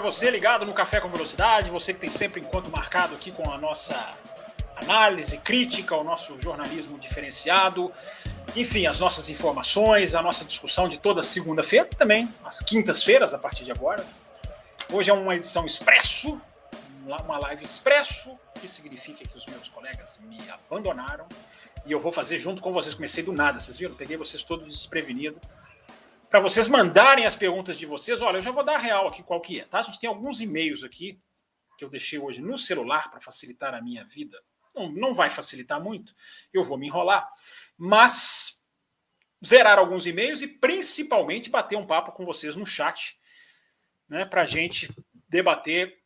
Para você ligado no Café com Velocidade, você que tem sempre encontro marcado aqui com a nossa análise crítica, o nosso jornalismo diferenciado, enfim, as nossas informações, a nossa discussão de toda segunda-feira, também às quintas-feiras a partir de agora. Hoje é uma edição expresso, uma live expresso, que significa que os meus colegas me abandonaram e eu vou fazer junto com vocês. Comecei do nada, vocês viram? Peguei vocês todos desprevenidos para vocês mandarem as perguntas de vocês. Olha, eu já vou dar a real aqui qual que é, tá? A gente tem alguns e-mails aqui que eu deixei hoje no celular para facilitar a minha vida não, não vai facilitar muito, eu vou me enrolar, mas zerar alguns e-mails e principalmente bater um papo com vocês no chat, né, para gente debater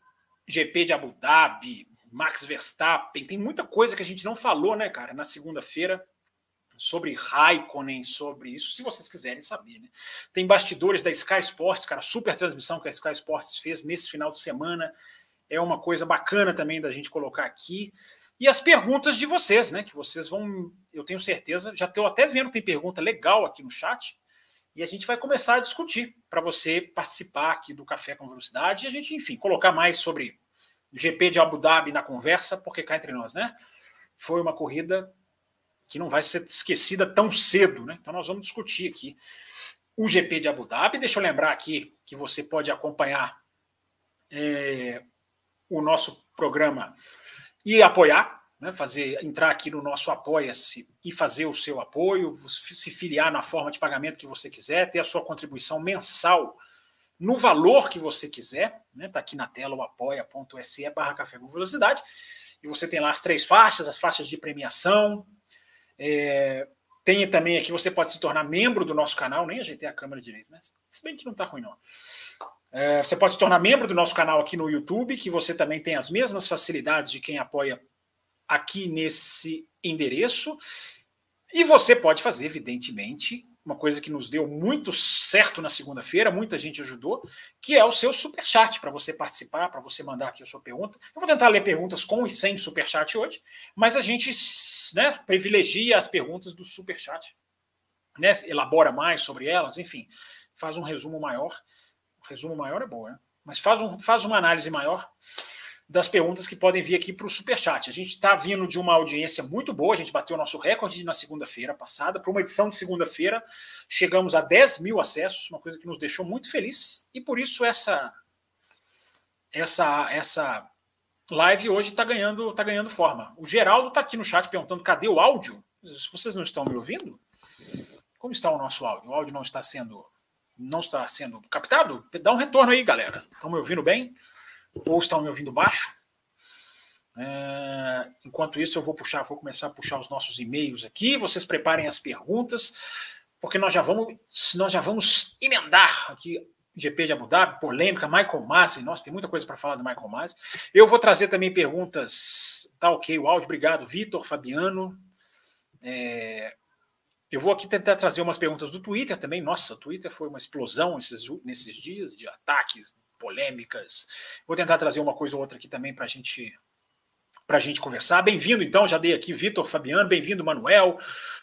GP de Abu Dhabi, Max Verstappen, tem muita coisa que a gente não falou, né, cara, na segunda-feira sobre Raikkonen, sobre isso, se vocês quiserem saber. Né? Tem bastidores da Sky Sports, cara, super transmissão que a Sky Sports fez nesse final de semana. É uma coisa bacana também da gente colocar aqui. E as perguntas de vocês, né? Que vocês vão, eu tenho certeza, já estou até vendo, tem pergunta legal aqui no chat. E a gente vai começar a discutir para você participar aqui do Café com Velocidade e a gente, enfim, colocar mais sobre GP de Abu Dhabi na conversa, porque cá entre nós, né? Foi uma corrida que não vai ser esquecida tão cedo, né? Então nós vamos discutir aqui o GP de Abu Dhabi. Deixa eu lembrar aqui que você pode acompanhar é, o nosso programa e apoiar, né, fazer entrar aqui no nosso Apoia-se e fazer o seu apoio, se filiar na forma de pagamento que você quiser, ter a sua contribuição mensal no valor que você quiser, né? Tá aqui na tela o apoia.se barra café com velocidade. E você tem lá as três faixas, as faixas de premiação. É, tem também aqui, você pode se tornar membro do nosso canal, nem ajeitei a câmera direito, mas se bem que não tá ruim, não. É, você pode se tornar membro do nosso canal aqui no YouTube, que você também tem as mesmas facilidades de quem apoia aqui nesse endereço. E você pode fazer, evidentemente, uma coisa que nos deu muito certo na segunda-feira, muita gente ajudou, que é o seu superchat para você participar, para você mandar aqui a sua pergunta. Eu vou tentar ler perguntas com e sem superchat hoje, mas a gente né, privilegia as perguntas do superchat, né, elabora mais sobre elas, enfim, faz um resumo maior resumo maior é bom, né? Mas faz, um, faz uma análise maior das perguntas que podem vir aqui para o Superchat. A gente está vindo de uma audiência muito boa, a gente bateu o nosso recorde na segunda-feira passada. Para uma edição de segunda-feira, chegamos a 10 mil acessos, uma coisa que nos deixou muito feliz. E por isso essa essa essa live hoje está ganhando, tá ganhando forma. O Geraldo está aqui no chat perguntando cadê o áudio? Vocês não estão me ouvindo? Como está o nosso áudio? O áudio não está sendo não está sendo captado, dá um retorno aí, galera. Estão me ouvindo bem? Ou estão me ouvindo baixo? É, enquanto isso, eu vou puxar, vou começar a puxar os nossos e-mails aqui. Vocês preparem as perguntas, porque nós já vamos, nós já vamos emendar aqui GP de Abu Dhabi, polêmica, Michael Masi. Nossa, tem muita coisa para falar do Michael Masi. Eu vou trazer também perguntas. Tá ok, o áudio, obrigado, Vitor, Fabiano. É, eu vou aqui tentar trazer umas perguntas do Twitter também. Nossa, o Twitter foi uma explosão esses, nesses dias de ataques, polêmicas. Vou tentar trazer uma coisa ou outra aqui também para gente, a gente conversar. Bem-vindo, então, já dei aqui Vitor Fabiano, bem-vindo, Manuel.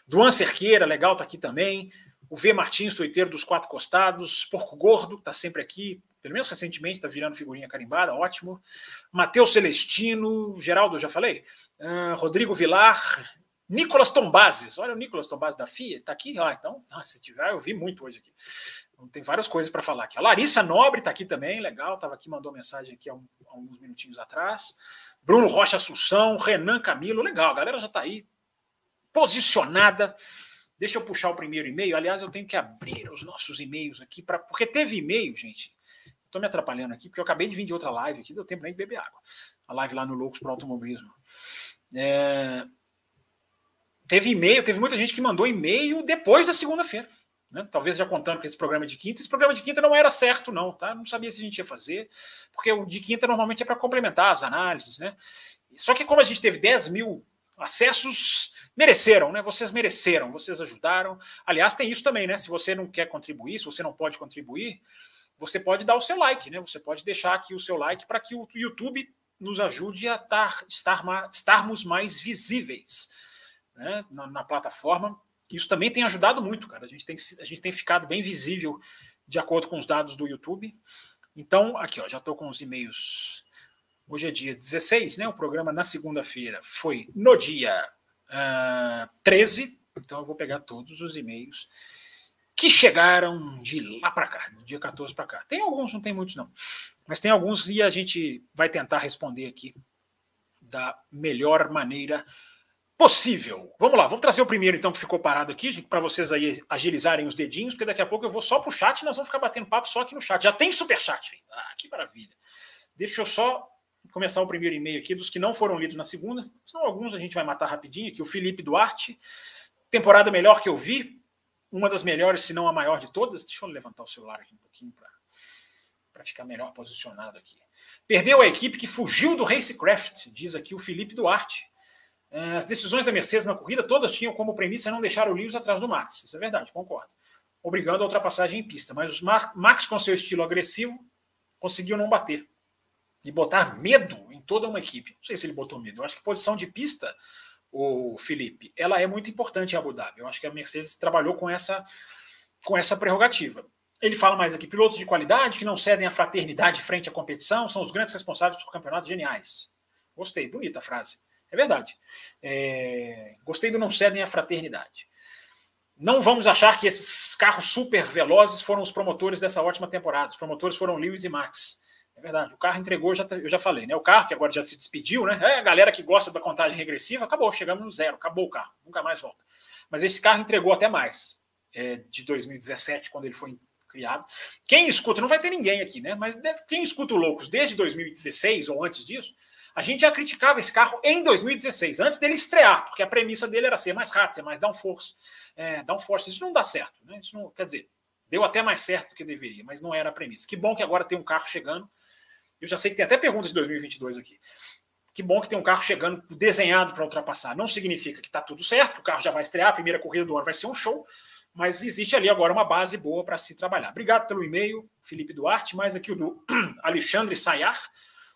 Duan Cerqueira, legal, tá aqui também. O V Martins, tuiteiro dos Quatro Costados. Porco Gordo, tá sempre aqui, pelo menos recentemente, está virando figurinha carimbada, ótimo. Matheus Celestino, Geraldo, já falei. Uh, Rodrigo Vilar, Nicolas Tombazes, olha o Nicolas Tombazes da FIA, está aqui, ah, então, ah, se tiver, eu vi muito hoje aqui. Então, tem várias coisas para falar aqui. A Larissa Nobre está aqui também, legal, estava aqui, mandou mensagem aqui há, um, há uns minutinhos atrás. Bruno Rocha Assunção, Renan Camilo, legal, a galera já está aí posicionada. Deixa eu puxar o primeiro e-mail. Aliás, eu tenho que abrir os nossos e-mails aqui, pra, porque teve e-mail, gente. Estou me atrapalhando aqui, porque eu acabei de vir de outra live aqui, deu tempo nem de beber água. A live lá no Loucos para Automobilismo. É, teve e-mail, teve muita gente que mandou e-mail depois da segunda-feira. Né? Talvez já contando com esse programa de quinta. Esse programa de quinta não era certo, não, tá? Não sabia se a gente ia fazer, porque o de quinta normalmente é para complementar as análises, né? Só que como a gente teve 10 mil acessos, mereceram, né? Vocês mereceram, vocês ajudaram. Aliás, tem isso também, né? Se você não quer contribuir, se você não pode contribuir, você pode dar o seu like, né? Você pode deixar aqui o seu like para que o YouTube nos ajude a tar, estar, estarmos mais visíveis né? na, na plataforma isso também tem ajudado muito, cara. A gente tem, a gente tem ficado bem visível de acordo com os dados do YouTube. Então, aqui, ó, já estou com os e-mails. Hoje é dia 16, né? O programa na segunda-feira foi no dia uh, ah, 13. Então, eu vou pegar todos os e-mails que chegaram de lá para cá, do dia 14 para cá. Tem alguns, não tem muitos, não. Mas tem alguns e a gente vai tentar responder aqui da melhor maneira possível. Vamos lá, vamos trazer o primeiro então que ficou parado aqui, para vocês aí agilizarem os dedinhos, porque daqui a pouco eu vou só pro chat e nós vamos ficar batendo papo só aqui no chat. Já tem super chat. Ah, que maravilha. Deixa eu só começar o primeiro e-mail aqui dos que não foram lidos na segunda. São alguns, a gente vai matar rapidinho aqui. O Felipe Duarte, temporada melhor que eu vi, uma das melhores, se não a maior de todas. Deixa eu levantar o celular aqui um pouquinho para ficar melhor posicionado aqui. Perdeu a equipe que fugiu do Racecraft, diz aqui o Felipe Duarte. É, as decisões da Mercedes na corrida todas tinham como premissa não deixar o Lewis atrás do Max. Isso é verdade, concordo. Obrigando a ultrapassagem em pista. Mas o Max, com seu estilo agressivo, conseguiu não bater. E botar medo em toda uma equipe. Não sei se ele botou medo. Eu acho que posição de pista, o Felipe, ela é muito importante em Abu Dhabi. Eu acho que a Mercedes trabalhou com essa, com essa prerrogativa. Ele fala mais aqui: pilotos de qualidade que não cedem à fraternidade frente à competição são os grandes responsáveis por campeonatos geniais. Gostei, bonita a frase. É verdade. É... Gostei do não cedem à fraternidade. Não vamos achar que esses carros super velozes foram os promotores dessa ótima temporada. Os promotores foram Lewis e Max. É verdade. O carro entregou, já, eu já falei, né? O carro que agora já se despediu, né? É, a galera que gosta da contagem regressiva, acabou, chegamos no zero, acabou o carro, nunca mais volta. Mas esse carro entregou até mais é, de 2017, quando ele foi criado. Quem escuta, não vai ter ninguém aqui, né? Mas deve, quem escuta o Loucos desde 2016 ou antes disso, a gente já criticava esse carro em 2016, antes dele estrear, porque a premissa dele era ser mais rápido, ser mais downforce. É, downforce, isso não dá certo, né? Isso não, quer dizer, deu até mais certo do que deveria, mas não era a premissa. Que bom que agora tem um carro chegando. Eu já sei que tem até perguntas de 2022 aqui. Que bom que tem um carro chegando desenhado para ultrapassar. Não significa que está tudo certo, que o carro já vai estrear, a primeira corrida do ano vai ser um show, mas existe ali agora uma base boa para se trabalhar. Obrigado pelo e-mail, Felipe Duarte, mais aqui o do Alexandre Sayar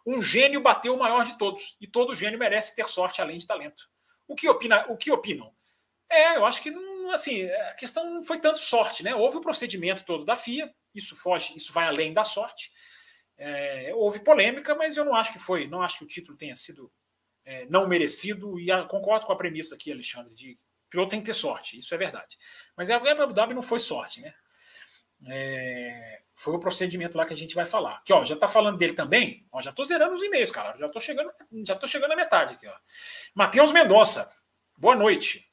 um gênio bateu o maior de todos. E todo gênio merece ter sorte além de talento. O que, opina, o que opinam? É, eu acho que assim, a questão não foi tanto sorte, né? Houve o procedimento todo da FIA, isso foge, isso vai além da sorte. É, houve polêmica, mas eu não acho que foi, não acho que o título tenha sido é, não merecido, e a, concordo com a premissa aqui, Alexandre, de piloto tem que ter sorte, isso é verdade. Mas a Abu Dhabi não foi sorte, né? É, foi o procedimento lá que a gente vai falar. Aqui, ó, já tá falando dele também. Ó, já tô zerando os e-mails, cara. Já tô chegando, já tô chegando à metade aqui, ó. Matheus Mendonça, boa noite.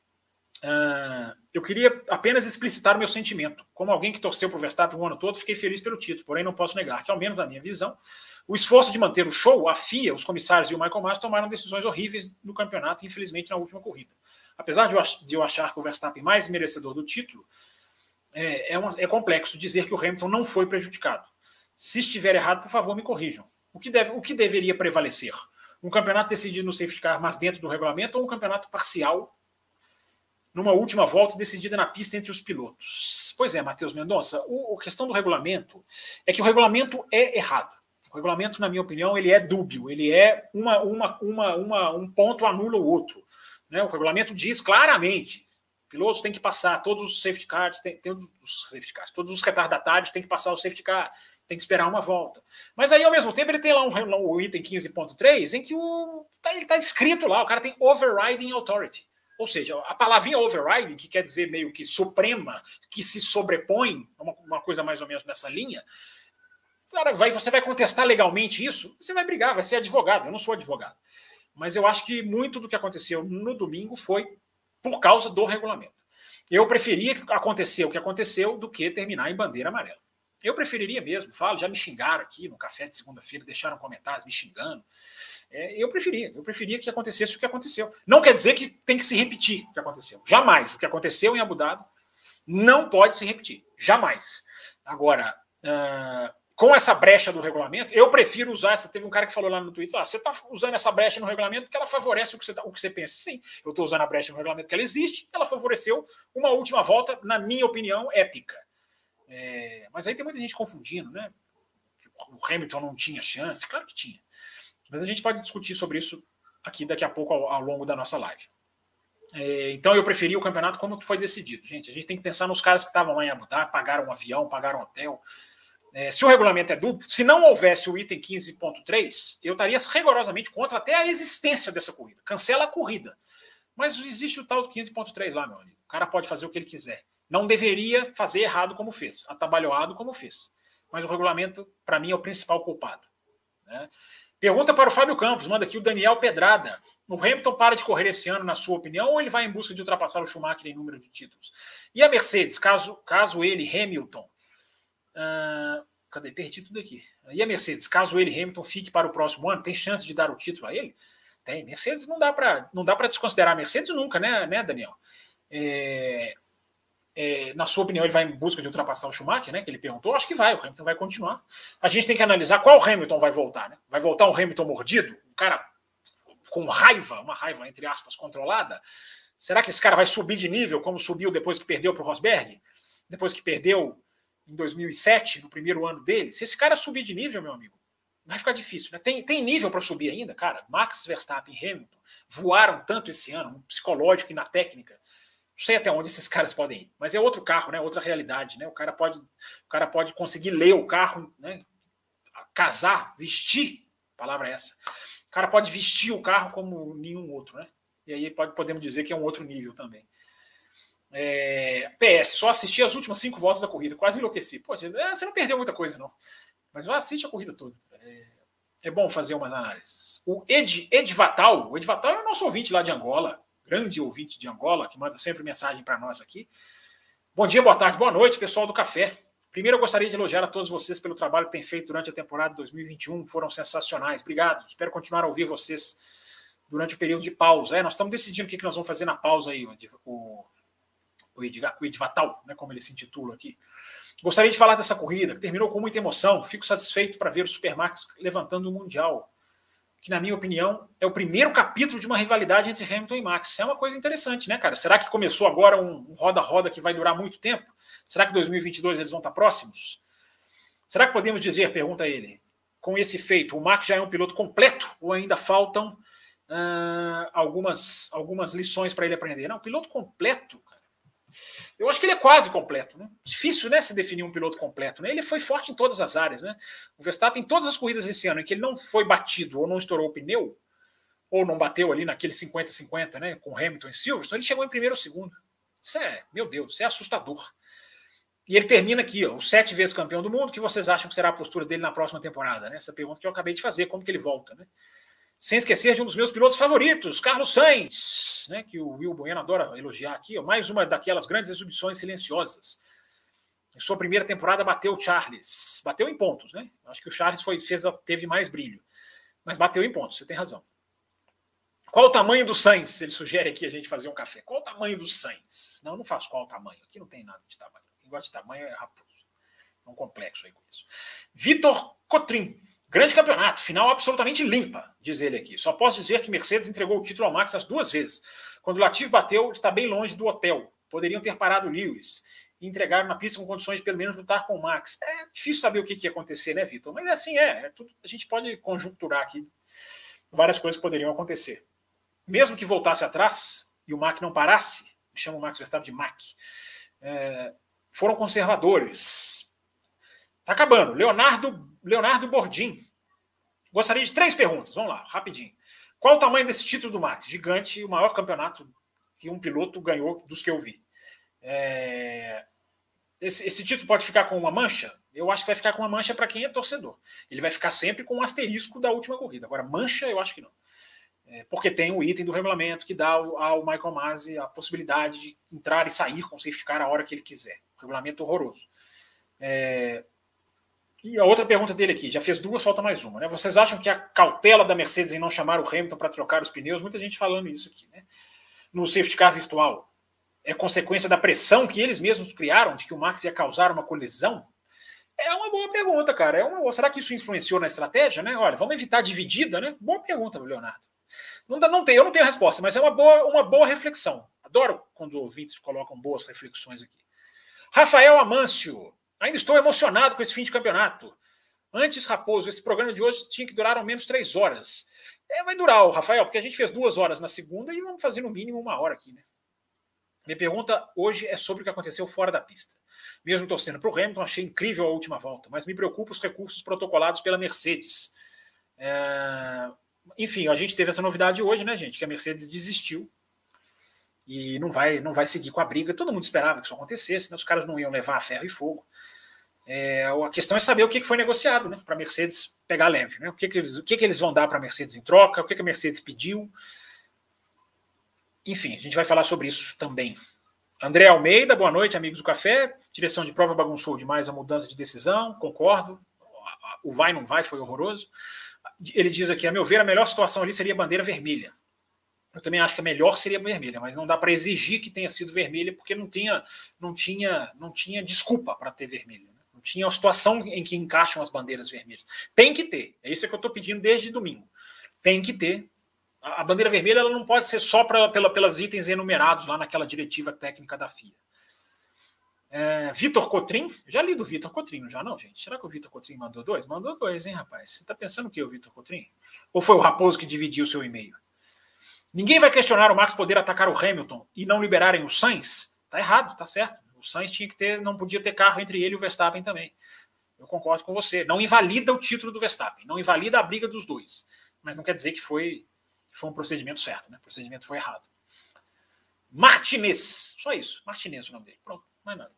Uh, eu queria apenas explicitar o meu sentimento. Como alguém que torceu para o Verstappen o ano todo, fiquei feliz pelo título, porém não posso negar que, ao menos na minha visão, o esforço de manter o show, a FIA, os comissários e o Michael Masi tomaram decisões horríveis no campeonato, infelizmente na última corrida. Apesar de eu achar que o Verstappen mais merecedor do título, é, é, uma, é complexo dizer que o Hamilton não foi prejudicado. Se estiver errado, por favor, me corrijam. O que, deve, o que deveria prevalecer? Um campeonato decidido no safety car, mas dentro do regulamento, ou um campeonato parcial, numa última volta decidida na pista entre os pilotos? Pois é, Matheus Mendonça, o, a questão do regulamento é que o regulamento é errado. O regulamento, na minha opinião, ele é dúbio, ele é uma, uma, uma, uma um ponto anula o outro. Né? O regulamento diz claramente pilotos têm que passar, todos os safety cars, tem, tem os safety todos os retardatários têm que passar o safety car, tem que esperar uma volta. Mas aí, ao mesmo tempo, ele tem lá um, um item 15.3 em que o, tá, ele está escrito lá, o cara tem overriding authority. Ou seja, a palavrinha overriding, que quer dizer meio que suprema, que se sobrepõe, uma, uma coisa mais ou menos nessa linha, cara, vai, você vai contestar legalmente isso, você vai brigar, vai ser advogado. Eu não sou advogado. Mas eu acho que muito do que aconteceu no domingo foi por causa do regulamento. Eu preferia que acontecesse o que aconteceu do que terminar em bandeira amarela. Eu preferiria mesmo, falo, já me xingaram aqui no café de segunda-feira, deixaram comentários me xingando. É, eu preferia, eu preferia que acontecesse o que aconteceu. Não quer dizer que tem que se repetir o que aconteceu. Jamais. O que aconteceu em Abu Dhabi Não pode se repetir, jamais. Agora, uh, com essa brecha do regulamento, eu prefiro usar. Teve um cara que falou lá no Twitter: ah, você está usando essa brecha no regulamento porque ela favorece o que você, tá, o que você pensa. Sim, eu estou usando a brecha no regulamento porque ela existe, ela favoreceu uma última volta, na minha opinião, épica. É, mas aí tem muita gente confundindo, né? O Hamilton não tinha chance, claro que tinha. Mas a gente pode discutir sobre isso aqui daqui a pouco ao, ao longo da nossa live. É, então eu preferi o campeonato como foi decidido. Gente, a gente tem que pensar nos caras que estavam lá em Abu Dhabi, pagaram um avião, pagaram um hotel. É, se o regulamento é duplo, se não houvesse o item 15.3, eu estaria rigorosamente contra até a existência dessa corrida. Cancela a corrida. Mas existe o tal do 15.3 lá, meu amigo. O cara pode fazer o que ele quiser. Não deveria fazer errado como fez, atabalhoado como fez. Mas o regulamento, para mim, é o principal culpado. Né? Pergunta para o Fábio Campos, manda aqui o Daniel Pedrada. O Hamilton para de correr esse ano, na sua opinião, ou ele vai em busca de ultrapassar o Schumacher em número de títulos? E a Mercedes, caso, caso ele, Hamilton. Uh, cadê? Perdi tudo aqui. E a Mercedes, caso ele, Hamilton, fique para o próximo ano, tem chance de dar o título a ele? Tem. Mercedes não dá para não dá para desconsiderar a Mercedes nunca, né, né Daniel? É, é, na sua opinião, ele vai em busca de ultrapassar o Schumacher, né? Que ele perguntou. Acho que vai, o Hamilton vai continuar. A gente tem que analisar qual Hamilton vai voltar, né? Vai voltar um Hamilton mordido? Um cara com raiva, uma raiva, entre aspas, controlada? Será que esse cara vai subir de nível, como subiu depois que perdeu para o Rosberg? Depois que perdeu em 2007, no primeiro ano dele? Se esse cara subir de nível, meu amigo, vai ficar difícil. Né? Tem, tem nível para subir ainda, cara. Max Verstappen e Hamilton voaram tanto esse ano, no psicológico e na técnica. Não sei até onde esses caras podem ir, mas é outro carro, né? Outra realidade, né? O cara pode, o cara pode conseguir ler o carro, né? Casar, vestir, palavra é essa cara pode vestir o carro como nenhum outro, né? E aí pode, podemos dizer que é um outro nível também. É, PS, só assisti as últimas cinco voltas da corrida, quase enlouqueci. Pô, você, é, você não perdeu muita coisa, não. Mas assiste a corrida toda. É, é, bom fazer umas análises. O Ed, Ed Vatal, o Ed Vatal é o nosso ouvinte lá de Angola, grande ouvinte de Angola, que manda sempre mensagem para nós aqui. Bom dia, boa tarde, boa noite, pessoal do café. Primeiro, eu gostaria de elogiar a todos vocês pelo trabalho que têm feito durante a temporada 2021. Foram sensacionais. Obrigado. Espero continuar a ouvir vocês durante o período de pausa. É, nós estamos decidindo o que nós vamos fazer na pausa aí, o, o, Edvatal, né, como ele se intitula aqui. Gostaria de falar dessa corrida, que terminou com muita emoção. Fico satisfeito para ver o Supermax levantando o Mundial que, na minha opinião, é o primeiro capítulo de uma rivalidade entre Hamilton e Max. É uma coisa interessante, né, cara? Será que começou agora um roda-roda que vai durar muito tempo? Será que 2022 eles vão estar próximos? Será que podemos dizer, pergunta ele, com esse feito, o Max já é um piloto completo ou ainda faltam uh, algumas, algumas lições para ele aprender? Não, piloto completo, eu acho que ele é quase completo. Né? Difícil né, se definir um piloto completo. Né? Ele foi forte em todas as áreas. Né? O Verstappen, em todas as corridas esse ano, em que ele não foi batido ou não estourou o pneu, ou não bateu ali naquele 50-50 né, com Hamilton e Silverstone, ele chegou em primeiro ou segundo. Isso é, meu Deus, isso é assustador. E ele termina aqui, ó, o sete vezes campeão do mundo. O que vocês acham que será a postura dele na próxima temporada? Né? Essa pergunta que eu acabei de fazer, como que ele volta? Né? Sem esquecer de um dos meus pilotos favoritos, Carlos Sainz, né, que o Will Bueno adora elogiar aqui, mais uma daquelas grandes exibições silenciosas. Em sua primeira temporada bateu o Charles, bateu em pontos, né? Acho que o Charles foi, fez, teve mais brilho, mas bateu em pontos, você tem razão. Qual o tamanho do Sainz? Ele sugere aqui a gente fazer um café. Qual o tamanho do Sainz? Não, não faço qual o tamanho. Aqui não tem nada de tamanho. Quem gosta de tamanho é raposo. É um complexo aí com isso. Vitor Cotrim. Grande campeonato, final absolutamente limpa, diz ele aqui. Só posso dizer que Mercedes entregou o título ao Max as duas vezes. Quando o Latifi bateu, está bem longe do hotel. Poderiam ter parado Lewis e entregaram na pista com condições de pelo menos lutar com o Max. É difícil saber o que, ia acontecer, né, Vitor? Mas assim é, é tudo, a gente pode conjunturar aqui várias coisas que poderiam acontecer. Mesmo que voltasse atrás e o Max não parasse, chama o Max Verstappen de Mac, é, foram conservadores. Tá acabando. Leonardo Leonardo Bordim. Gostaria de três perguntas. Vamos lá, rapidinho. Qual o tamanho desse título do Max? Gigante, o maior campeonato que um piloto ganhou dos que eu vi. É... Esse, esse, título pode ficar com uma mancha? Eu acho que vai ficar com uma mancha para quem é torcedor. Ele vai ficar sempre com um asterisco da última corrida. Agora, mancha, eu acho que não. É, porque tem o item do regulamento que dá ao, ao Michael Masi a possibilidade de entrar e sair com o safety car a hora que ele quiser. Regulamento horroroso. É, e a outra pergunta dele aqui, já fez duas, falta mais uma. Né? Vocês acham que a cautela da Mercedes em não chamar o Hamilton para trocar os pneus, muita gente falando isso aqui, né? No safety car virtual. é consequência da pressão que eles mesmos criaram de que o Max ia causar uma colisão? É uma boa pergunta, cara. É uma. Será que isso influenciou na estratégia, né? Olha, vamos evitar dividida, né? Boa pergunta, Leonardo. Não, dá, não tem, eu não tenho resposta, mas é uma boa, uma boa reflexão. Adoro quando os ouvintes colocam boas reflexões aqui. Rafael Amâncio. Ainda estou emocionado com esse fim de campeonato. Antes, Raposo, esse programa de hoje tinha que durar ao menos três horas. É, vai durar, Rafael, porque a gente fez duas horas na segunda e vamos fazer no mínimo uma hora aqui, né? Minha pergunta hoje é sobre o que aconteceu fora da pista. Mesmo torcendo para o Hamilton, achei incrível a última volta, mas me preocupa os recursos protocolados pela Mercedes. É... Enfim, a gente teve essa novidade hoje, né, gente? Que a Mercedes desistiu e não vai, não vai seguir com a briga. Todo mundo esperava que isso acontecesse, né? os caras não iam levar a ferro e fogo. É, a questão é saber o que foi negociado né, para a Mercedes pegar leve. Né? O, que, que, eles, o que, que eles vão dar para a Mercedes em troca, o que, que a Mercedes pediu. Enfim, a gente vai falar sobre isso também. André Almeida, boa noite, amigos do café. Direção de prova bagunçou demais a mudança de decisão, concordo. O vai, não vai, foi horroroso. Ele diz aqui: a meu ver, a melhor situação ali seria a bandeira vermelha. Eu também acho que a melhor seria vermelha, mas não dá para exigir que tenha sido vermelha, porque não tinha, não tinha, não tinha desculpa para ter vermelha. Tinha a situação em que encaixam as bandeiras vermelhas. Tem que ter. É isso que eu estou pedindo desde domingo. Tem que ter a bandeira vermelha ela não pode ser só pra, pela, pelas itens enumerados lá naquela diretiva técnica da FIA. É, Vitor Cotrim, já li do Vitor Cotrim, já não, gente? Será que o Vitor Cotrim mandou dois? Mandou dois, hein, rapaz? Você está pensando o que, o Vitor Cotrim? Ou foi o Raposo que dividiu o seu e-mail? Ninguém vai questionar o Max poder atacar o Hamilton e não liberarem o Sainz? Tá errado, tá certo. O Sainz tinha que ter, não podia ter carro entre ele e o Verstappen também. Eu concordo com você. Não invalida o título do Verstappen, não invalida a briga dos dois. Mas não quer dizer que foi foi um procedimento certo, né? O procedimento foi errado. Martinez, só isso. Martinez o nome dele. Pronto, mais nada.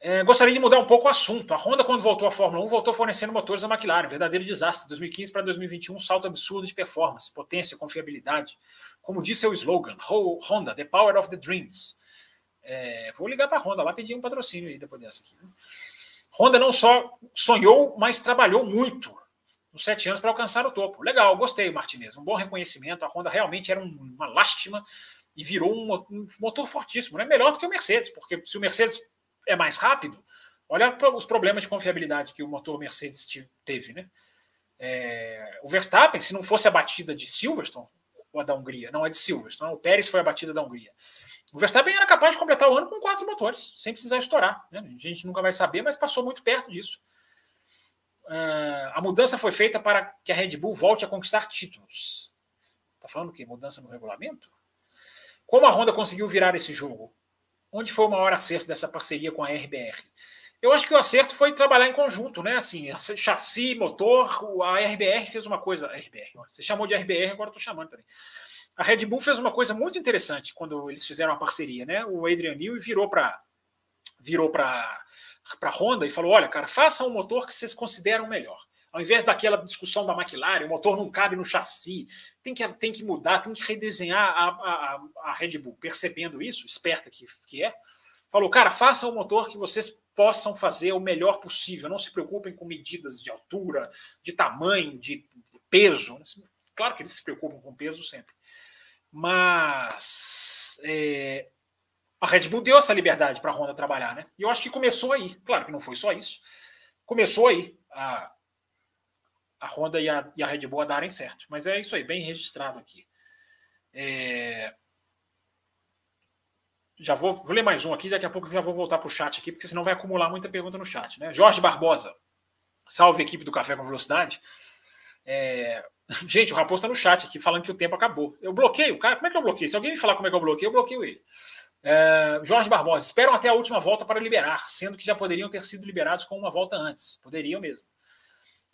É, gostaria de mudar um pouco o assunto. A Honda, quando voltou à Fórmula 1, voltou fornecendo motores à McLaren. Verdadeiro desastre. 2015 para 2021, um salto absurdo de performance, potência, confiabilidade. Como disse seu slogan, Honda, the power of the dreams. É, vou ligar para a Honda lá pedir um patrocínio aí depois dessa aqui. Né? Honda não só sonhou, mas trabalhou muito nos sete anos para alcançar o topo. Legal, gostei, Martinez. Um bom reconhecimento. A Honda realmente era uma lástima e virou um motor fortíssimo. Né? Melhor do que o Mercedes, porque se o Mercedes é mais rápido, olha os problemas de confiabilidade que o motor Mercedes teve. Né? É, o Verstappen, se não fosse a batida de Silverstone, ou a da Hungria, não é de Silverstone, o Pérez foi a batida da Hungria. O Verstappen era capaz de completar o ano com quatro motores, sem precisar estourar. Né? A gente nunca vai saber, mas passou muito perto disso. Uh, a mudança foi feita para que a Red Bull volte a conquistar títulos. Está falando que mudança no regulamento? Como a Honda conseguiu virar esse jogo? Onde foi o maior acerto dessa parceria com a RBR? Eu acho que o acerto foi trabalhar em conjunto, né? Assim, chassi, motor, a RBR fez uma coisa. RBR, você chamou de RBR, agora estou chamando também. A Red Bull fez uma coisa muito interessante quando eles fizeram a parceria, né? O Adrian Newey virou para virou para para Honda e falou: olha, cara, faça um motor que vocês consideram melhor. Ao invés daquela discussão da McLaren, o motor não cabe no chassi, tem que, tem que mudar, tem que redesenhar a, a, a Red Bull. Percebendo isso, esperta que, que é, falou: cara, faça um motor que vocês possam fazer o melhor possível. Não se preocupem com medidas de altura, de tamanho, de peso. Claro que eles se preocupam com peso sempre. Mas é, a Red Bull deu essa liberdade para a Honda trabalhar, né? E eu acho que começou aí. Claro que não foi só isso. Começou aí a, a Honda e a, e a Red Bull a darem certo. Mas é isso aí, bem registrado aqui. É... Já vou, vou ler mais um aqui, daqui a pouco já vou voltar para o chat aqui, porque senão vai acumular muita pergunta no chat. Né? Jorge Barbosa, salve equipe do Café com Velocidade. É... Gente, o Raposo está no chat aqui falando que o tempo acabou. Eu bloqueio, cara. Como é que eu bloqueio? Se alguém me falar como é que eu bloqueio, eu bloqueio ele. É, Jorge Barbosa, esperam até a última volta para liberar, sendo que já poderiam ter sido liberados com uma volta antes. Poderiam mesmo.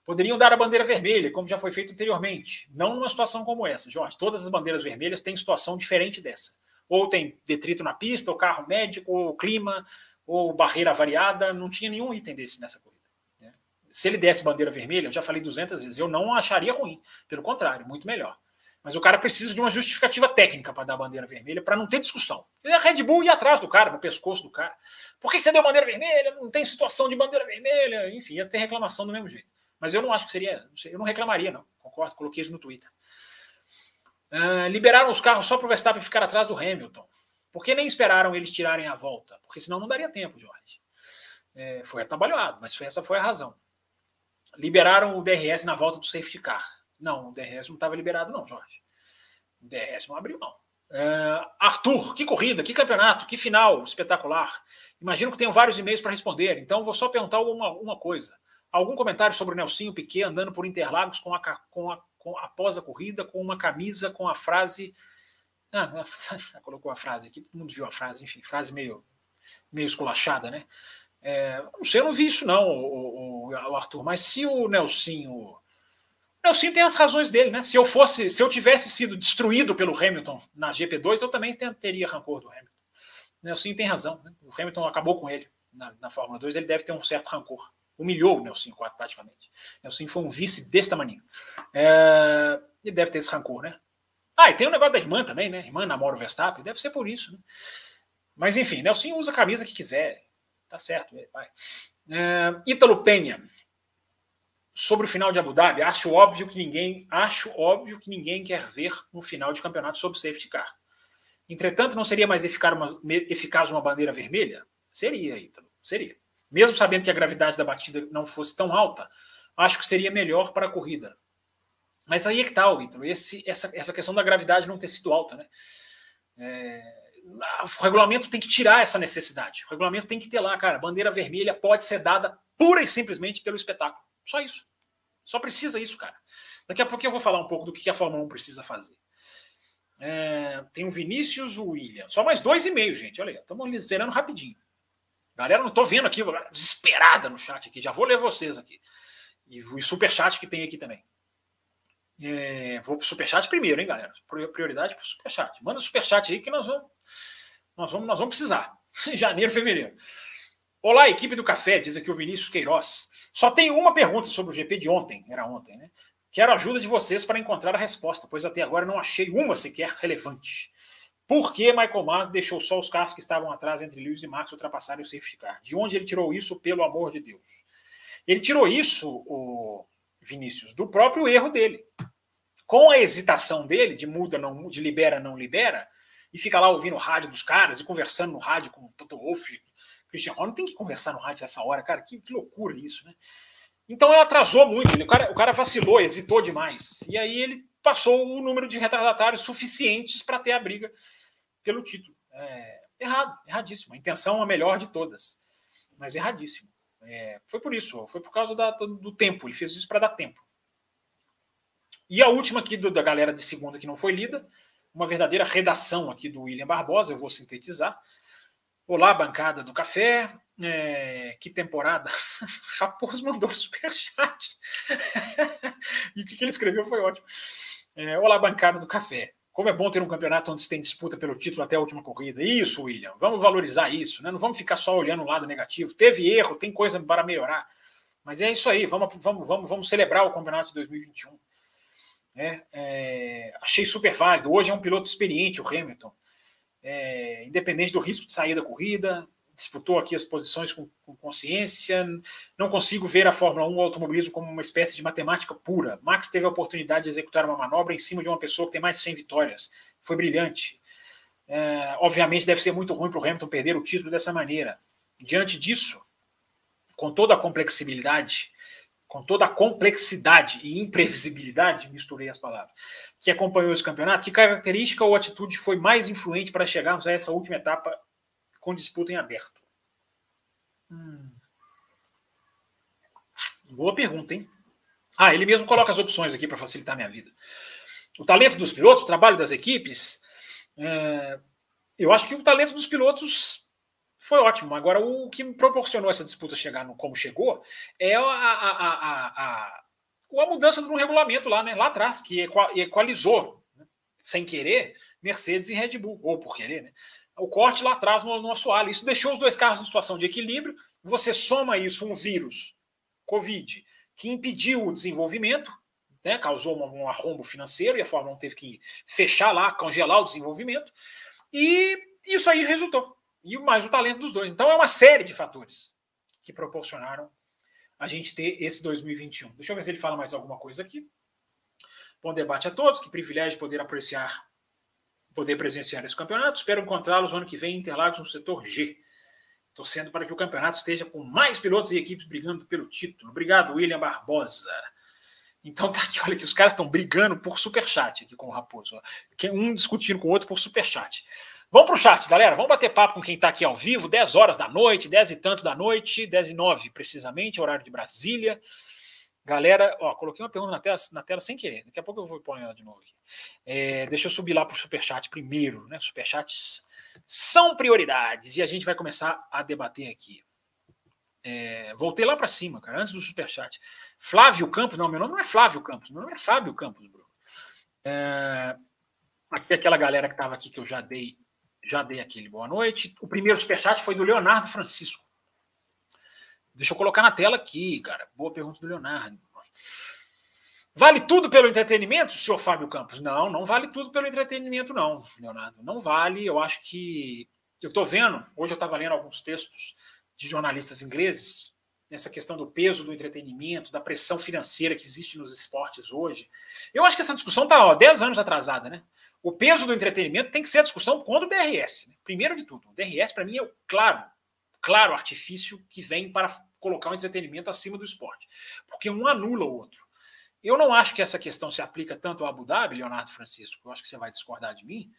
Poderiam dar a bandeira vermelha, como já foi feito anteriormente. Não numa situação como essa, Jorge. Todas as bandeiras vermelhas têm situação diferente dessa. Ou tem detrito na pista, ou carro médico, ou clima, ou barreira variada. Não tinha nenhum item desse nessa corrida. Se ele desse bandeira vermelha, eu já falei 200 vezes, eu não acharia ruim. Pelo contrário, muito melhor. Mas o cara precisa de uma justificativa técnica para dar bandeira vermelha, para não ter discussão. A Red Bull ia atrás do cara, no pescoço do cara. Por que você deu bandeira vermelha? Não tem situação de bandeira vermelha. Enfim, ia ter reclamação do mesmo jeito. Mas eu não acho que seria. Eu não reclamaria, não. Concordo, coloquei isso no Twitter. Uh, liberaram os carros só para o Verstappen ficar atrás do Hamilton. Por que nem esperaram eles tirarem a volta? Porque senão não daria tempo, Jorge. É, foi atabalhoado, mas foi, essa foi a razão. Liberaram o DRS na volta do safety car. Não, o DRS não estava liberado, não, Jorge. O DRS não abriu, não. Uh, Arthur, que corrida, que campeonato, que final espetacular. Imagino que tenham vários e-mails para responder, então vou só perguntar uma, uma coisa. Algum comentário sobre o Nelsinho Piquet andando por Interlagos com a, com a, com, após a corrida com uma camisa com a frase. Ah, colocou a frase aqui, todo mundo viu a frase, enfim, frase meio, meio esculachada, né? É, não sei, eu não vi isso não, o, o, o Arthur, mas se o Nelsinho Nelson tem as razões dele, né? Se eu fosse, se eu tivesse sido destruído pelo Hamilton na GP2, eu também teria rancor do Hamilton. Nelson tem razão. Né? O Hamilton acabou com ele na, na, Fórmula 2, ele deve ter um certo rancor. Humilhou o Nelson 4 praticamente. Nelson foi um vice desse tamanho. É, ele deve ter esse rancor, né? Ah, e tem o negócio da irmã também, né? Irmã namora o Verstappen, deve ser por isso, né? Mas enfim, Nelson usa a camisa que quiser. Tá certo, vai. É, Ítalo Penha sobre o final de Abu Dhabi, acho óbvio que ninguém, acho óbvio que ninguém quer ver um final de campeonato sob safety car. Entretanto, não seria mais eficaz uma, eficaz uma bandeira vermelha? Seria, Ítalo, seria. Mesmo sabendo que a gravidade da batida não fosse tão alta, acho que seria melhor para a corrida. Mas aí é que está, Ítalo, essa, essa questão da gravidade não ter sido alta, né? É, o regulamento tem que tirar essa necessidade. O regulamento tem que ter lá, cara, bandeira vermelha pode ser dada pura e simplesmente pelo espetáculo. Só isso. Só precisa isso, cara. Daqui a pouco eu vou falar um pouco do que a Fórmula 1 precisa fazer. É, tem o Vinícius o William. Só mais dois e meio, gente. Olha aí, estamos zerando rapidinho. Galera, não estou vendo aqui, desesperada no chat aqui. Já vou ler vocês aqui. E o superchat que tem aqui também. É, vou pro superchat primeiro, hein, galera? Prioridade pro superchat. Manda superchat aí que nós vamos, nós vamos, nós vamos precisar. Janeiro, fevereiro. Olá, equipe do café, diz aqui o Vinícius Queiroz. Só tenho uma pergunta sobre o GP de ontem, era ontem, né? Quero a ajuda de vocês para encontrar a resposta, pois até agora não achei uma sequer relevante. Por que Michael Mas deixou só os carros que estavam atrás entre Lewis e Max ultrapassarem o safety car? De onde ele tirou isso, pelo amor de Deus? Ele tirou isso, o Vinícius, do próprio erro dele. Com a hesitação dele, de muda, não, de libera, não libera, e fica lá ouvindo o rádio dos caras e conversando no rádio com o Toto Wolff Christian Horner tem que conversar no rádio essa hora, cara, que, que loucura isso, né? Então ele atrasou muito, o, cara, o cara vacilou, hesitou demais. E aí ele passou o número de retardatários suficientes para ter a briga pelo título. É, errado, erradíssimo. A intenção é a melhor de todas, mas erradíssimo. É, foi por isso, foi por causa da, do tempo, ele fez isso para dar tempo. E a última aqui do, da galera de segunda que não foi lida, uma verdadeira redação aqui do William Barbosa, eu vou sintetizar. Olá, bancada do café. É, que temporada! Raposo mandou superchat. e o que, ele escreveu foi ótimo. É, Olá, bancada do café. Como é bom ter um campeonato onde se tem disputa pelo título até a última corrida. Isso, William. Vamos valorizar isso, né? Não vamos ficar só olhando o lado negativo. Teve erro, tem coisa para melhorar. Mas é isso aí. Vamos, vamos, vamos, vamos celebrar o campeonato de 2021. É, é, achei super válido. Hoje é um piloto experiente, o Hamilton é, independente do risco de sair da corrida, disputou aqui as posições com, com, consciência. Não consigo ver a Fórmula 1 o automobilismo como uma espécie de matemática pura. Max teve a oportunidade de executar uma manobra em cima de uma pessoa que tem mais de 100 vitórias. Foi brilhante. É, obviamente deve ser muito ruim para o Hamilton perder o título dessa maneira. Diante disso, com toda a complexibilidade com toda a complexidade e imprevisibilidade, misturei as palavras, que acompanhou esse campeonato, que característica ou atitude foi mais influente para chegarmos a essa última etapa com disputa em aberto? Hum. Boa pergunta, hein? Ah, ele mesmo coloca as opções aqui para facilitar minha vida. O talento dos pilotos, o trabalho das equipes. É... eu acho que o talento dos pilotos foi ótimo. Agora, o que me proporcionou essa disputa chegar no como chegou é a, a, a, a, a mudança do regulamento lá, né, lá atrás, que equalizou, né, sem querer, Mercedes e Red Bull, ou por querer, né? O corte lá atrás no, no assoalho. Isso deixou os dois carros em situação de equilíbrio. Você soma isso um vírus, Covid, que impediu o desenvolvimento, né, causou um, um arrombo financeiro e a Fórmula 1 teve que fechar lá, congelar o desenvolvimento. E isso aí resultou e mais o talento dos dois. Então é uma série de fatores que proporcionaram a gente ter esse 2021. Deixa eu ver se ele fala mais alguma coisa aqui. Bom debate a todos, que privilégio poder apreciar poder presenciar esse campeonato. Espero encontrá-los ano que vem em Interlagos no setor G. Torcendo para que o campeonato esteja com mais pilotos e equipes brigando pelo título. Obrigado, William Barbosa. Então tá aqui, olha que os caras estão brigando por superchat aqui com o Raposo. Ó. Um discutindo com o outro por superchat. Vamos para o chat, galera. Vamos bater papo com quem está aqui ao vivo, 10 horas da noite, 10 e tanto da noite, 10 e 9 precisamente, horário de Brasília. Galera, ó, coloquei uma pergunta na tela, na tela sem querer. Daqui a pouco eu vou pôr ela de novo aqui. É, deixa eu subir lá para o superchat primeiro, né? Superchats são prioridades e a gente vai começar a debater aqui. É, voltei lá para cima, cara, antes do superchat. Flávio Campos, não, meu nome não é Flávio Campos, meu nome é Fábio Campos, Bruno. É, aqui aquela galera que estava aqui que eu já dei, já dei aquele boa noite. O primeiro superchat foi do Leonardo Francisco. Deixa eu colocar na tela aqui, cara. Boa pergunta do Leonardo. Vale tudo pelo entretenimento, senhor Fábio Campos? Não, não vale tudo pelo entretenimento, não, Leonardo. Não vale. Eu acho que. Eu estou vendo, hoje eu estava lendo alguns textos de jornalistas ingleses nessa questão do peso do entretenimento, da pressão financeira que existe nos esportes hoje. Eu acho que essa discussão está 10 anos atrasada, né? O peso do entretenimento tem que ser a discussão contra o DRS. Né? Primeiro de tudo, o DRS para mim é o claro, claro artifício que vem para colocar o entretenimento acima do esporte, porque um anula o outro. Eu não acho que essa questão se aplica tanto ao Abu Dhabi, Leonardo Francisco, eu acho que você vai discordar de mim,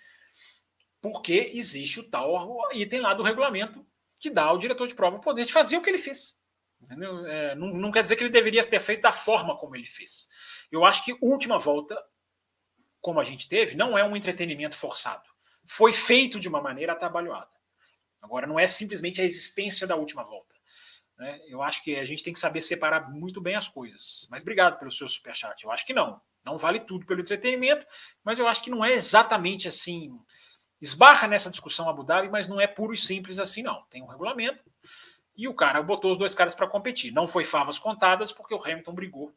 porque existe o tal item lá do regulamento que dá ao diretor de prova o poder de fazer o que ele fez. É, não, não, quer dizer que ele deveria ter feito da forma como ele fez. Eu acho que última volta, como a gente teve, não é um entretenimento forçado. Foi feito de uma maneira atabalhoada. Agora, não é simplesmente a existência da última volta. Né? Eu acho que a gente tem que saber separar muito bem as coisas. Mas obrigado pelo seu superchat. Eu acho que não. Não vale tudo pelo entretenimento, mas eu acho que não é exatamente assim esbarra nessa discussão Abu Dhabi, mas não é puro e simples assim, não. Tem um regulamento e o cara botou os dois caras para competir. Não foi favas contadas, porque o Hamilton brigou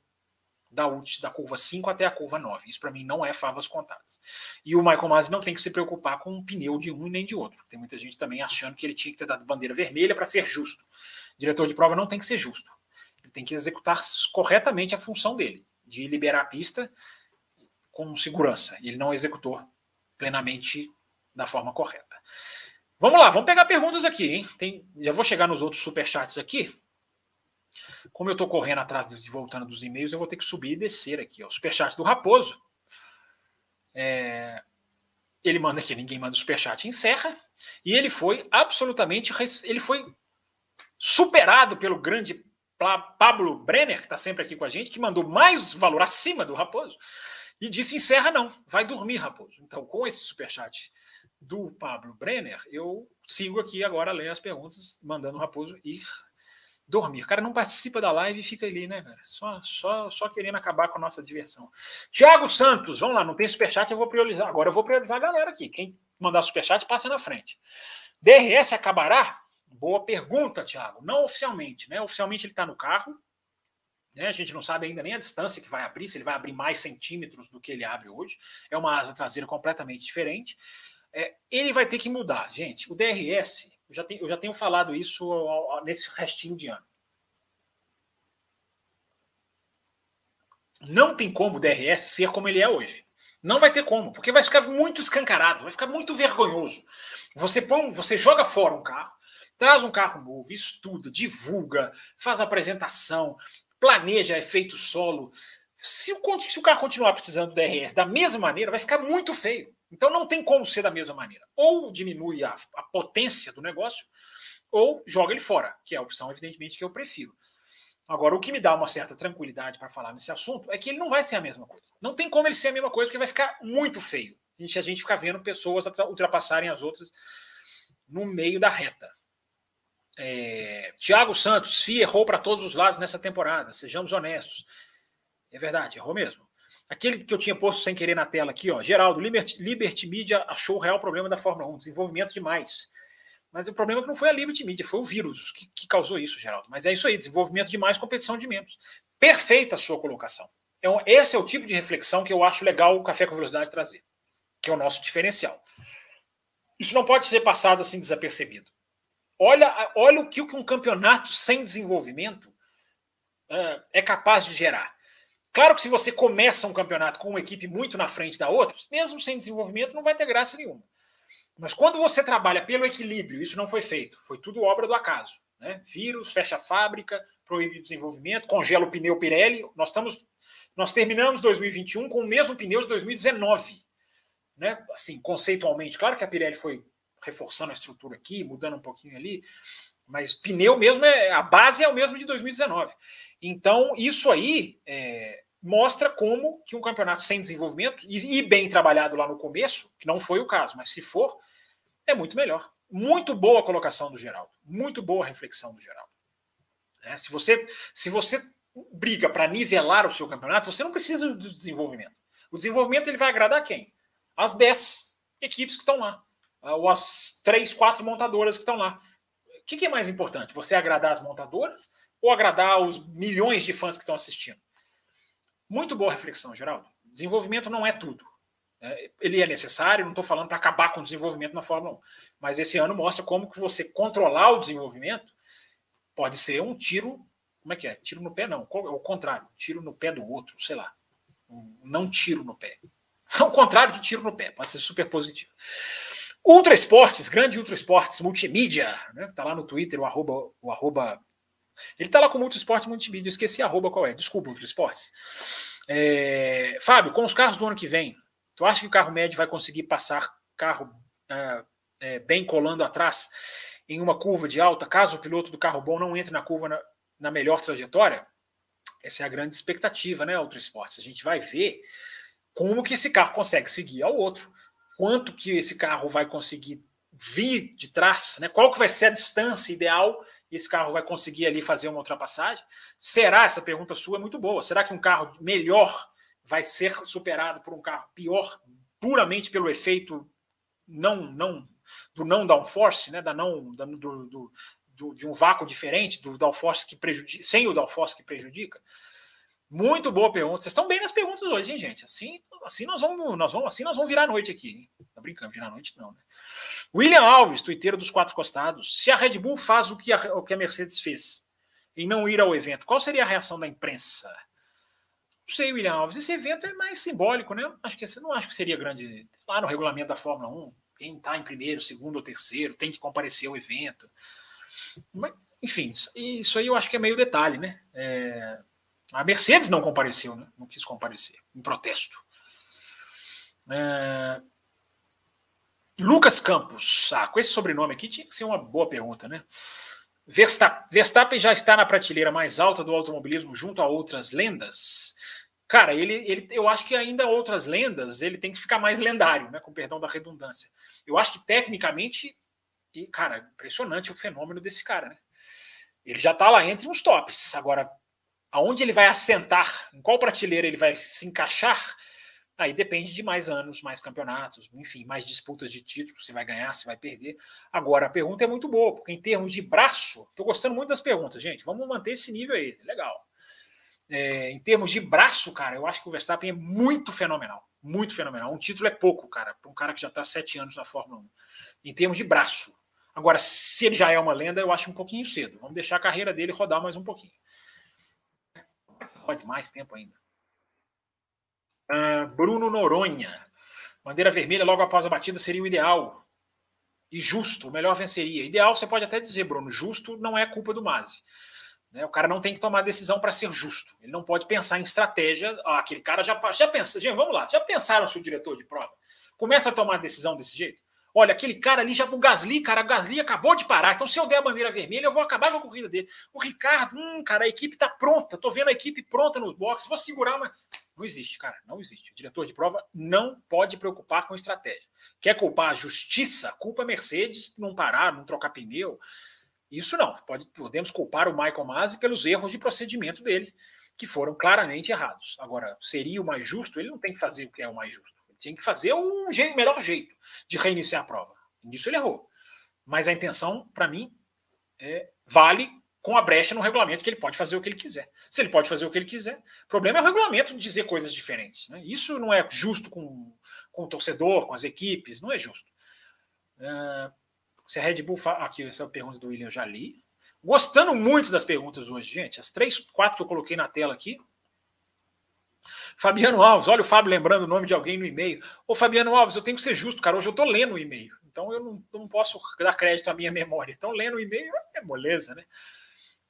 da, ult, da curva 5 até a curva 9. Isso para mim não é favas contadas. E o Michael Masi não tem que se preocupar com um pneu de um nem de outro. Tem muita gente também achando que ele tinha que ter dado bandeira vermelha para ser justo. Diretor de prova não tem que ser justo. Ele tem que executar corretamente a função dele, de liberar a pista com segurança. E ele não executou plenamente da forma correta. Vamos lá, vamos pegar perguntas aqui, hein? Tem, já vou chegar nos outros superchats aqui. Como eu estou correndo atrás de voltando dos e-mails, eu vou ter que subir e descer aqui. Ó. O superchat do Raposo. É, ele manda aqui, ninguém manda o superchat, encerra. E ele foi absolutamente. Ele foi superado pelo grande Pablo Brenner, que está sempre aqui com a gente, que mandou mais valor acima do Raposo. E disse: encerra não, vai dormir, Raposo. Então, com esse superchat do Pablo Brenner, eu sigo aqui agora lendo as perguntas, mandando o Raposo ir dormir. O cara não participa da live e fica ali, né, cara? Só, só, só querendo acabar com a nossa diversão. Tiago Santos, vamos lá, não tem superchat, eu vou priorizar. Agora eu vou priorizar a galera aqui. Quem mandar superchat, passa na frente. DRS acabará? Boa pergunta, Tiago. Não oficialmente, né? Oficialmente ele está no carro. Né? A gente não sabe ainda nem a distância que vai abrir, se ele vai abrir mais centímetros do que ele abre hoje. É uma asa traseira completamente diferente. É, ele vai ter que mudar, gente. O DRS, eu já, tenho, eu já tenho falado isso nesse restinho de ano. Não tem como o DRS ser como ele é hoje. Não vai ter como, porque vai ficar muito escancarado, vai ficar muito vergonhoso. Você põe, você joga fora um carro, traz um carro novo, estuda, divulga, faz apresentação, planeja efeito solo. Se o, se o carro continuar precisando do DRS da mesma maneira, vai ficar muito feio. Então não tem como ser da mesma maneira. Ou diminui a, a potência do negócio, ou joga ele fora, que é a opção, evidentemente, que eu prefiro. Agora, o que me dá uma certa tranquilidade para falar nesse assunto é que ele não vai ser a mesma coisa. Não tem como ele ser a mesma coisa, porque vai ficar muito feio. A gente, a gente fica vendo pessoas ultrapassarem as outras no meio da reta. É, Tiago Santos, FI errou para todos os lados nessa temporada, sejamos honestos. É verdade, errou mesmo. Aquele que eu tinha posto sem querer na tela aqui, ó. Geraldo, Liberty, Liberty Media achou o real problema da Fórmula 1, desenvolvimento demais. Mas o problema é que não foi a Liberty Media, foi o vírus que, que causou isso, Geraldo. Mas é isso aí, desenvolvimento demais, competição de membros. Perfeita a sua colocação. Então, esse é o tipo de reflexão que eu acho legal o Café com Velocidade trazer, que é o nosso diferencial. Isso não pode ser passado assim desapercebido. Olha, olha o que um campeonato sem desenvolvimento é, é capaz de gerar Claro que se você começa um campeonato com uma equipe muito na frente da outra, mesmo sem desenvolvimento, não vai ter graça nenhuma. Mas quando você trabalha pelo equilíbrio, isso não foi feito, foi tudo obra do acaso. Né? Vírus, fecha a fábrica, proíbe o desenvolvimento, congela o pneu Pirelli. Nós estamos, nós terminamos 2021 com o mesmo pneu de 2019, né? Assim, conceitualmente, claro que a Pirelli foi reforçando a estrutura aqui, mudando um pouquinho ali, mas pneu mesmo é a base é o mesmo de 2019. Então isso aí é, mostra como que um campeonato sem desenvolvimento e, e, bem trabalhado lá no começo, que não foi o caso, mas se for, é muito melhor. Muito boa a colocação do Geraldo, muito boa a reflexão do Geraldo. É, se você se você briga para nivelar o seu campeonato, você não precisa do desenvolvimento. O desenvolvimento ele vai agradar quem? As 10 equipes que estão lá, ou as 3, 4 montadoras que estão lá. O que, que é mais importante? Você agradar as montadoras ou agradar os milhões de fãs que estão assistindo? Muito boa reflexão, Geraldo. Desenvolvimento não é tudo. É, ele é necessário, não estou falando para acabar com o desenvolvimento na Fórmula 1, mas esse ano mostra como que você controlar o desenvolvimento pode ser um tiro, como é que é? Tiro no pé não, é o contrário, tiro no pé do outro, sei lá. Não tiro no pé. Ao contrário de tiro no pé, pode ser super positivo. Ultra Esportes, grande Ultra Esportes multimídia, né? Tá lá no Twitter, o arroba, o arroba ele tá lá com Ultra Esportes multimídia, eu esqueci arroba qual é, desculpa, Ultra Esportes. É, Fábio, com os carros do ano que vem, tu acha que o carro médio vai conseguir passar carro é, é, bem colando atrás em uma curva de alta, caso o piloto do carro bom não entre na curva na, na melhor trajetória? Essa é a grande expectativa, né, Ultra Esportes? A gente vai ver como que esse carro consegue seguir ao outro, quanto que esse carro vai conseguir vir de trás, né? qual que vai ser a distância ideal e esse carro vai conseguir ali fazer uma ultrapassagem. Será, essa pergunta sua é muito boa, será que um carro melhor vai ser superado por um carro pior, puramente pelo efeito não, não do não downforce, né? da não, da, do, do, do, de um vácuo diferente do downforce que prejudica, sem o downforce que prejudica? Muito boa pergunta. Vocês estão bem nas perguntas hoje, hein, gente? Assim, assim nós vamos, nós vamos, assim nós vamos virar a noite aqui. Hein? Tá brincando, virar a noite não, né? William Alves, tuiteiro dos quatro costados. Se a Red Bull faz o que a, o que a Mercedes fez em não ir ao evento, qual seria a reação da imprensa? Não sei, William Alves. Esse evento é mais simbólico, né? Acho que não acho que seria grande. Lá no regulamento da Fórmula 1, quem está em primeiro, segundo ou terceiro tem que comparecer ao evento. Mas, enfim, isso aí eu acho que é meio detalhe, né? É, a Mercedes não compareceu, né? não quis comparecer, em protesto. É... Lucas Campos. Ah, com esse sobrenome aqui tinha que ser uma boa pergunta, né? Verstappen já está na prateleira mais alta do automobilismo junto a outras lendas. Cara, ele, ele, eu acho que ainda outras lendas ele tem que ficar mais lendário, né? Com perdão da redundância. Eu acho que tecnicamente, e cara, impressionante o fenômeno desse cara, né? Ele já está lá entre os tops. Agora, aonde ele vai assentar, em qual prateleira ele vai se encaixar, aí depende de mais anos, mais campeonatos, enfim, mais disputas de título, se vai ganhar, se vai perder. Agora, a pergunta é muito boa, porque em termos de braço, estou gostando muito das perguntas, gente, vamos manter esse nível aí, legal. É, em termos de braço, cara, eu acho que o Verstappen é muito fenomenal, muito fenomenal. Um título é pouco, cara, para um cara que já está sete anos na Fórmula 1. Em termos de braço. Agora, se ele já é uma lenda, eu acho um pouquinho cedo. Vamos deixar a carreira dele rodar mais um pouquinho pode mais tempo ainda. Uh, Bruno Noronha. Bandeira vermelha logo após a batida seria o ideal. E justo, o melhor venceria. Ideal, você pode até dizer, Bruno, justo não é culpa do Masi. Né? O cara não tem que tomar decisão para ser justo. Ele não pode pensar em estratégia. Ah, aquele cara já, já pensa. Gente, vamos lá. Já pensaram se o diretor de prova começa a tomar decisão desse jeito? Olha, aquele cara ali já o Gasly, cara, o Gasly acabou de parar. Então, se eu der a bandeira vermelha, eu vou acabar com a corrida dele. O Ricardo, hum, cara, a equipe tá pronta. Tô vendo a equipe pronta nos boxes. Vou segurar uma. Não existe, cara, não existe. O diretor de prova não pode preocupar com estratégia. Quer culpar a justiça? Culpa a Mercedes por não parar, não trocar pneu. Isso não. Pode, podemos culpar o Michael Masi pelos erros de procedimento dele, que foram claramente errados. Agora, seria o mais justo? Ele não tem que fazer o que é o mais justo. Tinha que fazer o melhor jeito de reiniciar a prova. Nisso ele errou. Mas a intenção, para mim, é, vale com a brecha no regulamento que ele pode fazer o que ele quiser. Se ele pode fazer o que ele quiser, o problema é o regulamento dizer coisas diferentes. Né? Isso não é justo com, com o torcedor, com as equipes, não é justo. Uh, se a Red Bull. Fa... Aqui, essa pergunta do William, eu já li. Gostando muito das perguntas hoje, gente. As três, quatro que eu coloquei na tela aqui. Fabiano Alves, olha o Fábio lembrando o nome de alguém no e-mail. Ô Fabiano Alves, eu tenho que ser justo, cara. Hoje eu tô lendo o e-mail. Então eu não, não posso dar crédito à minha memória. Então, lendo o e-mail é moleza, né?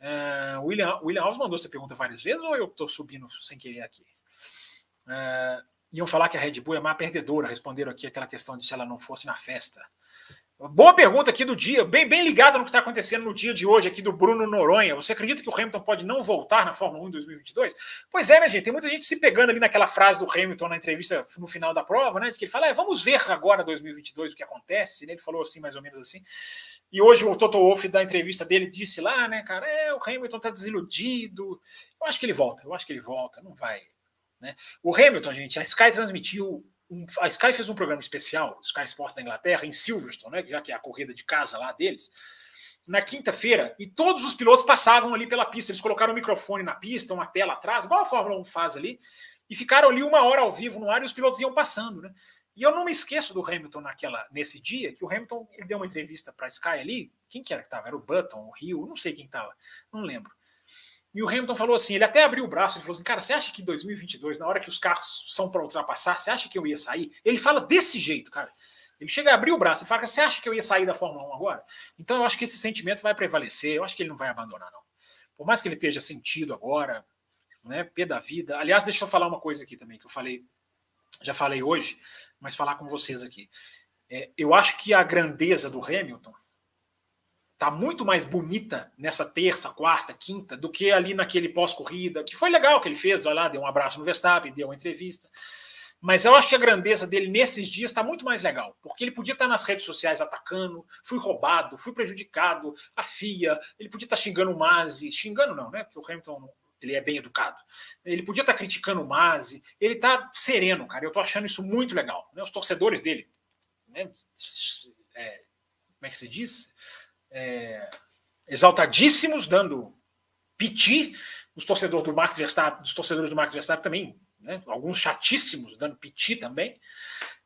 Uh, William, William Alves mandou essa pergunta várias vezes ou eu estou subindo sem querer aqui? Uh, iam falar que a Red Bull é má perdedora, responderam aqui aquela questão de se ela não fosse na festa. Boa pergunta aqui do dia, bem, bem ligada no que está acontecendo no dia de hoje aqui do Bruno Noronha. Você acredita que o Hamilton pode não voltar na Fórmula 1 em 2022? Pois é, né, gente? Tem muita gente se pegando ali naquela frase do Hamilton na entrevista no final da prova, né? Que ele fala, é, vamos ver agora 2022 o que acontece. Né? Ele falou assim, mais ou menos assim. E hoje o Toto Wolff, da entrevista dele, disse lá, né, cara, é, o Hamilton está desiludido. Eu acho que ele volta, eu acho que ele volta, não vai. Né? O Hamilton, gente, a Sky transmitiu a Sky fez um programa especial, Sky Sports da Inglaterra, em Silverstone, né, já que é a corrida de casa lá deles, na quinta-feira, e todos os pilotos passavam ali pela pista. Eles colocaram o microfone na pista, uma tela atrás, igual a Fórmula 1 faz ali, e ficaram ali uma hora ao vivo no ar e os pilotos iam passando, né? E eu não me esqueço do Hamilton naquela, nesse dia, que o Hamilton ele deu uma entrevista para a Sky ali. Quem que era que estava? Era o Button, o Rio, não sei quem estava, não lembro. E o Hamilton falou assim: ele até abriu o braço, ele falou assim, cara, você acha que 2022, na hora que os carros são para ultrapassar, você acha que eu ia sair? Ele fala desse jeito, cara. Ele chega a abrir o braço e fala: você acha que eu ia sair da Fórmula 1 agora? Então eu acho que esse sentimento vai prevalecer, eu acho que ele não vai abandonar, não. Por mais que ele esteja sentido agora, né, pé da vida. Aliás, deixa eu falar uma coisa aqui também, que eu falei, já falei hoje, mas falar com vocês aqui. É, eu acho que a grandeza do Hamilton tá muito mais bonita nessa terça, quarta, quinta do que ali naquele pós-corrida, que foi legal que ele fez, olha lá, deu um abraço no Verstappen, deu uma entrevista. Mas eu acho que a grandeza dele nesses dias está muito mais legal, porque ele podia estar tá nas redes sociais atacando, fui roubado, fui prejudicado, a FIA, ele podia estar tá xingando o Masi, xingando não, né? Porque o Hamilton ele é bem educado. Ele podia estar tá criticando o Masi, ele está sereno, cara. Eu estou achando isso muito legal. Né? Os torcedores dele, né? É, como é que se diz? É, exaltadíssimos, dando piti. Os torcedores do Max Verstappen, os torcedores do Max Verstappen também, né, alguns chatíssimos, dando piti também.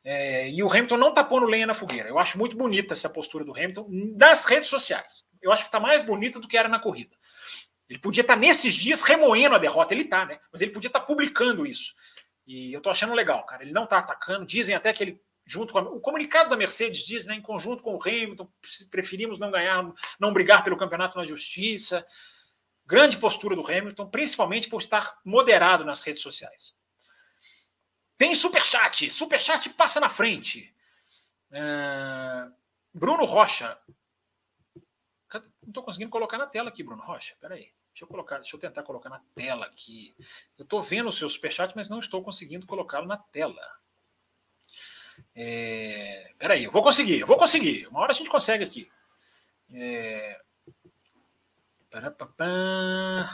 É, e o Hamilton não está pondo lenha na fogueira. Eu acho muito bonita essa postura do Hamilton nas redes sociais. Eu acho que está mais bonita do que era na corrida. Ele podia estar tá nesses dias remoendo a derrota, ele está, né? Mas ele podia estar tá publicando isso. E eu estou achando legal, cara. Ele não está atacando. Dizem até que ele junto com a, o comunicado da Mercedes diz, né, em conjunto com o Hamilton, preferimos não ganhar, não brigar pelo campeonato na justiça. Grande postura do Hamilton, principalmente por estar moderado nas redes sociais. Tem superchat, superchat passa na frente. Uh, Bruno Rocha. Não estou conseguindo colocar na tela aqui, Bruno Rocha. Peraí. Deixa eu colocar, deixa eu tentar colocar na tela aqui. Eu estou vendo o seu superchat, mas não estou conseguindo colocá-lo na tela. É, peraí, eu vou conseguir, eu vou conseguir. Uma hora a gente consegue aqui. É,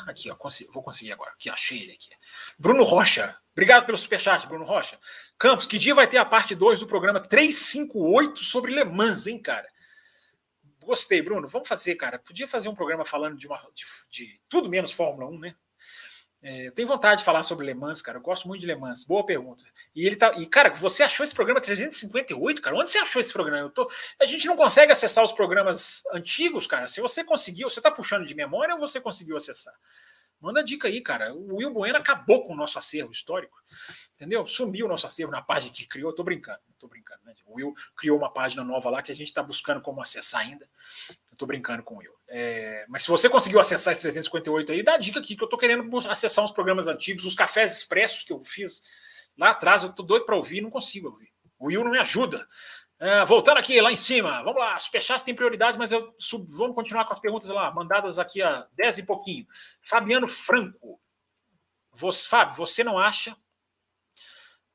aqui, ó, vou conseguir agora. Aqui, achei ele aqui. Bruno Rocha, obrigado pelo superchat, Bruno Rocha. Campos, que dia vai ter a parte 2 do programa 358 sobre Le Mans, hein, cara? Gostei, Bruno. Vamos fazer, cara. Podia fazer um programa falando de, uma, de, de tudo menos Fórmula 1, né? É, eu tenho vontade de falar sobre Le Mans, cara. Eu gosto muito de Le Mans. Boa pergunta. E ele tá. E, cara, você achou esse programa 358, cara? Onde você achou esse programa? Tô... A gente não consegue acessar os programas antigos, cara. Se você conseguiu, você tá puxando de memória ou você conseguiu acessar? Manda dica aí, cara. O Will Bueno acabou com o nosso acervo histórico. Entendeu? Sumiu o nosso acervo na página que criou. Tô brincando, tô brincando, né? O Will criou uma página nova lá que a gente está buscando como acessar ainda. Eu tô brincando com o Will. É... mas se você conseguiu acessar esse 358 aí, dá dica aqui que eu tô querendo acessar uns programas antigos, os cafés expressos que eu fiz lá atrás. Eu tô doido para ouvir, não consigo ouvir. O Will não me ajuda. É, voltando aqui, lá em cima, vamos lá, Superchat tem prioridade, mas eu sub, vamos continuar com as perguntas lá, mandadas aqui a 10 e pouquinho. Fabiano Franco. Você, Fábio, você não acha.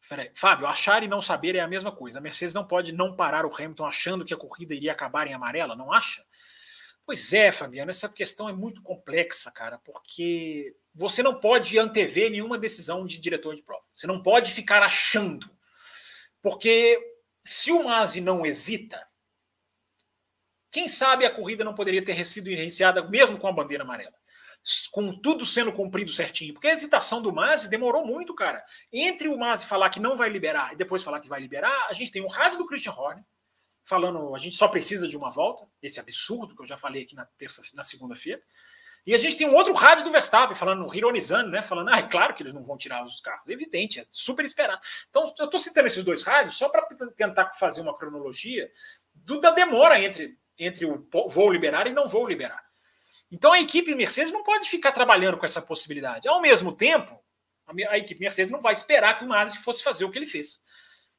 Peraí, Fábio, achar e não saber é a mesma coisa. A Mercedes não pode não parar o Hamilton achando que a corrida iria acabar em amarela, não acha? Pois é, Fabiano, essa questão é muito complexa, cara, porque você não pode antever nenhuma decisão de diretor de prova. Você não pode ficar achando. Porque se o Masi não hesita, quem sabe a corrida não poderia ter sido iniciada mesmo com a bandeira amarela? Com tudo sendo cumprido certinho. Porque a hesitação do Masi demorou muito, cara. Entre o Masi falar que não vai liberar e depois falar que vai liberar, a gente tem o rádio do Christian Horner falando a gente só precisa de uma volta, esse absurdo que eu já falei aqui na terça, na segunda-feira. E a gente tem um outro rádio do Verstappen falando, ironizando, né? Falando, ah, é claro que eles não vão tirar os carros. Evidente, é super esperado. Então, eu estou citando esses dois rádios só para tentar fazer uma cronologia do, da demora entre, entre o vou liberar e não vou liberar. Então a equipe Mercedes não pode ficar trabalhando com essa possibilidade. Ao mesmo tempo, a equipe Mercedes não vai esperar que o Masi fosse fazer o que ele fez.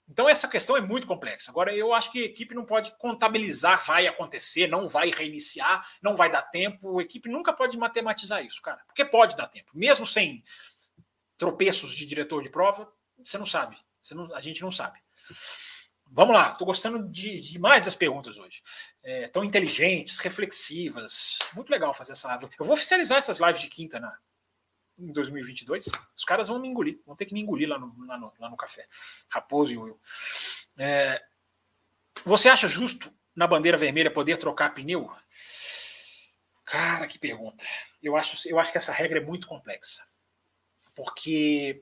Então essa questão é muito complexa. Agora eu acho que a equipe não pode contabilizar, vai acontecer, não vai reiniciar, não vai dar tempo. A equipe nunca pode matematizar isso, cara, porque pode dar tempo, mesmo sem tropeços de diretor de prova. Você não sabe, você não, a gente não sabe. Vamos lá, estou gostando de, de mais das perguntas hoje. É, tão inteligentes, reflexivas. Muito legal fazer essa live. Eu vou oficializar essas lives de quinta na, em 2022. Os caras vão me engolir, vão ter que me engolir lá no, lá no, lá no café. Raposo e Will. É, você acha justo na bandeira vermelha poder trocar pneu? Cara, que pergunta. Eu acho, eu acho que essa regra é muito complexa. Porque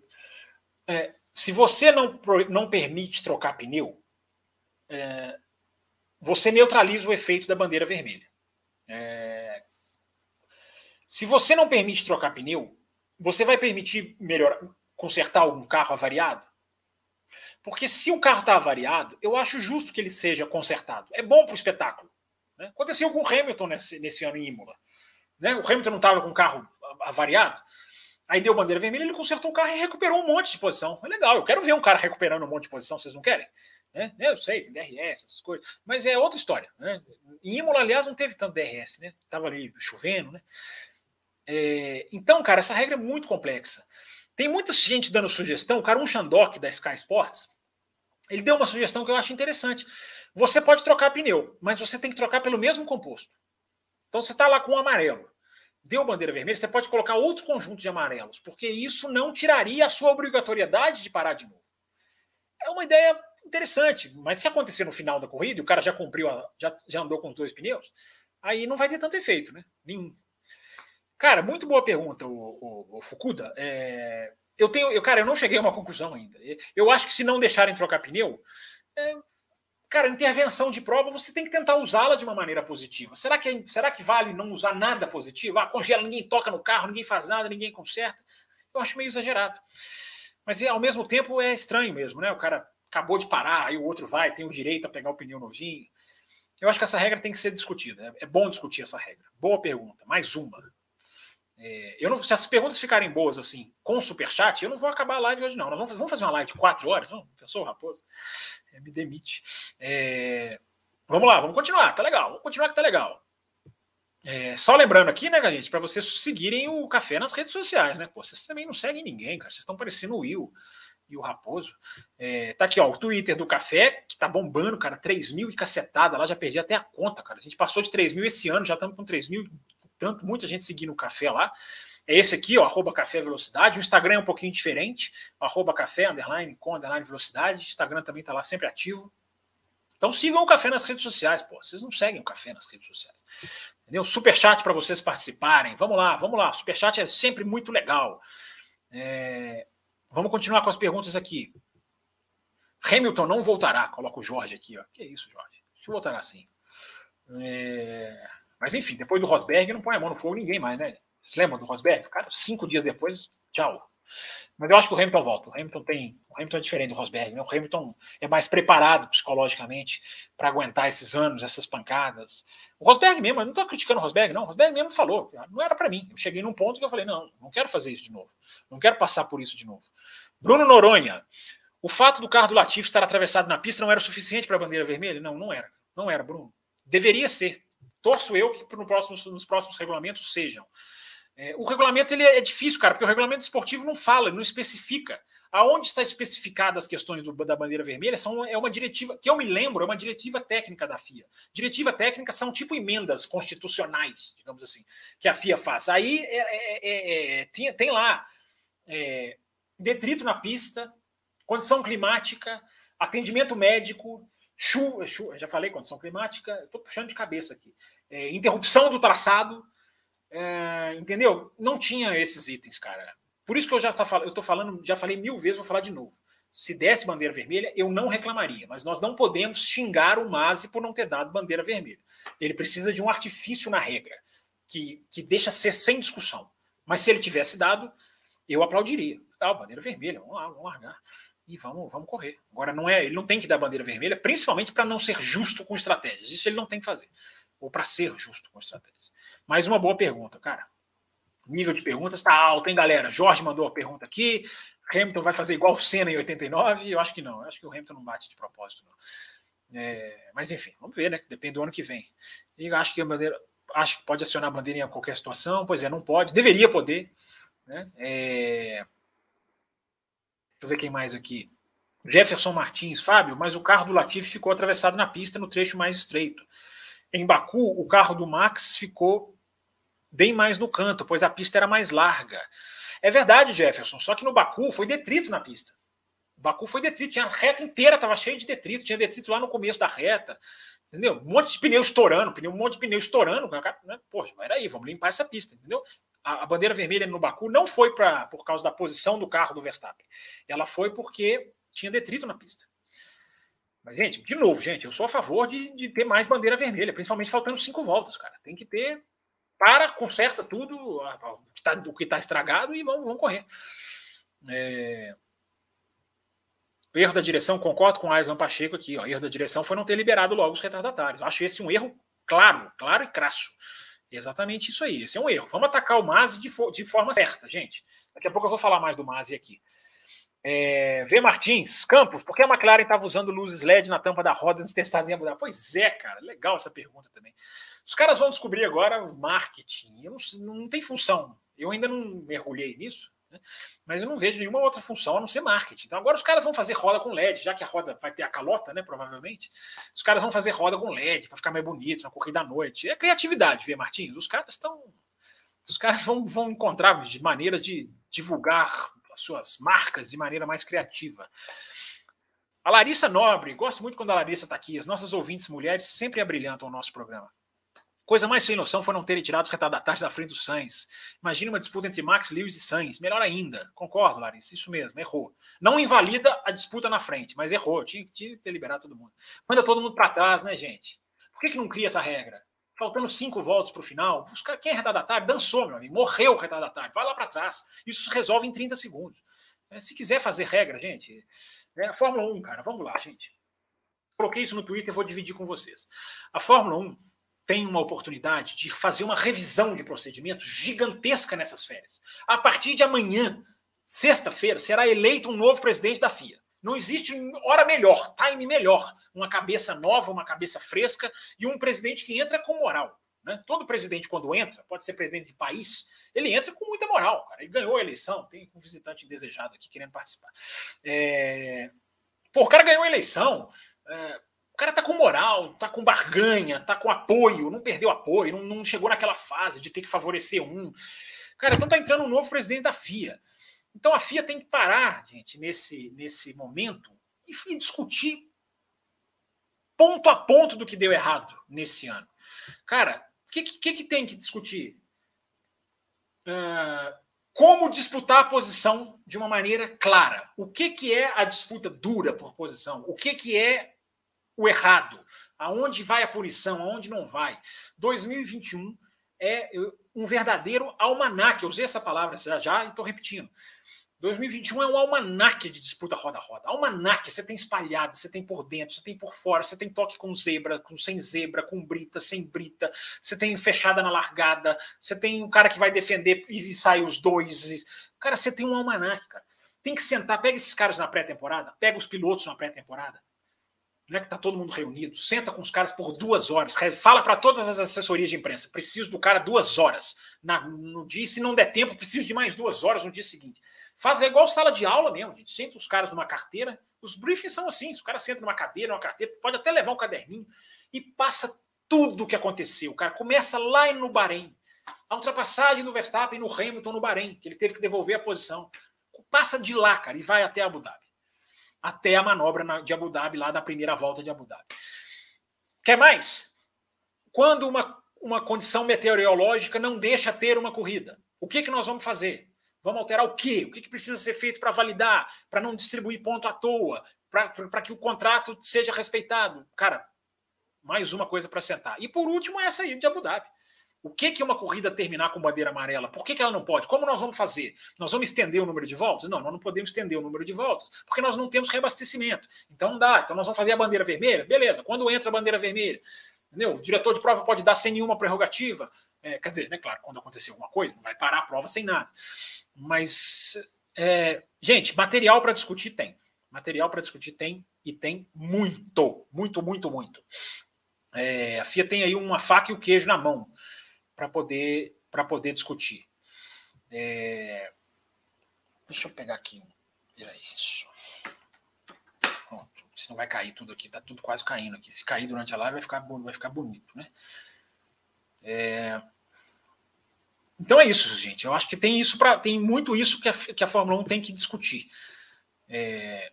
é, se você não, não permite trocar pneu, é, você neutraliza o efeito da bandeira vermelha. É, se você não permite trocar pneu, você vai permitir melhor consertar algum carro avariado? Porque se o carro está avariado, eu acho justo que ele seja consertado. É bom para o espetáculo. Né? Aconteceu com o Hamilton nesse, nesse ano em Imola. Né? O Hamilton não estava com o carro avariado. Aí deu bandeira vermelha, ele consertou o carro e recuperou um monte de posição. É legal, eu quero ver um cara recuperando um monte de posição, vocês não querem? Né? Eu sei, tem DRS, essas coisas, mas é outra história. Né? Em Imola, aliás, não teve tanto DRS, né? Tava ali chovendo, né? É, então, cara, essa regra é muito complexa. Tem muita gente dando sugestão, o cara, um Shandok da Sky Sports, ele deu uma sugestão que eu acho interessante. Você pode trocar pneu, mas você tem que trocar pelo mesmo composto. Então você está lá com o amarelo deu bandeira vermelha, você pode colocar outro conjunto de amarelos, porque isso não tiraria a sua obrigatoriedade de parar de novo. É uma ideia interessante, mas se acontecer no final da corrida o cara já cumpriu, a, já, já andou com os dois pneus, aí não vai ter tanto efeito, né? Nenhum. Cara, muito boa pergunta, o, o, o Fukuda. É, eu tenho, eu, cara, eu não cheguei a uma conclusão ainda. Eu acho que se não deixarem trocar pneu, é, Cara, intervenção de prova, você tem que tentar usá-la de uma maneira positiva. Será que, será que vale não usar nada positivo? Ah, congela, ninguém toca no carro, ninguém faz nada, ninguém conserta. Eu acho meio exagerado. Mas ao mesmo tempo é estranho mesmo, né? O cara acabou de parar, aí o outro vai, tem o direito a pegar o pneu novinho. Eu acho que essa regra tem que ser discutida. É bom discutir essa regra. Boa pergunta. Mais uma. É, eu não, se as perguntas ficarem boas assim, com superchat, eu não vou acabar a live hoje, não. Nós vamos, vamos fazer uma live de quatro horas? Não, pensou, Raposo? É, me demite. É, vamos lá, vamos continuar, tá legal. Vamos continuar que tá legal. É, só lembrando aqui, né, gente, para vocês seguirem o café nas redes sociais, né? Pô, vocês também não seguem ninguém, cara. Vocês estão parecendo o Will e o Raposo. É, tá aqui, ó, o Twitter do café, que tá bombando, cara, 3 mil e cacetada lá, já perdi até a conta, cara. A gente passou de 3 mil esse ano, já estamos com 3 mil tanto, muita gente seguindo o café lá. É esse aqui, ó, arroba café velocidade. O Instagram é um pouquinho diferente, arroba café, underline, com underline velocidade. O Instagram também está lá sempre ativo. Então sigam o café nas redes sociais, pô. Vocês não seguem o café nas redes sociais. Entendeu? Superchat para vocês participarem. Vamos lá, vamos lá. Superchat é sempre muito legal. É... Vamos continuar com as perguntas aqui. Hamilton não voltará. Coloca o Jorge aqui, ó. Que isso, Jorge? Deixa eu voltar assim. É... Mas enfim, depois do Rosberg não põe a mão no fogo ninguém mais, né? Vocês lembram do Rosberg? Cara, cinco dias depois, tchau. Mas eu acho que o Hamilton volta. O Hamilton tem. O Hamilton é diferente do Rosberg, né? O Hamilton é mais preparado psicologicamente para aguentar esses anos, essas pancadas. O Rosberg mesmo, eu não estou criticando o Rosberg, não. O Rosberg mesmo falou, não era para mim. Eu cheguei num ponto que eu falei, não, não quero fazer isso de novo. Não quero passar por isso de novo. Bruno Noronha. O fato do carro do Latifi estar atravessado na pista não era suficiente para a bandeira vermelha? Não, não era. Não era, Bruno. Deveria ser. Torço eu que no próximo, nos próximos regulamentos sejam. É, o regulamento ele é, é difícil, cara, porque o regulamento esportivo não fala, não especifica. Aonde está especificada as questões do, da bandeira vermelha são, é uma diretiva, que eu me lembro, é uma diretiva técnica da FIA. Diretiva técnica são tipo emendas constitucionais, digamos assim, que a FIA faz. Aí é, é, é, é tem, tem, lá detrito na pista, condição climática, atendimento médico, chuva, chuva já falei, condição climática, estou puxando de cabeça aqui. interrupção do traçado é, entendeu? Não tinha esses itens, cara. Por isso que eu já tá, eu tô falando, já falei mil vezes, vou falar de novo. Se desse bandeira vermelha, eu não reclamaria, mas nós não podemos xingar o Masi por não ter dado bandeira vermelha. Ele precisa de um artifício na regra. que, que deixa ser sem discussão. Mas se ele tivesse dado, eu aplaudiria. Ah, bandeira vermelha, vamos lá, vamos largar. E vamos, vamos correr. Agora, não é, ele não tem que dar bandeira vermelha, principalmente para não ser justo com estratégias. Isso ele não tem que fazer. Ou para ser justo com estratégias. Mais uma boa pergunta, cara. Nível de perguntas está alto, hein, galera? Jorge mandou a pergunta aqui. Hamilton vai fazer igual o Senna em 89? Eu acho que não. Eu acho que o Hamilton não bate de propósito, não. É, mas enfim, vamos ver, né? Depende do ano que vem. E acho que a bandeira. Acho que pode acionar a bandeira em qualquer situação. Pois é, não pode. Deveria poder. Né? É, Deixa eu ver quem mais aqui. Jefferson Martins, Fábio, mas o carro do Latifi ficou atravessado na pista no trecho mais estreito. Em Baku, o carro do Max ficou bem mais no canto, pois a pista era mais larga. É verdade, Jefferson, só que no Baku foi detrito na pista. O Baku foi detrito, tinha a reta inteira, estava cheia de detrito, tinha detrito lá no começo da reta. Entendeu? Um monte de pneu estourando, pneu, um monte de pneu estourando. Né? Poxa, aí, vamos limpar essa pista, entendeu? a, a bandeira vermelha no Baku não foi pra, por causa da posição do carro do Verstappen. Ela foi porque tinha detrito na pista. Mas, gente, de novo, gente, eu sou a favor de, de ter mais bandeira vermelha, principalmente faltando cinco voltas, cara. Tem que ter. Para, conserta tudo, o que está tá estragado e vamos, vamos correr. É... Erro da direção, concordo com o Aislan Pacheco aqui. Ó, erro da direção foi não ter liberado logo os retardatários. Acho esse um erro claro, claro e crasso. Exatamente isso aí. Esse é um erro. Vamos atacar o Mazi de, de forma certa, gente. Daqui a pouco eu vou falar mais do Mazi aqui. É, v. Martins, Campos, por que a McLaren estava usando luzes LED na tampa da roda nos testados em Abu Dhabi? Pois é, cara, legal essa pergunta também. Os caras vão descobrir agora o marketing. Eu não, não tem função. Eu ainda não mergulhei nisso. Né? Mas eu não vejo nenhuma outra função a não ser marketing. Então agora os caras vão fazer roda com LED, já que a roda vai ter a calota, né? Provavelmente. Os caras vão fazer roda com LED para ficar mais bonito na corrida à noite. É criatividade, vê, Martins. Os caras estão. Os caras vão, vão encontrar maneiras de divulgar suas marcas de maneira mais criativa. A Larissa Nobre, gosto muito quando a Larissa está aqui. As nossas ouvintes mulheres sempre abrilhantam o nosso programa. Coisa mais sem noção foi não terem tirado os retardatários da frente do Sainz. Imagina uma disputa entre Max, Lewis e Sainz. Melhor ainda. Concordo, Larissa. Isso mesmo, errou. Não invalida a disputa na frente, mas errou. Tinha, que ter liberado todo mundo. Manda todo mundo para trás, né, gente? Por que, que não cria essa regra? Faltando cinco voltas para o final. Os cara, quem é retardatário? Dançou, meu amigo. Morreu o retardatário. Vai lá para trás. Isso resolve em 30 segundos. É, se quiser fazer regra, gente. É, a Fórmula 1, cara. Vamos lá, gente. Coloquei isso no Twitter vou dividir com vocês. A Fórmula 1 tem uma oportunidade de fazer uma revisão de procedimento gigantesca nessas férias. A partir de amanhã, sexta-feira, será eleito um novo presidente da FIA. Não existe hora melhor, time melhor. Uma cabeça nova, uma cabeça fresca e um presidente que entra com moral. Né? Todo presidente, quando entra, pode ser presidente de país, ele entra com muita moral. Cara. Ele ganhou a eleição, tem um visitante indesejado aqui querendo participar. É... Pô, o cara ganhou a eleição. É o cara tá com moral, tá com barganha, tá com apoio, não perdeu apoio, não, não chegou naquela fase de ter que favorecer um. Cara, então tá entrando um novo presidente da FIA. Então a FIA tem que parar, gente, nesse, nesse momento e, e discutir ponto a ponto do que deu errado nesse ano. Cara, o que, que, que, tem que discutir? Uh, como disputar a posição de uma maneira clara. O que, que é a disputa dura por posição? O que, que é o errado, aonde vai a punição, aonde não vai. 2021 é um verdadeiro almanaque. Eu usei essa palavra já, já e estou repetindo. 2021 é um almanaque de disputa roda-roda. Almanaque, você tem espalhado, você tem por dentro, você tem por fora, você tem toque com zebra, com sem zebra, com brita, sem brita, você tem fechada na largada, você tem um cara que vai defender e sai os dois. Cara, você tem um almanaque, cara. Tem que sentar, pega esses caras na pré-temporada, pega os pilotos na pré-temporada, né, que está todo mundo reunido, senta com os caras por duas horas, fala para todas as assessorias de imprensa, preciso do cara duas horas na, no dia, se não der tempo, preciso de mais duas horas no dia seguinte. Faz igual sala de aula mesmo, gente. Senta os caras numa carteira, os briefings são assim, os caras sentam numa cadeira, numa carteira, pode até levar um caderninho e passa tudo o que aconteceu. O cara começa lá no Bahrein, a ultrapassagem no Verstappen no Hamilton no Bahrein, que ele teve que devolver a posição. Passa de lá, cara, e vai até Abu Dhabi até a manobra de Abu Dhabi, lá da primeira volta de Abu Dhabi. Quer mais? Quando uma, uma condição meteorológica não deixa ter uma corrida, o que, que nós vamos fazer? Vamos alterar o quê? O que, que precisa ser feito para validar, para não distribuir ponto à toa, para que o contrato seja respeitado? Cara, mais uma coisa para sentar. E por último, essa aí de Abu Dhabi. O que, que é uma corrida terminar com bandeira amarela? Por que, que ela não pode? Como nós vamos fazer? Nós vamos estender o número de voltas? Não, nós não podemos estender o número de voltas, porque nós não temos reabastecimento. Então não dá. Então nós vamos fazer a bandeira vermelha? Beleza. Quando entra a bandeira vermelha? Entendeu? O diretor de prova pode dar sem nenhuma prerrogativa. É, quer dizer, né, claro, quando acontecer alguma coisa, não vai parar a prova sem nada. Mas, é, gente, material para discutir tem. Material para discutir tem e tem muito, muito, muito, muito. É, a FIA tem aí uma faca e o queijo na mão para poder, poder discutir. É, deixa eu pegar aqui. Era isso. Pronto. Senão vai cair tudo aqui. Tá tudo quase caindo aqui. Se cair durante a live vai ficar, vai ficar bonito, né? É, então é isso, gente. Eu acho que tem isso para tem muito isso que a, que a Fórmula 1 tem que discutir. É...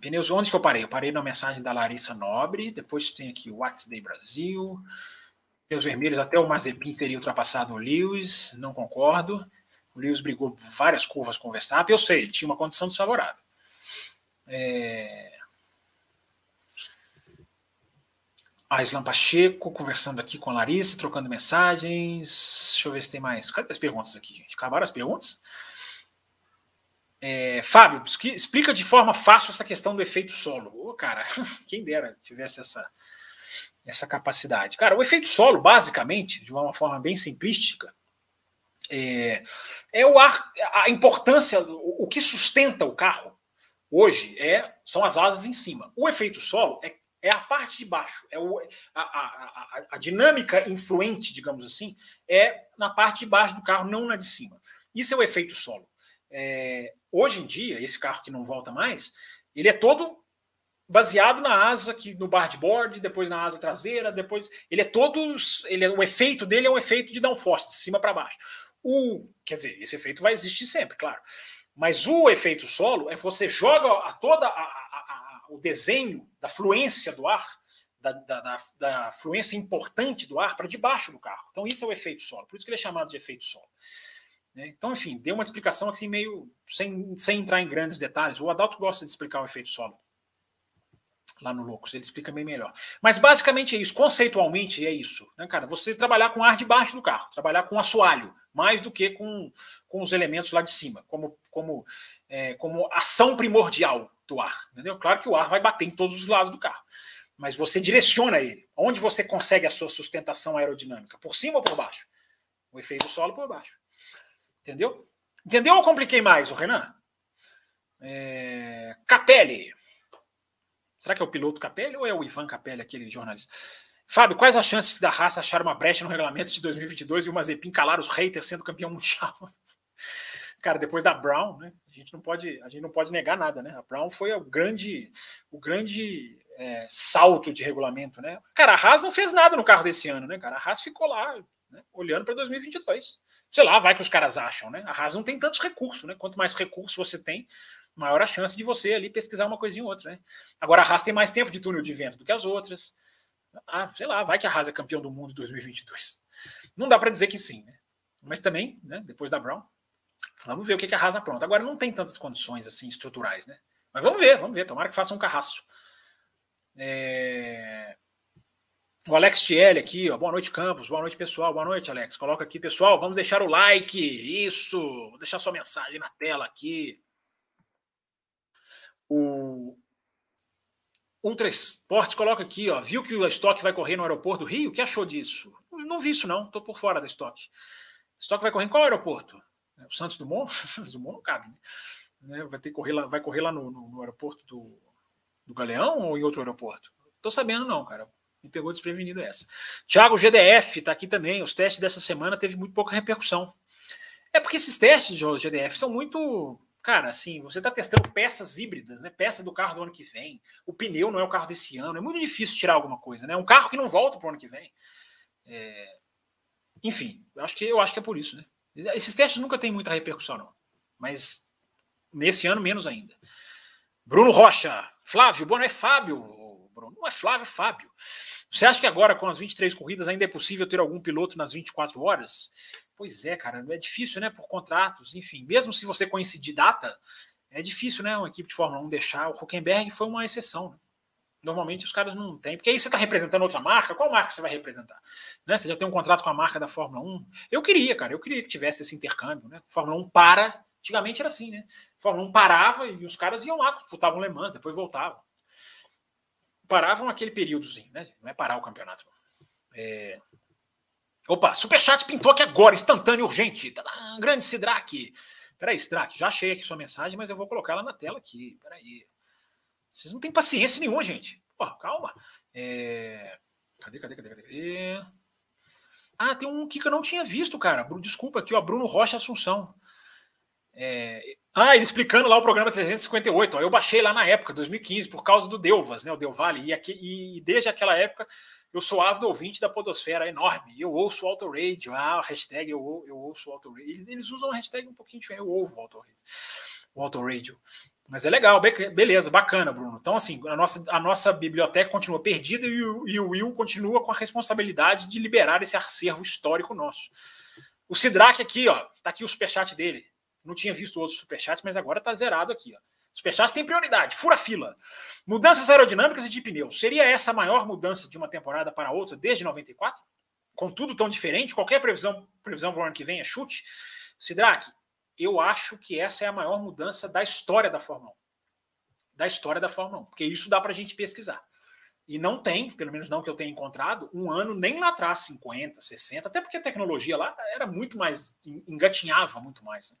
Pneus onde que eu parei? Eu parei na mensagem da Larissa Nobre, depois tem aqui o Day Brasil. Pneus vermelhos até o Mazepin teria ultrapassado o Lewis, não concordo. O Lewis brigou várias curvas com o Verstappen, eu sei, ele tinha uma condição desfavorável. É... A Islam Pacheco conversando aqui com a Larissa, trocando mensagens. Deixa eu ver se tem mais. Cadê as perguntas aqui, gente? Acabaram as perguntas? É, Fábio, explica de forma fácil essa questão do efeito solo. Ô, cara, quem dera tivesse essa, essa capacidade. Cara, o efeito solo, basicamente, de uma forma bem simplística, é, é o ar, a importância, o, o que sustenta o carro hoje é são as asas em cima. O efeito solo é é a parte de baixo. É o, a, a, a, a, dinâmica influente, digamos assim, é na parte de baixo do carro, não na de cima. Isso é o efeito solo. É, hoje em dia, esse carro que não volta mais, ele é todo baseado na asa que no board, depois na asa traseira, depois ele é todos, ele é, o efeito dele é um efeito de downforce, de cima para baixo. O, quer dizer, esse efeito vai existir sempre, claro. Mas o efeito solo é você joga a toda a, o desenho da fluência do ar, da, da, da, da fluência importante do ar para debaixo do carro. Então, isso é o efeito solo. Por isso que ele é chamado de efeito solo. Né? Então, enfim, deu uma explicação assim, meio sem, sem entrar em grandes detalhes. O Adalto gosta de explicar o efeito solo lá no Loucos, ele explica bem melhor. Mas basicamente é isso, conceitualmente é isso, né, cara? Você trabalhar com ar debaixo do carro, trabalhar com assoalho, mais do que com, com os elementos lá de cima, como, como, é, como ação primordial do ar. Entendeu? Claro que o ar vai bater em todos os lados do carro. Mas você direciona ele. Onde você consegue a sua sustentação aerodinâmica? Por cima ou por baixo? O efeito solo por baixo. Entendeu? Entendeu ou compliquei mais, o Renan? É... Capelli. Será que é o piloto Capelli ou é o Ivan Capelli, aquele jornalista? Fábio, quais as chances da raça achar uma brecha no regulamento de 2022 e o Mazepin calar os haters sendo campeão mundial? Cara, depois da Brown, né? A gente não pode, a gente não pode negar nada, né? A Brown foi o grande, o grande é, salto de regulamento, né? Cara, a Haas não fez nada no carro desse ano, né? Cara, a Haas ficou lá, né? olhando para 2022. Sei lá, vai que os caras acham, né? A Haas não tem tantos recursos, né? Quanto mais recursos você tem, maior a chance de você ali pesquisar uma coisinha ou outra, né? Agora a Haas tem mais tempo de túnel de vento do que as outras. Ah, sei lá, vai que a Haas é campeão do mundo em 2022. Não dá para dizer que sim, né? Mas também, né, depois da Brown, Vamos ver o que, que a Haas pronta. Agora não tem tantas condições assim estruturais, né? Mas vamos ver, vamos ver. Tomara que faça um carrasco. É... O Alex Tielli aqui, ó. Boa noite, Campos. Boa noite, pessoal. Boa noite, Alex. Coloca aqui, pessoal. Vamos deixar o like. Isso. Vou deixar sua mensagem na tela aqui. O Ultra Sports coloca aqui, ó. Viu que o estoque vai correr no aeroporto do Rio? O que achou disso? Não vi isso, não. Estou por fora da estoque. Estoque vai correr em qual aeroporto? Né? O Santos Dumont, Dumont não cabe, né? né? Vai ter correr lá, vai correr lá no, no, no aeroporto do, do Galeão ou em outro aeroporto? Tô sabendo não, cara. Me pegou desprevenido essa. Thiago GDF está aqui também. Os testes dessa semana teve muito pouca repercussão. É porque esses testes de GDF são muito. Cara, assim, você está testando peças híbridas, né? Peça do carro do ano que vem. O pneu não é o carro desse ano. É muito difícil tirar alguma coisa, né? Um carro que não volta para o ano que vem. É... Enfim, eu acho que eu acho que é por isso, né? Esses testes nunca têm muita repercussão, não. Mas nesse ano, menos ainda. Bruno Rocha. Flávio, bom, não é Fábio. Bruno, não é Flávio, é Fábio. Você acha que agora, com as 23 corridas, ainda é possível ter algum piloto nas 24 horas? Pois é, cara, é difícil, né? Por contratos, enfim. Mesmo se você coincidir data, é difícil, né? Uma equipe de Fórmula 1 deixar. O Huckenberg foi uma exceção. Normalmente os caras não têm, porque aí você está representando outra marca, qual marca você vai representar? Né? Você já tem um contrato com a marca da Fórmula 1. Eu queria, cara, eu queria que tivesse esse intercâmbio, né? Fórmula 1 para, antigamente era assim, né? Fórmula 1 parava e os caras iam lá, disputavam Le Mans, depois voltavam. Paravam aquele períodozinho, né? Não é parar o campeonato. É... Opa, Superchat pintou aqui agora, instantâneo, urgente. Tadã, grande Sidraque. Peraí, Sidraque, já achei aqui sua mensagem, mas eu vou colocar ela na tela aqui. Peraí. Vocês não têm paciência nenhuma, gente. Pô, calma. É... Cadê, cadê, cadê, cadê? Ah, tem um que eu não tinha visto, cara. Desculpa aqui, ó. Bruno Rocha Assunção. É... Ah, ele explicando lá o programa 358. Ó, eu baixei lá na época, 2015, por causa do Delvas, né? O Del Valle. E, aqui, e desde aquela época eu sou ávido ouvinte da Podosfera, enorme. Eu ouço o Auto Radio. Ah, hashtag eu, eu ouço o Auto Radio. Eles, eles usam a hashtag um pouquinho diferente. Eu ouvo o Auto Radio. O Auto Radio. Mas é legal, beleza, bacana, Bruno. Então, assim, a nossa, a nossa biblioteca continua perdida e o, e o Will continua com a responsabilidade de liberar esse acervo histórico nosso. O Sidraque aqui, ó, tá aqui o superchat dele. Não tinha visto outros superchats, mas agora tá zerado aqui, ó. Superchat tem prioridade, fura fila. Mudanças aerodinâmicas e de pneus. Seria essa a maior mudança de uma temporada para outra desde 94? Com tudo tão diferente, qualquer previsão, previsão para o ano que vem é chute. Sidraque, eu acho que essa é a maior mudança da história da Fórmula 1. Da história da Fórmula 1, porque isso dá para a gente pesquisar. E não tem, pelo menos não que eu tenha encontrado, um ano nem lá atrás, 50, 60, até porque a tecnologia lá era muito mais, engatinhava muito mais. Né?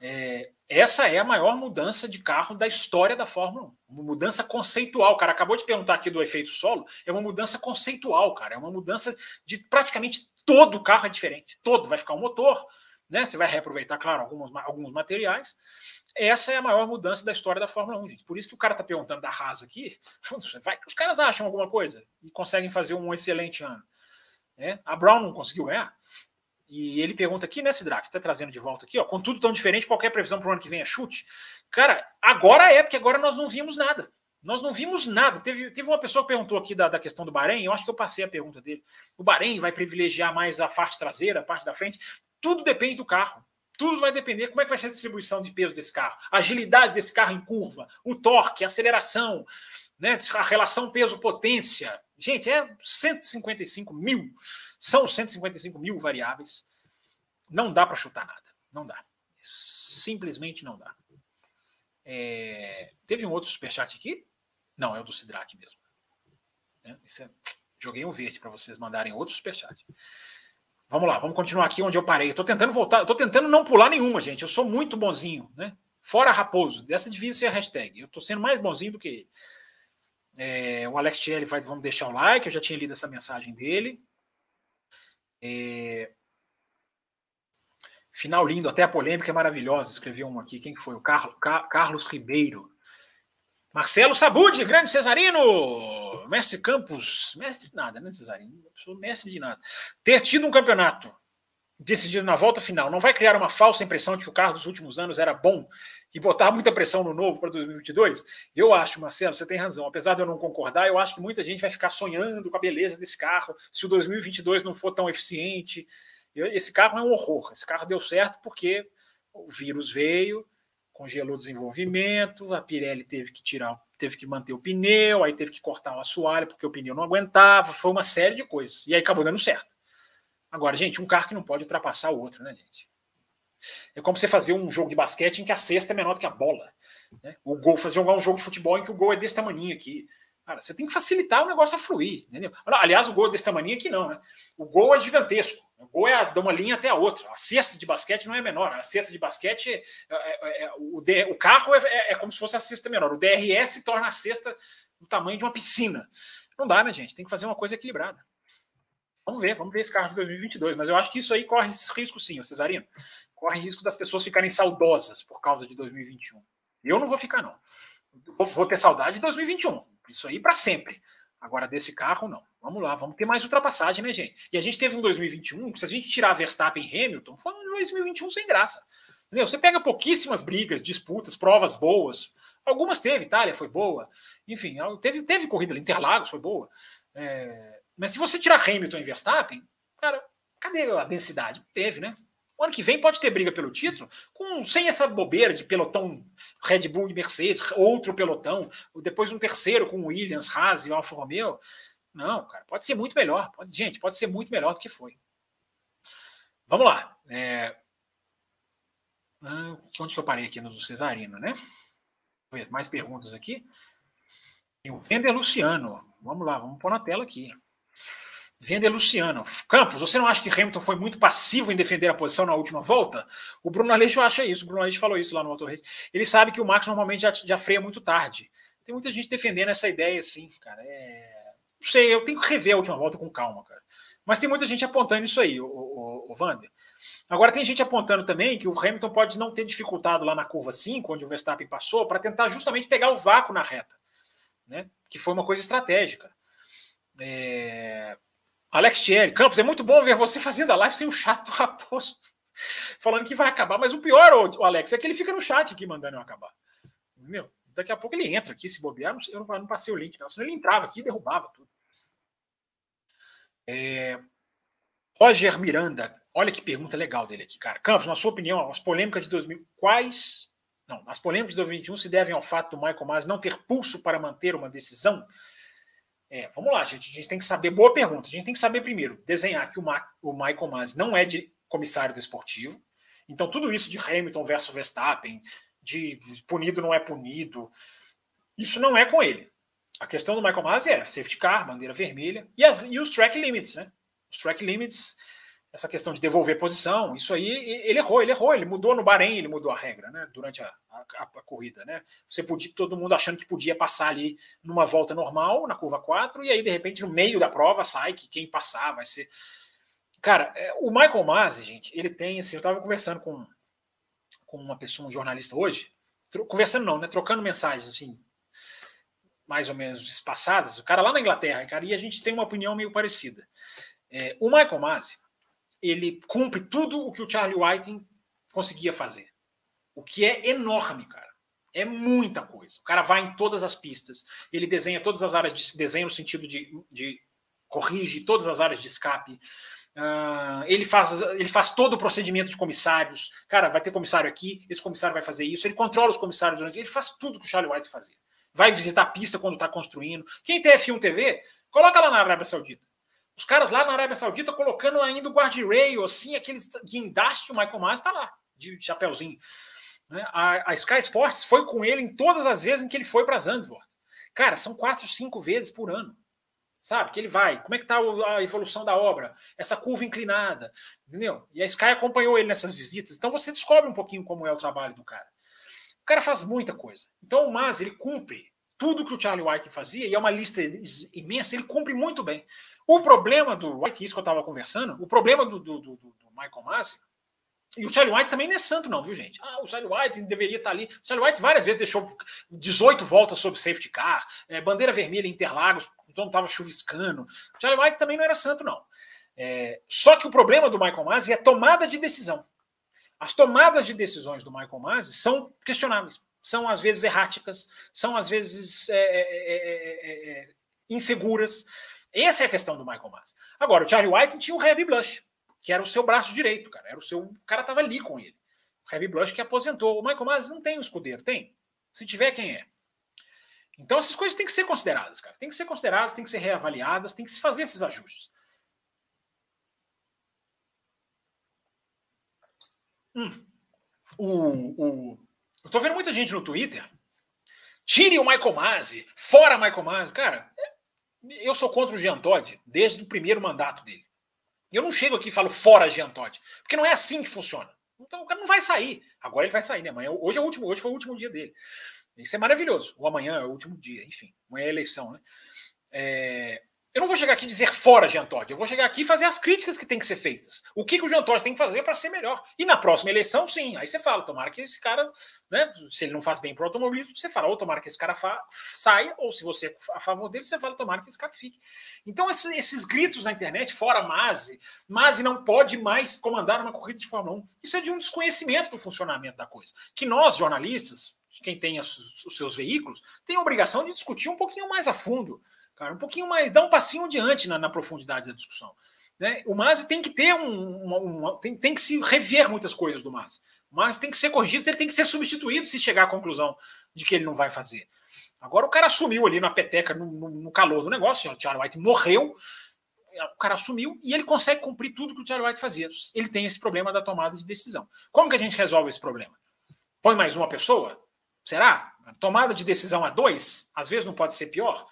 É, essa é a maior mudança de carro da história da Fórmula 1. Uma mudança conceitual. O cara acabou de perguntar aqui do efeito solo. É uma mudança conceitual, cara. É uma mudança de praticamente todo carro é diferente. Todo. Vai ficar o motor, né? Você vai reaproveitar, claro, alguns, alguns materiais. Essa é a maior mudança da história da Fórmula 1, gente. Por isso que o cara está perguntando da Haas aqui. Vai que os caras acham alguma coisa e conseguem fazer um excelente ano. Né? A Brown não conseguiu ganhar. E ele pergunta aqui, né, Sidraque? Está trazendo de volta aqui, ó. Com tudo tão diferente, qualquer previsão para o ano que vem é chute. Cara, agora é, porque agora nós não vimos nada. Nós não vimos nada. Teve, teve uma pessoa que perguntou aqui da, da questão do Bahrein, eu acho que eu passei a pergunta dele. O Bahrein vai privilegiar mais a parte traseira, a parte da frente. Tudo depende do carro. Tudo vai depender como é que vai ser a distribuição de peso desse carro, a agilidade desse carro em curva, o torque, a aceleração, né, a relação peso-potência. Gente, é 155 mil. São 155 mil variáveis. Não dá para chutar nada. Não dá. Simplesmente não dá. É... Teve um outro superchat aqui? Não, é o do Sidraque mesmo. É, é... Joguei um verde para vocês mandarem outro superchat. Vamos lá, vamos continuar aqui onde eu parei. Tô tentando voltar, tô tentando não pular nenhuma, gente. Eu sou muito bonzinho, né? Fora Raposo, dessa devia ser a hashtag. Eu tô sendo mais bonzinho do que. É, o Alex Tchelle vai, vamos deixar o like, eu já tinha lido essa mensagem dele. É, final lindo, até a polêmica é maravilhosa. Escreveu um aqui, quem que foi? O Carlos, Carlos Ribeiro. Marcelo Sabude, grande Cesarino, mestre Campos, mestre nada, né, Cesarino? Eu sou mestre de nada. Ter tido um campeonato decidido na volta final não vai criar uma falsa impressão de que o carro dos últimos anos era bom e botar muita pressão no novo para 2022? Eu acho, Marcelo, você tem razão. Apesar de eu não concordar, eu acho que muita gente vai ficar sonhando com a beleza desse carro se o 2022 não for tão eficiente. Esse carro é um horror. Esse carro deu certo porque o vírus veio, congelou o desenvolvimento, a Pirelli teve que tirar, teve que manter o pneu, aí teve que cortar o assoalho porque o pneu não aguentava, foi uma série de coisas. E aí acabou dando certo. Agora, gente, um carro que não pode ultrapassar o outro, né, gente? É como você fazer um jogo de basquete em que a cesta é menor do que a bola. Né? O gol, fazer jogar um jogo de futebol em que o gol é desse tamanho aqui. Cara, você tem que facilitar o negócio a fluir. Entendeu? Aliás, o gol desse tamanho aqui não, né? O gol é gigantesco. O gol é de uma linha até a outra. A cesta de basquete não é menor. A cesta de basquete, é, é, é, o, o, carro é, é, é, como se fosse a cesta menor. O DRS torna a cesta do tamanho de uma piscina. Não dá, né, gente? Tem que fazer uma coisa equilibrada. Vamos ver, vamos ver esse carro de 2022. Mas eu acho que isso aí corre risco sim, Cesarino. Corre risco das pessoas ficarem saudosas por causa de 2021. Eu não vou ficar, não. Vou ter saudade de 2021 isso aí para sempre. Agora, desse carro, não. Vamos lá, vamos ter mais ultrapassagem, né, gente? E a gente teve um 2021, se a gente tirar Verstappen e Hamilton, foi um 2021 sem graça. Entendeu? Você pega pouquíssimas brigas, disputas, provas boas. Algumas teve, Itália foi boa. Enfim, teve, teve corrida ali, Interlagos foi boa. É... Mas se você tirar Hamilton e Verstappen, cara, cadê a densidade? Teve, né? O ano que vem pode ter briga pelo título, com sem essa bobeira de pelotão Red Bull e Mercedes, outro pelotão, depois um terceiro com Williams, Haas e Alfa Romeo. Não, cara, pode ser muito melhor. Pode, gente, pode ser muito melhor do que foi. Vamos lá. É... Ah, onde que eu parei aqui no Cesarino, né? Mais perguntas aqui. E o Vender Luciano. Vamos lá, vamos pôr na tela aqui. Vender Luciano. Campos, você não acha que Hamilton foi muito passivo em defender a posição na última volta? O Bruno Aleixo acha isso. O Bruno Aleixo falou isso lá no Auto Ele sabe que o Max normalmente já, já freia muito tarde. Tem muita gente defendendo essa ideia assim, cara. É... Não sei, eu tenho que rever a última volta com calma, cara. Mas tem muita gente apontando isso aí, o, o, o Vander. Agora tem gente apontando também que o Hamilton pode não ter dificultado lá na curva 5, onde o Verstappen passou, para tentar justamente pegar o vácuo na reta. Né? Que foi uma coisa estratégica. É... Alex Thierry, Campos, é muito bom ver você fazendo a live sem o chato raposo. Falando que vai acabar, mas o pior, o Alex, é que ele fica no chat aqui mandando eu acabar. Entendeu? Daqui a pouco ele entra aqui, se bobear. Eu não, passei o link, não. Senão ele entrava aqui e derrubava tudo. É... Roger Miranda, olha que pergunta legal dele aqui, cara. Campos, na sua opinião, as polêmicas de 2000, quais. Não, as polêmicas de 2021 se devem ao fato do Michael Masi não ter pulso para manter uma decisão? É, vamos lá, gente. A gente tem que saber. Boa pergunta. A gente tem que saber primeiro desenhar que o, Ma, o Michael Masi não é de comissário desportivo. Então, tudo isso de Hamilton versus Verstappen, de punido não é punido, isso não é com ele. A questão do Michael Masi é safety car, bandeira vermelha, e, as, e os track limits, né? Os track limits, essa questão de devolver posição, isso aí ele errou, ele errou, ele mudou no Bahrein, ele mudou a regra, né? Durante a, a, a, corrida, né? Você podia, todo mundo achando que podia passar ali numa volta normal, na curva 4, e aí de repente no meio da prova sai que quem passar vai ser. Cara, é, o Michael Masi, gente, ele tem assim, eu estava conversando com, com uma pessoa, um jornalista hoje, conversando não, né? Trocando mensagens assim, mais ou menos espaçadas, o cara lá na Inglaterra, cara, e a gente tem uma opinião meio parecida. É, o Michael Masi, ele cumpre tudo o que o Charlie Whiting conseguia fazer. O que é enorme, cara. É muita coisa. O cara vai em todas as pistas, ele desenha todas as áreas de desenha no sentido de, de corrige todas as áreas de escape. Uh, ele, faz, ele faz todo o procedimento de comissários. Cara, vai ter comissário aqui, esse comissário vai fazer isso. Ele controla os comissários durante. Ele faz tudo que o Charlie White fazia. Vai visitar a pista quando está construindo. Quem tem F1 TV, coloca lá na Arábia Saudita. Os caras lá na Arábia Saudita colocando ainda o guardrail, assim, aqueles guindaste, o Michael Masi está lá, de chapéuzinho. Né? A, a, Sky Sports foi com ele em todas as vezes em que ele foi para Zandvoort. Cara, são quatro, cinco vezes por ano. Sabe? Que ele vai. Como é que está a evolução da obra? Essa curva inclinada. Entendeu? E a Sky acompanhou ele nessas visitas. Então você descobre um pouquinho como é o trabalho do cara. O cara faz muita coisa. Então o Masi, ele cumpre tudo que o Charlie White fazia, e é uma lista imensa, ele cumpre muito bem. O problema do White, isso que eu estava conversando, o problema do, do, do, do Michael Masi, e o Charlie White também não é santo, não, viu, gente? Ah, o Charlie White deveria estar ali. O Charlie White várias vezes deixou 18 voltas sobre safety car, é, bandeira vermelha em Interlagos, então estava chuviscando. O Charlie White também não era santo, não. É, só que o problema do Michael Masi é a tomada de decisão. As tomadas de decisões do Michael Masi são questionáveis, são às vezes erráticas, são às vezes é, inseguras. Essa é a questão do Michael Masi. Agora, o Charlie White tinha o Heavy Blush, que era o seu braço direito, cara. Era o seu, o cara tava ali com ele. O Heavy Blush que aposentou. O Michael Masi não tem um escudeiro, tem? Se tiver, quem é? Então essas coisas têm que ser consideradas, cara. Tem que ser consideradas, tem que ser reavaliadas, tem que se fazer esses ajustes. Hum. O, o... Eu tô vendo muita gente no Twitter. Tire o Michael Masi, fora Michael Masi. Cara, eu sou contra o Jean Todt desde o primeiro mandato dele. Eu não chego aqui e falo fora Jean Todt, porque não é assim que funciona. Então o cara não vai sair. Agora ele vai sair, né? Amanhã, hoje é o último, hoje foi o último dia dele. Isso é maravilhoso. O amanhã é o último dia, enfim. Amanhã é eleição, né? É, eu não vou chegar aqui e dizer fora Jean Todt, eu vou chegar aqui e fazer as críticas que têm que ser feitas. O que, que o Jean Todt tem que fazer para ser melhor. E na próxima eleição, sim, aí você fala, tomara que esse cara, né, se ele não faz bem para o automobilismo, você fala, ou tomara que esse cara saia, ou se você é a favor dele, você fala, tomara que esse cara fique. Então, esses, esses gritos na internet, fora Mase, Mase não pode mais comandar uma corrida de Fórmula 1, isso é de um desconhecimento do funcionamento da coisa. Que nós, jornalistas, quem tem os, seus veículos, tem a obrigação de discutir um pouquinho mais a fundo cara, um pouquinho mais, dá um passinho adiante na, na profundidade da discussão. Né? O Mazi tem que ter um. Uma, uma, tem, tem que se rever muitas coisas do Mazi. O Mazi tem que ser corrigido, ele tem que ser substituído se chegar à conclusão de que ele não vai fazer. Agora o cara assumiu ali na peteca, no, no, no calor do negócio, o Charlie White morreu, o cara assumiu e ele consegue cumprir tudo que o Charlie White fazia. Ele tem esse problema da tomada de decisão. Como que a gente resolve esse problema? Põe mais uma pessoa? Será? tomada de decisão a dois, às vezes não pode ser pior.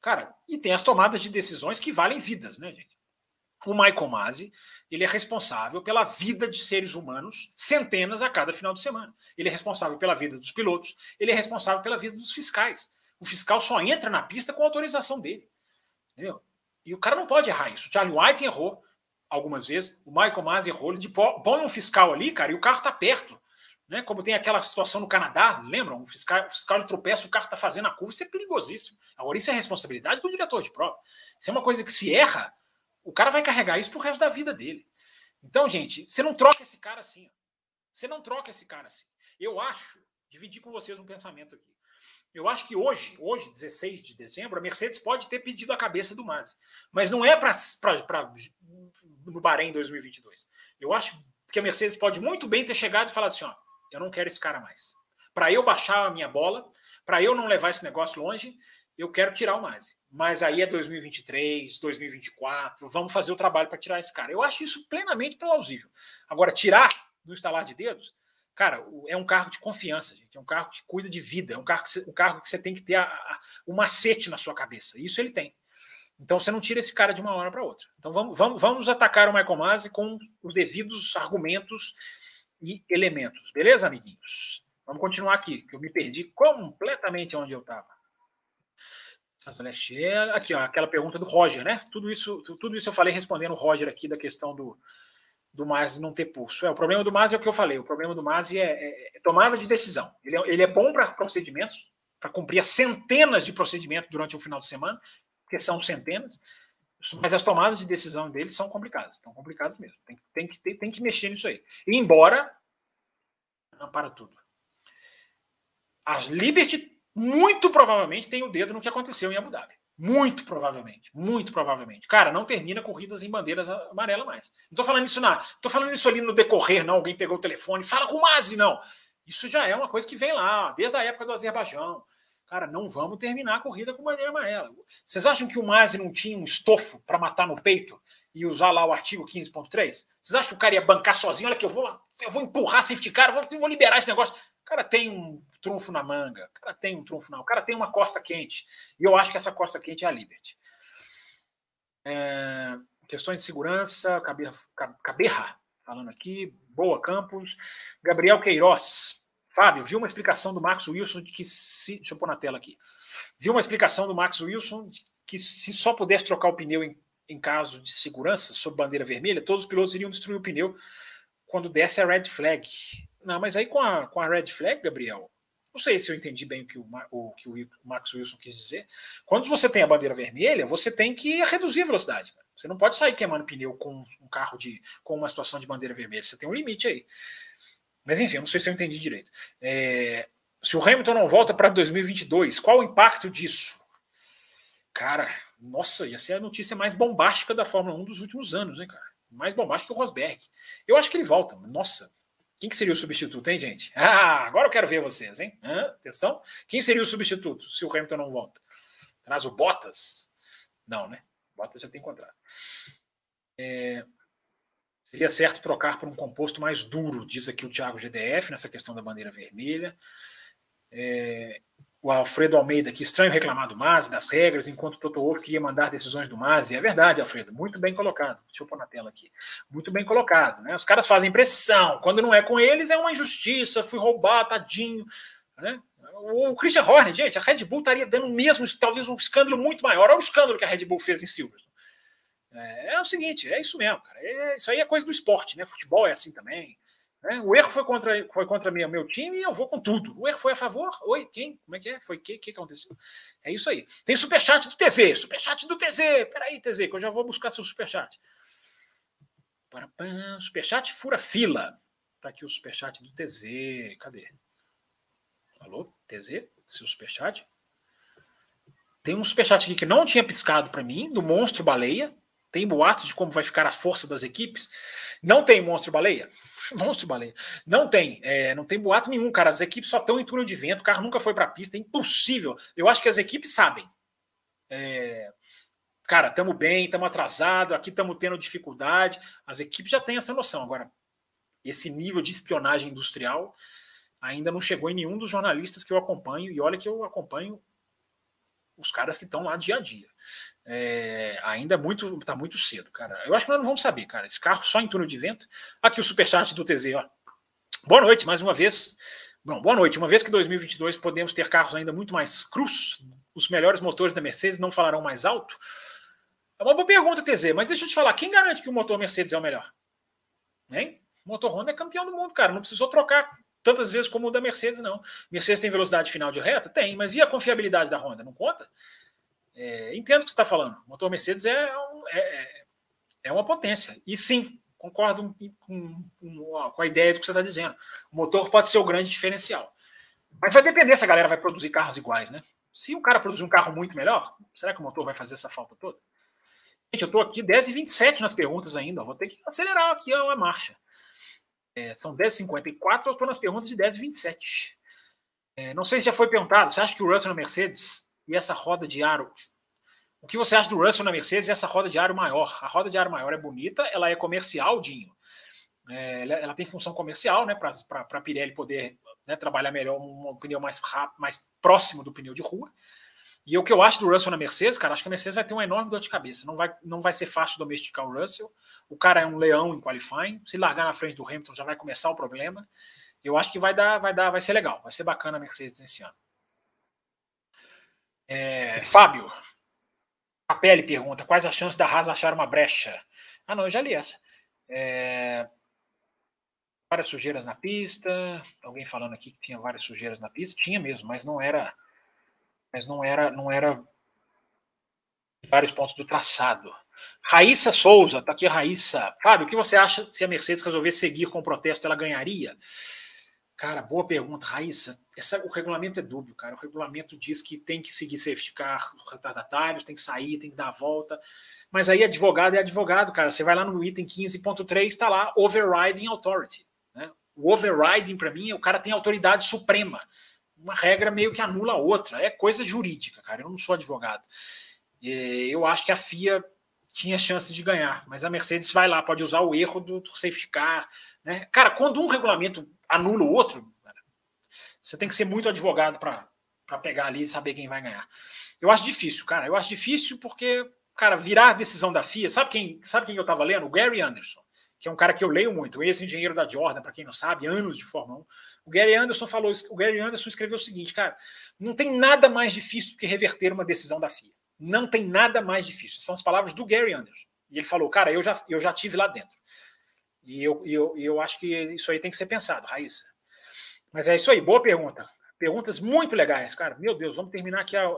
Cara, e tem as tomadas de decisões que valem vidas, né, gente? O Michael Masi, ele é responsável pela vida de seres humanos, centenas a cada final de semana. Ele é responsável pela vida dos pilotos, ele é responsável pela vida dos fiscais. O fiscal só entra na pista com autorização dele. Entendeu? E o cara não pode errar isso. O Charlie White errou algumas vezes, o Michael Masi errou. Ele põe um fiscal ali, cara, e o carro tá perto. Né? Como tem aquela situação no Canadá, lembram? O fiscal, o fiscal tropeça, o carro está fazendo a curva, isso é perigosíssimo. Agora, isso é responsabilidade do diretor de prova. Isso é uma coisa que se erra, o cara vai carregar isso pro resto da vida dele. Então, gente, você não troca esse cara assim. Você não troca esse cara assim. Eu acho, dividir com vocês um pensamento aqui. Eu acho que hoje, hoje, 16 de dezembro, a Mercedes pode ter pedido a cabeça do Mazzi. Mas não é para no Bahrein 2022. Eu acho que a Mercedes pode muito bem ter chegado e falado assim: ó, eu não quero esse cara mais. Para eu baixar a minha bola, para eu não levar esse negócio longe, eu quero tirar o Mazi. Mas aí é 2023, 2024, vamos fazer o trabalho para tirar esse cara. Eu acho isso plenamente plausível. Agora, tirar no instalar de dedos, cara, é um cargo de confiança, gente. É um cargo que cuida de vida, é um cargo que você, um cargo que você tem que ter a, a, o macete na sua cabeça. Isso ele tem. Então você não tira esse cara de uma hora para outra. Então vamos, vamos, vamos atacar o Michael Masi com os devidos argumentos e elementos. Beleza, amiguinhos? Vamos continuar aqui, que eu me perdi completamente onde eu estava. Aqui, ó, aquela pergunta do Roger, né? Tudo isso, tudo isso eu falei respondendo o Roger aqui da questão do, do Masi não ter pulso. É, o problema do Masi é o que eu falei. O problema do Masi é, é, é tomada de decisão. Ele é, ele é bom para procedimentos, para cumprir centenas de procedimentos durante um final de semana, porque são centenas, mas as tomadas de decisão dele são complicadas, estão complicadas mesmo. Tem, tem, que, tem, tem que mexer nisso aí. E embora. Não, para tudo. A Liberty, muito provavelmente, tem o dedo no que aconteceu em Abu Dhabi. Muito provavelmente. Muito provavelmente. Cara, não termina corridas em bandeiras amarelas mais. Não tô falando isso na. tô falando isso ali no decorrer, não. Alguém pegou o telefone, fala com o Mazi, não. Isso já é uma coisa que vem lá, desde a época do Azerbaijão. Cara, não vamos terminar a corrida com bandeira amarela. Vocês acham que o Mazi não tinha um estofo para matar no peito e usar lá o artigo 15.3? Vocês acham que o cara ia bancar sozinho? Olha que eu vou, eu vou empurrar safety car, eu vou, vou liberar esse negócio. O cara tem um trunfo na manga, o cara tem um trunfo na, o cara tem uma costa quente. E eu acho que essa costa quente é a Liberty. É, questões de segurança, Caberra, Caberra falando aqui, Boa Campos, Gabriel Queiroz. Fábio, viu uma explicação do Max Wilson de que se. Deixa eu pôr na tela aqui. Viu uma explicação do Max Wilson de que se só pudesse trocar o pneu em, em caso de segurança, sob bandeira vermelha, todos os pilotos iriam destruir o pneu quando desse a red flag. Não, mas aí com a, com a red flag, Gabriel, não sei se eu entendi bem o que o, o, que o Max Wilson quis dizer. Quando você tem a bandeira vermelha, você tem que reduzir a velocidade. Cara. Você não pode sair queimando pneu com um carro de com uma situação de bandeira vermelha. Você tem um limite aí. Mas enfim, eu não sei se eu entendi direito. É, se o Hamilton não volta para 2022, qual o impacto disso? Cara, nossa, ia ser a notícia mais bombástica da Fórmula 1 dos últimos anos, né, cara? Mais bombástica que o Rosberg. Eu acho que ele volta. Nossa, quem que seria o substituto, hein, gente? Ah, agora eu quero ver vocês, hein? Hã? Atenção. Quem seria o substituto se o Hamilton não volta? Traz o Bottas? Não, né? Bottas já tem contrato. É, Seria certo trocar por um composto mais duro, diz aqui o Thiago GDF, nessa questão da bandeira vermelha. É, o Alfredo Almeida, que estranho reclamar do MASE, das regras, enquanto o Toto Wolff queria mandar decisões do MASE. É verdade, Alfredo, muito bem colocado. Deixa eu pôr na tela aqui. Muito bem colocado. Né? Os caras fazem pressão. Quando não é com eles, é uma injustiça, fui roubado, tadinho. Né? O Christian Horner, gente, a Red Bull estaria dando mesmo, talvez um escândalo muito maior. Olha o escândalo que a Red Bull fez em Silverstone. É, é, o seguinte, é isso mesmo, cara. É, isso aí é coisa do esporte, né? Futebol é assim também. Né? O erro foi contra, foi contra meu, time e eu vou com tudo. O erro foi a favor? Oi, quem? Como é que é? Foi o que, que aconteceu? É isso aí. Tem superchat do TZ, superchat do TZ. Peraí, TZ, que eu já vou buscar seu superchat. Superchat fura fila. Tá aqui o superchat do TZ. Cadê? Alô, TZ? Seu superchat? Tem um superchat aqui que não tinha piscado para mim, do Monstro Baleia. Tem boatos de como vai ficar a força das equipes. Não tem monstro baleia? Monstro baleia. Não tem. É, não tem boato nenhum, cara. As equipes só estão em túnel de vento. O carro nunca foi para a pista. É impossível. Eu acho que as equipes sabem. É, cara, estamos bem, estamos atrasados, aqui estamos tendo dificuldade. As equipes já têm essa noção. Agora, esse nível de espionagem industrial ainda não chegou em nenhum dos jornalistas que eu acompanho. E olha que eu acompanho os caras que estão lá dia a dia. É, ainda é muito, tá muito cedo, cara. Eu acho que nós não vamos saber, cara. Esse carro só em túnel de vento. Aqui o superchat do TZ, ó. Boa noite, mais uma vez. Bom, boa noite. Uma vez que 2022 podemos ter carros ainda muito mais crus, os melhores motores da Mercedes não falarão mais alto? É uma boa pergunta, TZ, mas deixa eu te falar, quem garante que o motor Mercedes é o melhor? Hein? O motor Honda é campeão do mundo, cara. Não precisou trocar tantas vezes como o da Mercedes, não. Mercedes tem velocidade final de reta? Tem, mas e a confiabilidade da Honda? Não conta? É, entendo o que você está falando. O motor Mercedes é, é, é uma potência. E sim, concordo com, com, com a ideia do que você está dizendo. O motor pode ser o grande diferencial. Mas vai depender se a galera vai produzir carros iguais, né? Se o cara produzir um carro muito melhor, será que o motor vai fazer essa falta toda? Gente, eu estou aqui 10 e 27 nas perguntas ainda. Vou ter que acelerar aqui a marcha. É, são 10h54, eu estou nas perguntas de 10 e 27. É, não sei se já foi perguntado. Você acha que o Russell na Mercedes e essa roda de aro. O que você acha do Russell na Mercedes e essa roda de aro maior? A roda de aro maior é bonita, ela é comercial, Dinho. É, ela, ela, tem função comercial, né, para a Pirelli poder né, trabalhar melhor um, um pneu mais rápido, mais próximo do pneu de rua. E o que eu acho do Russell na Mercedes, cara, acho que a Mercedes vai ter uma enorme dor de cabeça. Não vai, não vai ser fácil domesticar o Russell. O cara é um leão em qualifying. Se largar na frente do Hamilton, já vai começar o problema. Eu acho que vai dar, vai dar, vai ser legal, vai ser bacana a Mercedes esse ano. É, Fábio, a pele pergunta: quais as chances da Haas achar uma brecha? Ah, não, eu já li essa. É, várias sujeiras na pista. Alguém falando aqui que tinha várias sujeiras na pista. Tinha mesmo, mas não era. Mas não era, não era vários pontos do traçado. Raíssa Souza, tá aqui a Raíssa. Fábio, o que você acha se a Mercedes resolver seguir com o protesto, ela ganharia? Cara, boa pergunta, Raíssa. Essa, o regulamento é dúbio, cara. O regulamento diz que tem que seguir safety car, retardatários, tem que sair, tem que dar a volta. Mas aí advogado é advogado, cara. Você vai lá no item 15.3, está lá overriding authority. Né? O overriding, para mim, é o cara tem autoridade suprema. Uma regra meio que anula a outra. É coisa jurídica, cara. Eu não sou advogado. Eu acho que a FIA tinha chance de ganhar, mas a Mercedes vai lá, pode usar o erro do, do safety car. Né? Cara, quando um regulamento anula o outro, você tem que ser muito advogado para pegar ali e saber quem vai ganhar. Eu acho difícil, cara. Eu acho difícil porque, cara, virar a decisão da FIA. Sabe quem, sabe quem eu estava lendo? O Gary Anderson, que é um cara que eu leio muito, ex-engenheiro da Jordan, para quem não sabe, anos de Fórmula 1. O Gary Anderson falou, o Gary Anderson escreveu o seguinte, cara, não tem nada mais difícil que reverter uma decisão da FIA. Não tem nada mais difícil. São as palavras do Gary Anderson. E ele falou, cara, eu já, eu já tive lá dentro. E eu, eu, eu acho que isso aí tem que ser pensado, Raíssa. Mas é isso aí, boa pergunta. Perguntas muito legais, cara. Meu Deus, vamos terminar aqui a, a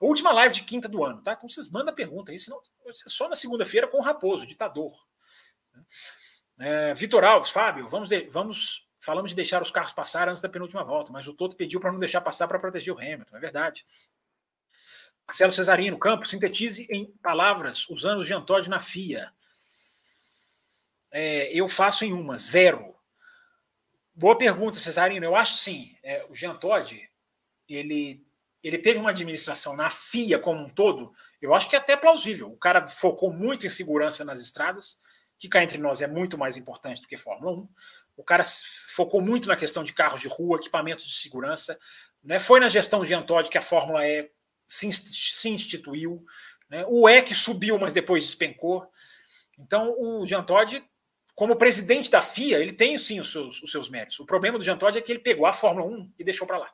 última live de quinta do ano, tá? Então vocês mandam pergunta aí, senão só na segunda-feira com o Raposo, ditador. É, Vitor Alves, Fábio, vamos, de, vamos falamos de deixar os carros passar antes da penúltima volta, mas o Toto pediu para não deixar passar para proteger o Hamilton, é verdade. Marcelo Cesarino, Campos, sintetize em palavras usando o Jean Todt na FIA. É, eu faço em uma, zero. Boa pergunta, Cesarino. Eu acho sim. É, o Jean Todt, ele, ele teve uma administração na FIA como um todo, eu acho que é até plausível. O cara focou muito em segurança nas estradas, que cá entre nós é muito mais importante do que Fórmula 1. O cara focou muito na questão de carros de rua, equipamentos de segurança. Né? Foi na gestão de Todt que a Fórmula E se, se instituiu. Né? O EC subiu, mas depois despencou. Então, o Jean Todt como presidente da FIA, ele tem sim os seus, os seus méritos. O problema do Jean Todt é que ele pegou a Fórmula 1 e deixou para lá.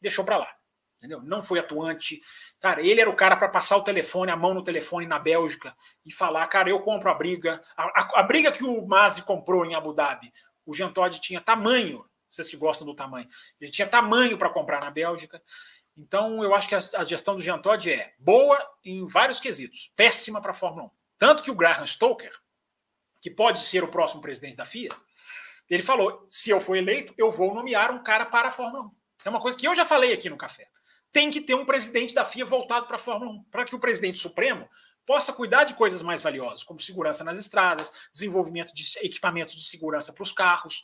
Deixou para lá. Entendeu? Não foi atuante. Cara, ele era o cara para passar o telefone, a mão no telefone na Bélgica e falar: cara, eu compro a briga. A, a, a briga que o Masi comprou em Abu Dhabi, o Jean Todt tinha tamanho, vocês que gostam do tamanho, ele tinha tamanho para comprar na Bélgica. Então, eu acho que a, gestão do Jean Todt é boa em vários quesitos, péssima para a Fórmula 1. Tanto que o Graham Stoker, que pode ser o próximo presidente da FIA, ele falou: se eu for eleito, eu vou nomear um cara para a Fórmula 1. É uma coisa que eu já falei aqui no café. Tem que ter um presidente da FIA voltado para a Fórmula 1, para que o presidente supremo possa cuidar de coisas mais valiosas, como segurança nas estradas, desenvolvimento de equipamentos de segurança para os carros.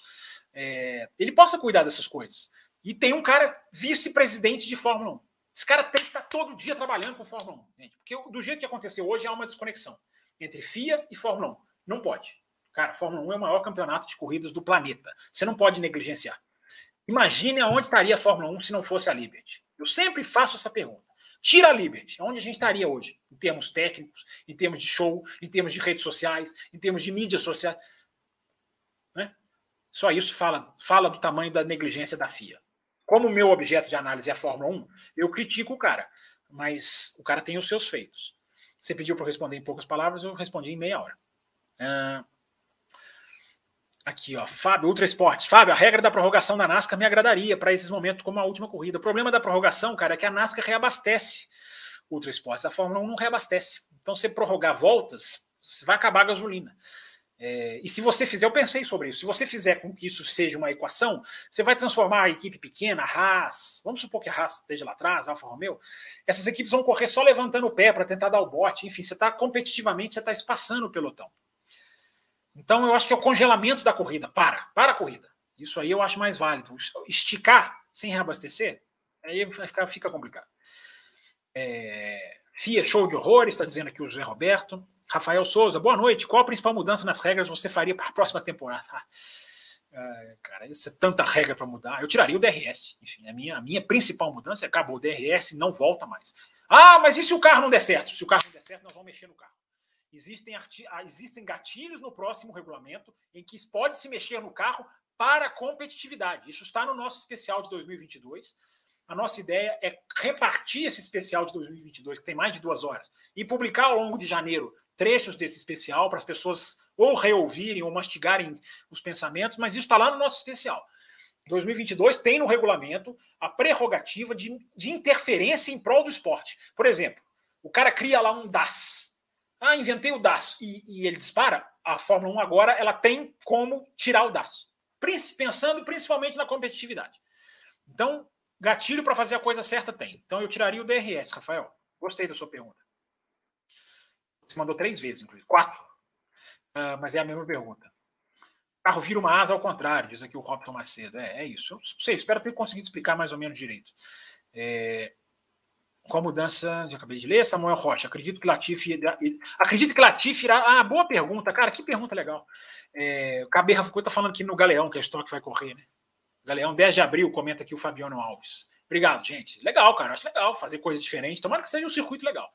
É, ele possa cuidar dessas coisas. E tem um cara vice-presidente de Fórmula 1. Esse cara tem que estar todo dia trabalhando com Fórmula 1. Gente, porque do jeito que aconteceu hoje, há uma desconexão entre FIA e Fórmula 1. Não pode. Cara, a Fórmula 1 é o maior campeonato de corridas do planeta. Você não pode negligenciar. Imagine aonde estaria a Fórmula 1 se não fosse a Liberty. Eu sempre faço essa pergunta. Tira a Liberty, onde a gente estaria hoje? Em termos técnicos, em termos de show, em termos de redes sociais, em termos de mídias sociais. Né? Só isso fala, fala do tamanho da negligência da FIA. Como o meu objeto de análise é a Fórmula 1, eu critico o cara, mas o cara tem os seus feitos. Você pediu para eu responder em poucas palavras, eu respondi em meia hora. Uh, Aqui, ó, Fábio, Ultra Esportes. Fábio, a regra da prorrogação da NASCAR me agradaria para esses momentos, como a última corrida. O problema da prorrogação, cara, é que a NASCAR reabastece Ultra Esportes. A Fórmula 1 não reabastece. Então, se prorrogar voltas, vai acabar a gasolina. É, e se você fizer, eu pensei sobre isso, se você fizer com que isso seja uma equação, você vai transformar a equipe pequena, a Haas, vamos supor que a Haas esteja lá atrás, Alfa Romeo, essas equipes vão correr só levantando o pé para tentar dar o bote, enfim, você está competitivamente, você está espaçando o pelotão. Então, eu acho que é o congelamento da corrida. Para, para a corrida. Isso aí eu acho mais válido. Esticar sem reabastecer, aí fica, fica complicado. É, FIA, show de horrores, está dizendo aqui o José Roberto. Rafael Souza, boa noite. Qual a principal mudança nas regras você faria para a próxima temporada? Cara, isso é tanta regra para mudar. Eu tiraria o DRS. Enfim, a minha, a minha principal mudança é acabou o DRS não volta mais. Ah, mas e se o carro não der certo? Se o carro não der certo, nós vamos mexer no carro. Existem, ah, existem gatilhos no próximo regulamento em que pode se mexer no carro para competitividade. Isso está no nosso especial de 2022. A nossa ideia é repartir esse especial de 2022, que tem mais de duas horas, e publicar ao longo de janeiro trechos desse especial para as pessoas ou reouvirem ou mastigarem os pensamentos, mas isso está lá no nosso especial. 2022 tem no regulamento a prerrogativa de, de interferência em prol do esporte. Por exemplo, o cara cria lá um DAS, ah, inventei o DAS e, e, ele dispara. A Fórmula 1 agora ela tem como tirar o DAS, pensando principalmente na competitividade. Então, gatilho para fazer a coisa certa tem. Então, eu tiraria o DRS, Rafael. Gostei da sua pergunta. Você mandou três vezes, inclusive. Quatro. Uh, mas é a mesma pergunta. O carro vira uma asa ao contrário, diz aqui o Robson Macedo. É, é isso. Eu sei, espero ter conseguido explicar mais ou menos direito. É, com a mudança, já acabei de ler, Samuel Rocha, acredito que Latifi irá, acredito que Latifi irá, ah, boa pergunta, cara, que pergunta legal. É, o Caberra ficou tá falando aqui no Galeão, que a estoque vai correr, né? Galeão, 10 de abril, comenta aqui o Fabiano Alves. Obrigado, gente. Legal, cara, acho legal fazer coisa diferente, tomara que seja um circuito legal.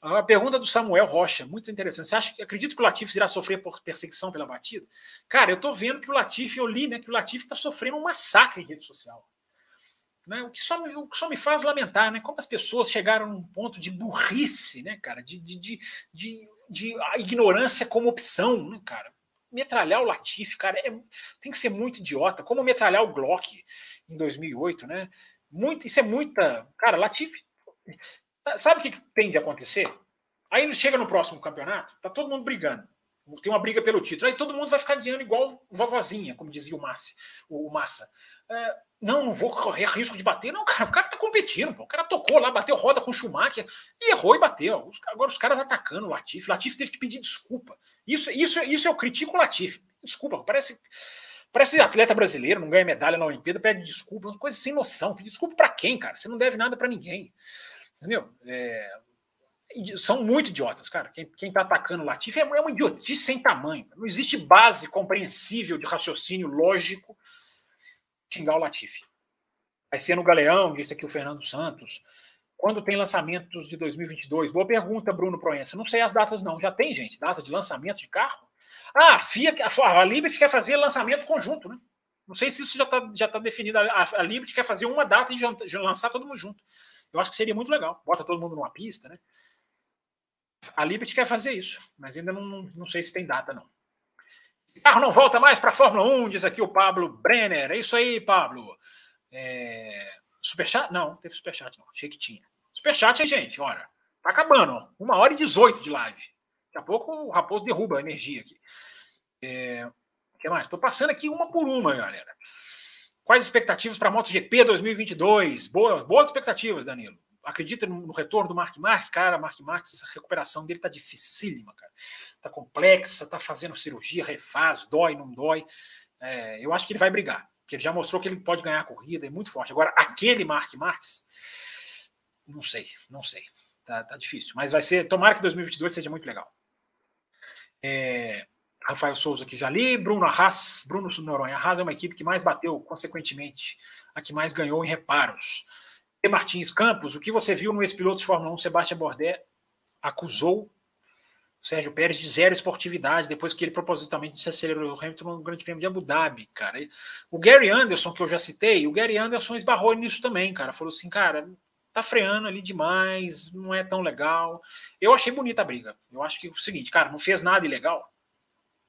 A pergunta do Samuel Rocha, muito interessante. Você acha que acredito que o Latifi irá sofrer por perseguição pela batida? Cara, eu tô vendo que o Latifi, eu li, né, que o Latifi está sofrendo um massacre em rede social. Né? O, que só, o que só me faz lamentar, né? Como as pessoas chegaram num ponto de burrice, né, cara? De, de, de, de, de ignorância como opção, né, cara? Metralhar o Latifi, cara, é, tem que ser muito idiota. Como metralhar o Glock em 2008, né? Muito, isso é muita. Cara, Latifi. Sabe o que tem de acontecer? Aí chega no próximo campeonato, tá todo mundo brigando tem uma briga pelo título. Aí todo mundo vai ficar guiando igual vovozinha, como dizia o, Massi, o Massa. É, não, não vou correr risco de bater. Não, cara, o cara tá competindo. Pô. O cara tocou lá, bateu roda com o Schumacher e errou e bateu. Agora os caras atacando o Latifi. O Latifi teve que pedir desculpa. Isso, isso, isso eu critico o Latifi. Desculpa, parece. Parece atleta brasileiro, não ganha medalha na Olimpíada, pede desculpa, uma coisa sem noção. Pedir desculpa para quem, cara? Você não deve nada para ninguém. Entendeu? É, são muito idiotas, cara. Quem, quem tá atacando o Latifi é, é uma idiotice sem tamanho. Não existe base compreensível de raciocínio lógico xingar o Latifi. Vai ser no Galeão, disse aqui o Fernando Santos. Quando tem lançamentos de 2022? Boa pergunta, Bruno Proença. Não sei as datas, não. Já tem, gente, data de lançamento de carro? Ah, a FIA, a, a Liberty quer fazer lançamento conjunto, né? Não sei se isso já está já tá definido. A, a Liberty quer fazer uma data e lançar todo mundo junto. Eu acho que seria muito legal. Bota todo mundo numa pista, né? A Liberty quer fazer isso, mas ainda não, não, sei se tem data, não. Carro não volta mais para a Fórmula 1, diz aqui o Pablo Brenner. É isso aí, Pablo. É... Superchat? Não, não teve superchat, não. Achei que tinha. Superchat, gente, olha. Tá acabando. Uma hora e 18 de live. Daqui a pouco o Raposo derruba a energia aqui. É... O que mais? Estou passando aqui uma por uma, galera. Quais expectativas para a MotoGP 2022? Boas, boas expectativas, Danilo. Acredita no, retorno do Mark Marques? Cara, Mark Marques, a recuperação dele tá dificílima, cara. Tá complexa, tá fazendo cirurgia, refaz, dói, não dói. É, eu acho que ele vai brigar, porque ele já mostrou que ele pode ganhar a corrida, é muito forte. Agora, aquele Mark Marques, não sei, não sei. Tá, tá difícil. Mas vai ser, tomara que 2022 seja muito legal. É, Rafael Souza aqui já li, Bruno Arras, Bruno Noronha. Arras é uma equipe que mais bateu, consequentemente, a que mais ganhou em reparos. Martins Campos, o que você viu no ex-piloto de Fórmula 1, Sebastião Bordet, acusou Sérgio Pérez de zero esportividade, depois que ele propositalmente se acelerou o Hamilton no Grande Prêmio de Abu Dhabi, cara. O Gary Anderson, que eu já citei, o Gary Anderson esbarrou nisso também, cara. Falou assim, cara, tá freando ali demais, não é tão legal. Eu achei bonita a briga. Eu acho que é o seguinte, cara, não fez nada ilegal,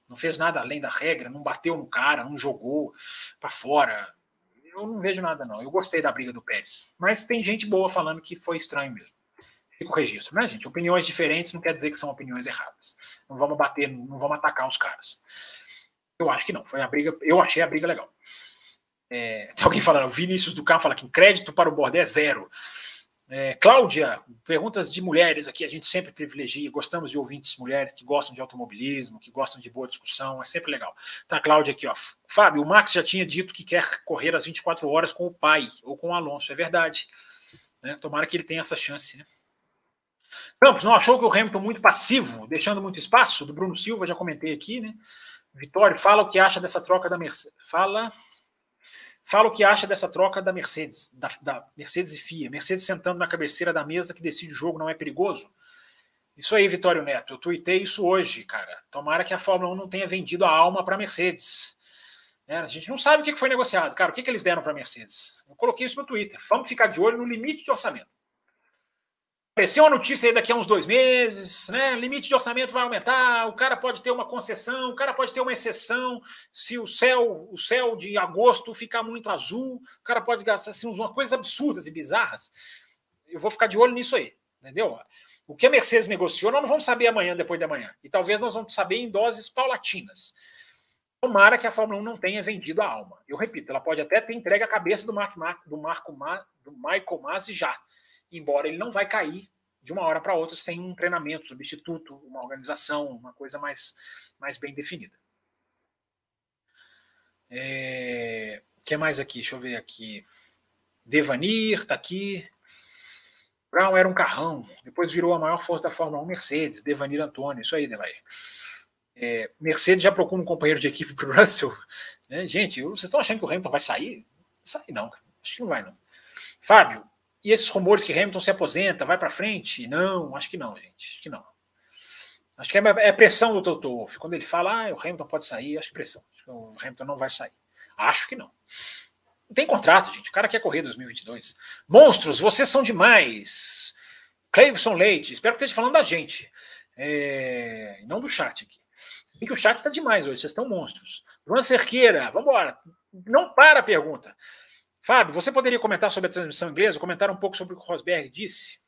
não fez nada além da regra, não bateu no cara, não jogou para fora. Eu não vejo nada, não. Eu gostei da briga do Pérez. Mas tem gente boa falando que foi estranho mesmo. Fica o registro, né, gente? Opiniões diferentes não quer dizer que são opiniões erradas. Não vamos bater, não vamos atacar os caras. Eu acho que não. Foi a briga. Eu achei a briga legal. É, tem alguém falando, Vinícius do Carro fala que crédito para o Bordé é zero. É, Cláudia, perguntas de mulheres aqui, a gente sempre privilegia, gostamos de ouvintes mulheres que gostam de automobilismo, que gostam de boa discussão, é sempre legal. Tá, Cláudia aqui, ó. Fábio, o Max já tinha dito que quer correr as 24 horas com o pai ou com o Alonso, é verdade. Né? Tomara que ele tenha essa chance, né? Campos, não achou que o Hamilton muito passivo, deixando muito espaço? Do Bruno Silva, já comentei aqui, né? Vitório, fala o que acha dessa troca da Mercedes. Fala Fala o que acha dessa troca da Mercedes, da, da, Mercedes e FIA. Mercedes sentando na cabeceira da mesa que decide o jogo não é perigoso? Isso aí, Vitório Neto. Eu tuitei isso hoje, cara. Tomara que a Fórmula 1 não tenha vendido a alma para a Mercedes. É, a gente não sabe o que foi negociado. Cara, o que, que eles deram para a Mercedes? Eu coloquei isso no Twitter. Vamos ficar de olho no limite de orçamento aparecer uma notícia aí daqui a uns dois meses, né? Limite de orçamento vai aumentar, o cara pode ter uma concessão, o cara pode ter uma exceção, se o céu, o céu de agosto ficar muito azul, o cara pode gastar assim, uma coisas absurdas e bizarras. Eu vou ficar de olho nisso aí, entendeu? O que a Mercedes negociou, nós não vamos saber amanhã, depois de amanhã. E talvez nós vamos saber em doses paulatinas. Tomara que a Fórmula 1 não tenha vendido a alma. Eu repito, ela pode até ter entregue a cabeça do, Mark, do, Marco, do Michael Masi já embora ele não vai cair de uma hora para outra sem um treinamento, substituto, uma organização, uma coisa mais, mais bem definida. É, que mais aqui? Deixa eu ver aqui. Devanir está aqui. Brown era um carrão, depois virou a maior força da Fórmula 1 Mercedes, Devanir Antônio, isso aí, Devanir. É, Mercedes já procura um companheiro de equipe para o Russell. É, gente, vocês estão achando que o Hamilton vai sair? Sair não, acho que não vai não. Fábio, e esses rumores que Hamilton se aposenta, vai para frente? Não, acho que não, gente. Acho que não. Acho que é, é pressão do Toto Wolff. Quando ele fala, ah, o Hamilton pode sair, acho que pressão. Acho que o Hamilton não vai sair. Acho que não. Não tem contrato, gente. O cara quer correr 2022. Monstros, vocês são demais. Cleibson Leite, espero que esteja falando da gente. É... Não do chat aqui. E que o chat está demais hoje, vocês estão monstros. Luan Cerqueira, vamos embora. Não para a pergunta. Fábio, você poderia comentar sobre a transmissão inglesa, comentar um pouco sobre o que o Rosberg disse?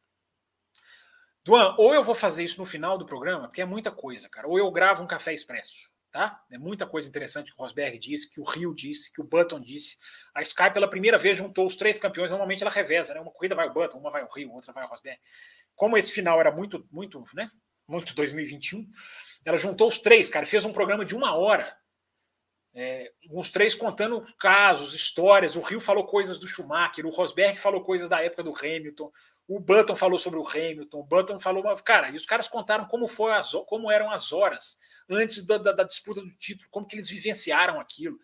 Duan, ou eu vou fazer isso no final do programa, porque é muita coisa, cara, ou eu gravo um café expresso, tá? É muita coisa interessante que o Rosberg disse, que o Rio disse, que o Button disse. A Sky, pela primeira vez, juntou os três campeões, normalmente ela reveza, né? Uma corrida vai o Button, uma vai o Rio, outra vai o Rosberg. Como esse final era muito, muito, né? Muito 2021, ela juntou os três, cara, fez um programa de uma hora é, uns três contando casos, histórias. O Rio falou coisas do Schumacher, o Rosberg falou coisas da época do Hamilton, o Button falou sobre o Hamilton, o Button falou. Cara, e os caras contaram como, foi as, como eram as horas antes da, da, da, disputa do título, como que eles vivenciaram aquilo.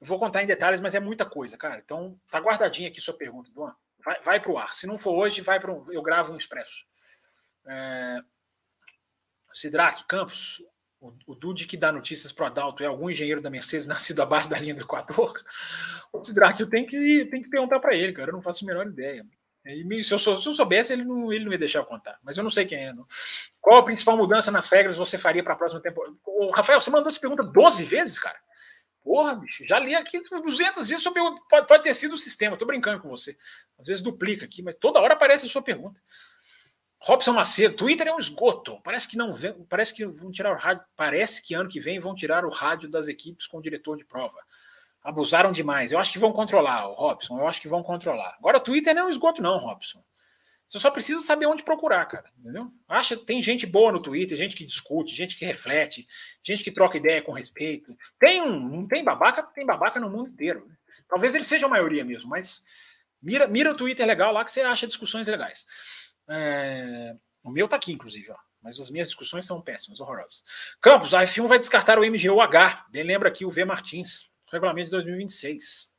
Eu vou contar em detalhes, mas é muita coisa, cara. Então, tá guardadinha aqui sua pergunta, Duan. Vai, vai para o ar. Se não for hoje, vai para eu gravo um expresso. É... Sidraque Campos, o, o Dude que dá notícias para o Adalto é algum engenheiro da Mercedes nascido abaixo da linha do Equador? O Sidraque, eu tenho que, tenho que perguntar para ele, cara. Eu não faço a menor ideia. E, se, eu, se eu soubesse, ele não, ele não ia deixar eu contar. Mas eu não sei quem é. Não. Qual a principal mudança nas regras você faria para a próxima temporada? Ô, Rafael, você mandou essa pergunta 12 vezes, cara? Porra, bicho, já li aqui 200 vezes. Pode, pode ter sido o sistema. Estou brincando com você. Às vezes duplica aqui, mas toda hora aparece a sua pergunta. Robson Macedo, Twitter é um esgoto. Parece que não vem, parece que vão tirar o rádio. Parece que ano que vem vão tirar o rádio das equipes com o diretor de prova. Abusaram demais. Eu acho que vão controlar, Robson. Eu acho que vão controlar. Agora, o Twitter não é um esgoto, não, Robson. Você só precisa saber onde procurar, cara. Entendeu? Acha tem gente boa no Twitter, gente que discute, gente que reflete, gente que troca ideia com respeito. Tem um, tem babaca, tem babaca no mundo inteiro. Né? Talvez ele seja a maioria mesmo, mas mira, mira o Twitter legal lá que você acha discussões legais. É, o meu tá aqui, inclusive, ó. Mas as minhas discussões são péssimas, horrorosas. Campos, a F1 vai descartar o MGUH. Bem lembra aqui o V Martins, regulamento de 2026.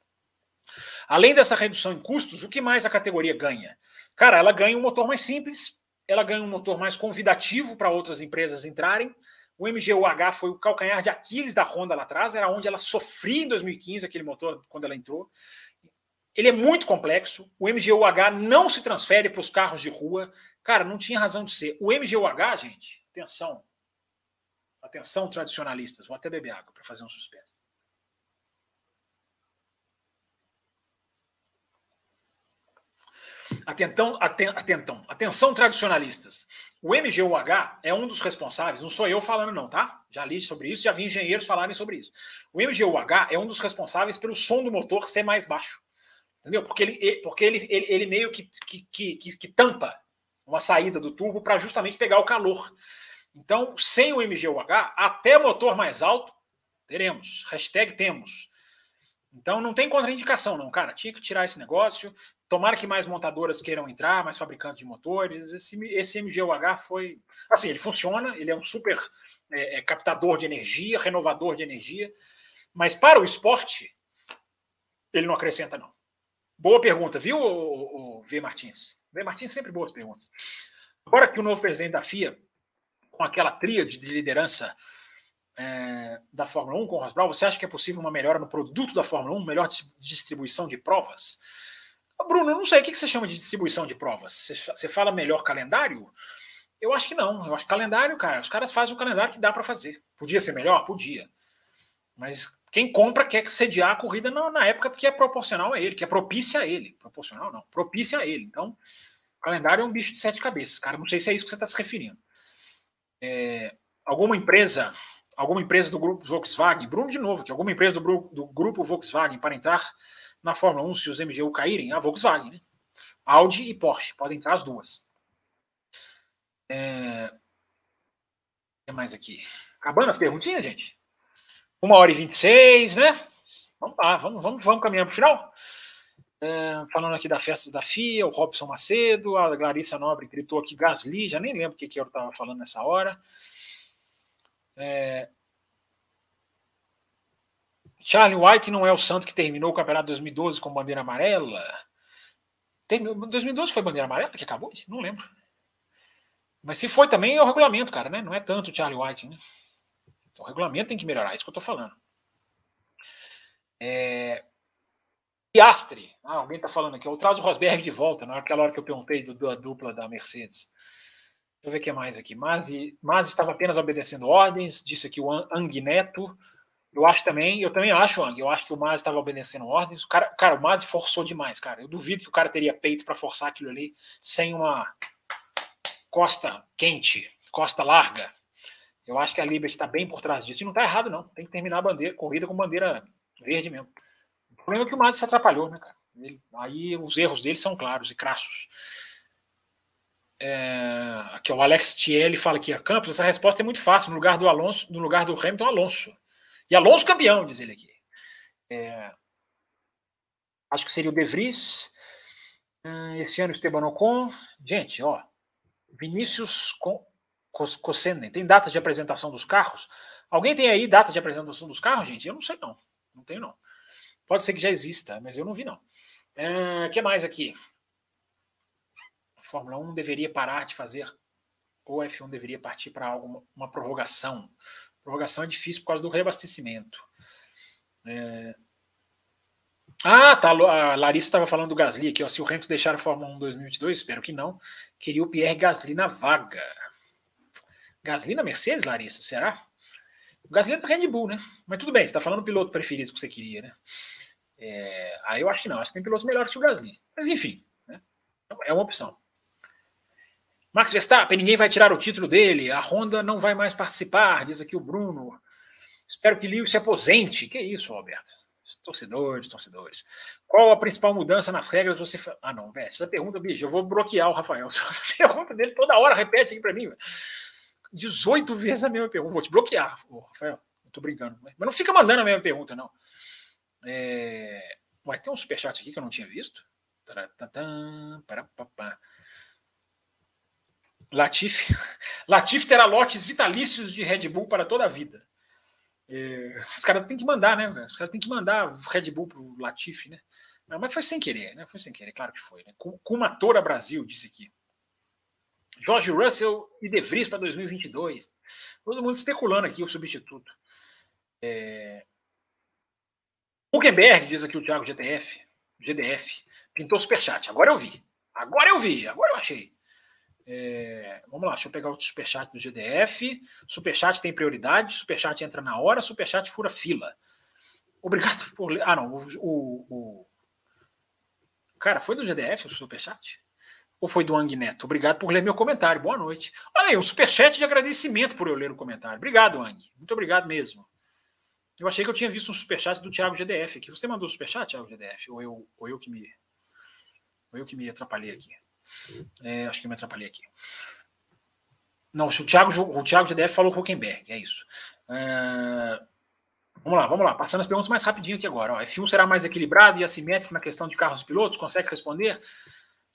Além dessa redução em custos, o que mais a categoria ganha? Cara, ela ganha um motor mais simples, ela ganha um motor mais convidativo para outras empresas entrarem. O MGUH foi o calcanhar de Aquiles da Honda lá atrás, era onde ela sofria em 2015, aquele motor, quando ela entrou. Ele é muito complexo. O MGUH não se transfere para os carros de rua. Cara, não tinha razão de ser. O MGUH, gente, atenção. Atenção, tradicionalistas. Vou até beber água para fazer um suspense. Atentão, atentão, atenção, tradicionalistas. O MGUH é um dos responsáveis, não sou eu falando, não, tá? Já li sobre isso, já vi engenheiros falarem sobre isso. O MGUH é um dos responsáveis pelo som do motor ser mais baixo. Entendeu? Porque ele, porque ele, ele, ele meio que, que, que, que tampa uma saída do turbo para justamente pegar o calor. Então, sem o MGUH, até motor mais alto, teremos. Hashtag temos. Então não tem contraindicação, não, cara. Tinha que tirar esse negócio. Tomara que mais montadoras queiram entrar, mais fabricantes de motores. Esse, esse MGUH foi. Assim, ele funciona, ele é um super é, é, captador de energia, renovador de energia. Mas para o esporte, ele não acrescenta, não. Boa pergunta, viu, o, o V. Martins? V. Martins sempre boas perguntas. Agora que o novo presidente da FIA, com aquela tríade de liderança é, da Fórmula 1 com o Ross Brown, você acha que é possível uma melhora no produto da Fórmula 1, melhor distribuição de provas? Bruno, eu não sei o que você chama de distribuição de provas. Você fala melhor calendário? Eu acho que não. Eu acho que calendário, cara, os caras fazem o calendário que dá para fazer. Podia ser melhor? Podia. Mas quem compra quer sediar a corrida na, na, época porque é proporcional a ele, que é propícia a ele. Proporcional não, propícia a ele. Então, calendário é um bicho de sete cabeças, cara. Não sei se é isso que você está se referindo. É, alguma empresa alguma empresa do grupo Volkswagen, Bruno de novo, que alguma empresa do, do grupo Volkswagen para entrar na Fórmula 1 se os MGU caírem, a Volkswagen, né? Audi e Porsche, podem entrar as duas. É... O que mais aqui? Acabando as perguntinhas, gente? Uma hora e vinte e seis, né? Vamos lá, vamos, vamos, vamos caminhar para o final. É, falando aqui da festa da FIA, o Robson Macedo, a Larissa Nobre gritou aqui Gasly, já nem lembro o que, que eu estava falando nessa hora. É... Charlie White não é o Santos que terminou o campeonato 2012 com bandeira amarela? Terminou, 2012 foi bandeira amarela que acabou? Não lembro. Mas se foi também é o regulamento, cara, né? Não é tanto Charlie White, né? Então, o regulamento tem que melhorar, é isso que eu tô falando. É... Piastre, ah, alguém tá falando aqui, eu trazo o Rosberg de volta, naquela hora que eu perguntei do, da dupla da Mercedes. Deixa eu ver o que mais aqui. Masi, Masi estava apenas obedecendo ordens, disse aqui o Ang Neto. Eu acho também, eu também acho, Ang, eu acho que o Masi estava obedecendo ordens. O cara, cara, o Masi forçou demais, cara. Eu duvido que o cara teria peito para forçar aquilo ali sem uma costa quente, costa larga. Eu acho que a Liberty está bem por trás disso. E não está errado, não. Tem que terminar a bandeira, corrida com bandeira verde mesmo. O problema é que o Masi se atrapalhou, né, cara? Ele, aí os erros dele são claros e crassos. É, aqui, o Alex Thiel fala aqui, a Campos, essa resposta é muito fácil, no lugar do Alonso, no lugar do Hamilton, Alonso. E Alonso campeão, diz ele aqui. É, acho que seria o De Vries. É, esse ano o Esteban Ocon. Gente, ó, Vinícius Cossenen, tem data de apresentação dos carros? Alguém tem aí data de apresentação dos carros, gente? Eu não sei não. Não tenho não. Pode ser que já exista, mas eu não vi não. O é, que mais aqui? Fórmula 1 deveria parar de fazer, ou a F1 deveria partir para algo, uma prorrogação. Prorrogação é difícil por causa do reabastecimento. É... Ah, tá. A Larissa estava falando do Gasly aqui. Ó, se o Hamilton deixar a Fórmula 1 2022, espero que não, queria o Pierre Gasly na vaga. Gasly na Mercedes, Larissa? Será? O Gasly é da Red Bull, né? Mas tudo bem, você está falando do piloto preferido que você queria, né? É... Aí eu acho que não. Acho que tem pilotos melhores que o Gasly. Mas enfim, né? é uma opção. Max Verstappen, ninguém vai tirar o título dele, a Honda não vai mais participar, diz aqui o Bruno. Espero que Lewis se aposente. Que isso, Alberto? Torcedores, torcedores. Qual a principal mudança nas regras? Você. Ah, não, velho. Essa pergunta, bicho, eu vou bloquear o Rafael. Essa pergunta dele toda hora repete aqui para mim, velho. 18 vezes a mesma pergunta. Vou te bloquear, Rafael. Tô brincando. Mas não fica mandando a mesma pergunta, não. É... Ué, tem um superchat aqui que eu não tinha visto. Latifi. Latifi terá lotes vitalícios de Red Bull para toda a vida. É, os caras têm que mandar, né? Os caras têm que mandar Red Bull pro Latifi, né? Mas foi sem querer, né? Foi sem querer, claro que foi. Né? Kumatora Brasil, disse aqui. George Russell e De Vries para 2022. Todo mundo especulando aqui o substituto. É... Huckenberg, diz aqui o Thiago GTF, GDF, pintou superchat. Agora eu vi. Agora eu vi, agora eu achei. É, vamos lá, deixa eu pegar o superchat do GDF. Superchat tem prioridade, superchat entra na hora, superchat fura fila. Obrigado por. Ah, não, o, o, o... Cara, foi do GDF o superchat? Ou foi do Ang Neto? Obrigado por ler meu comentário. Boa noite. Olha aí, um superchat de agradecimento por eu ler o comentário. Obrigado, Ang. Muito obrigado mesmo. Eu achei que eu tinha visto um superchat do Thiago GDF aqui. Você mandou o superchat, Thiago GDF? Ou eu, ou eu que me. Ou eu que me atrapalhei aqui? É, acho que me atrapalhei aqui. Não, o Thiago, o Thiago GDF falou Huckenberg, é isso. É, vamos lá, vamos lá. Passando as perguntas mais rapidinho aqui agora. Ó, F1 será mais equilibrado e assimétrico na questão de carros pilotos? Consegue responder?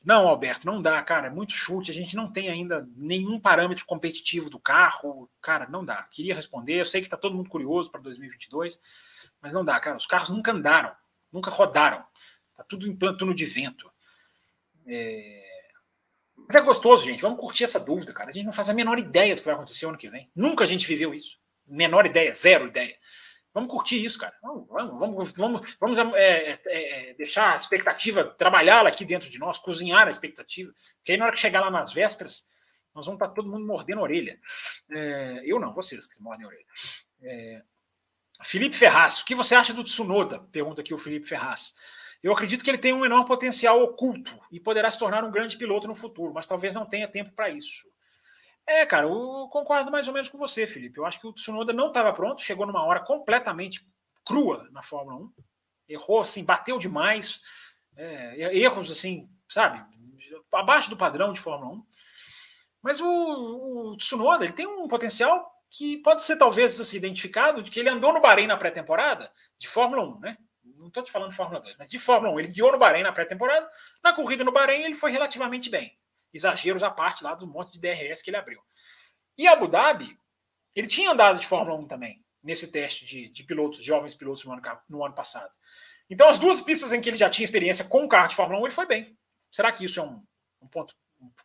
Não, Alberto, não dá, cara. É muito chute. A gente não tem ainda nenhum parâmetro competitivo do carro. Cara, não dá. Queria responder. Eu sei que está todo mundo curioso para 2022, mas não dá, cara. Os carros nunca andaram, nunca rodaram. Tá tudo em plano de vento. É... Mas é gostoso, gente. Vamos curtir essa dúvida, cara. A gente não faz a menor ideia do que vai acontecer ano que vem. Nunca a gente viveu isso. Menor ideia, zero ideia. Vamos curtir isso, cara. Vamos, vamos, vamos, vamos é, é, é, deixar a expectativa, trabalhá-la aqui dentro de nós, cozinhar a expectativa. Porque aí na hora que chegar lá nas vésperas, nós vamos estar todo mundo mordendo a orelha. É, eu não, vocês que mordem a orelha. É, Felipe Ferraz, o que você acha do Tsunoda? Pergunta aqui o Felipe Ferraz. Eu acredito que ele tem um enorme potencial oculto e poderá se tornar um grande piloto no futuro, mas talvez não tenha tempo para isso. É, cara, eu concordo mais ou menos com você, Felipe. Eu acho que o Tsunoda não estava pronto, chegou numa hora completamente crua na Fórmula 1. Errou, assim, bateu demais. É, erros, assim, sabe, abaixo do padrão de Fórmula 1. Mas o, o Tsunoda, ele tem um potencial que pode ser talvez assim, identificado de que ele andou no Bahrein na pré-temporada de Fórmula 1, né? não estou te falando de Fórmula 2, mas de Fórmula 1. Ele guiou no Bahrein na pré-temporada. Na corrida no Bahrein, ele foi relativamente bem. Exageros à parte lá do monte de DRS que ele abriu. E Abu Dhabi, ele tinha andado de Fórmula 1 também, nesse teste de, de pilotos, jovens pilotos no ano, no ano passado. Então, as duas pistas em que ele já tinha experiência com o carro de Fórmula 1, ele foi bem. Será que isso é um, um ponto.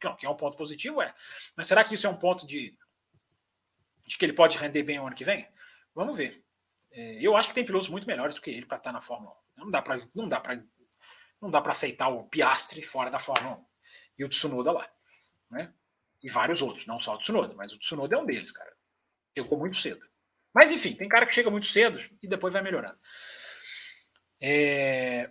Não, que é um ponto positivo, é. Mas será que isso é um ponto de, de que ele pode render bem o ano que vem? Vamos ver. É, eu acho que tem pilotos muito melhores do que ele para estar na Fórmula 1. Não dá para não dá para não dá para aceitar o Piastre fora da Fórmula 1 e o Tsunoda lá, né? E vários outros, não só o Tsunoda, mas o Tsunoda é um deles, cara. Chegou muito cedo. Mas enfim, tem cara que chega muito cedo e depois vai melhorando. É...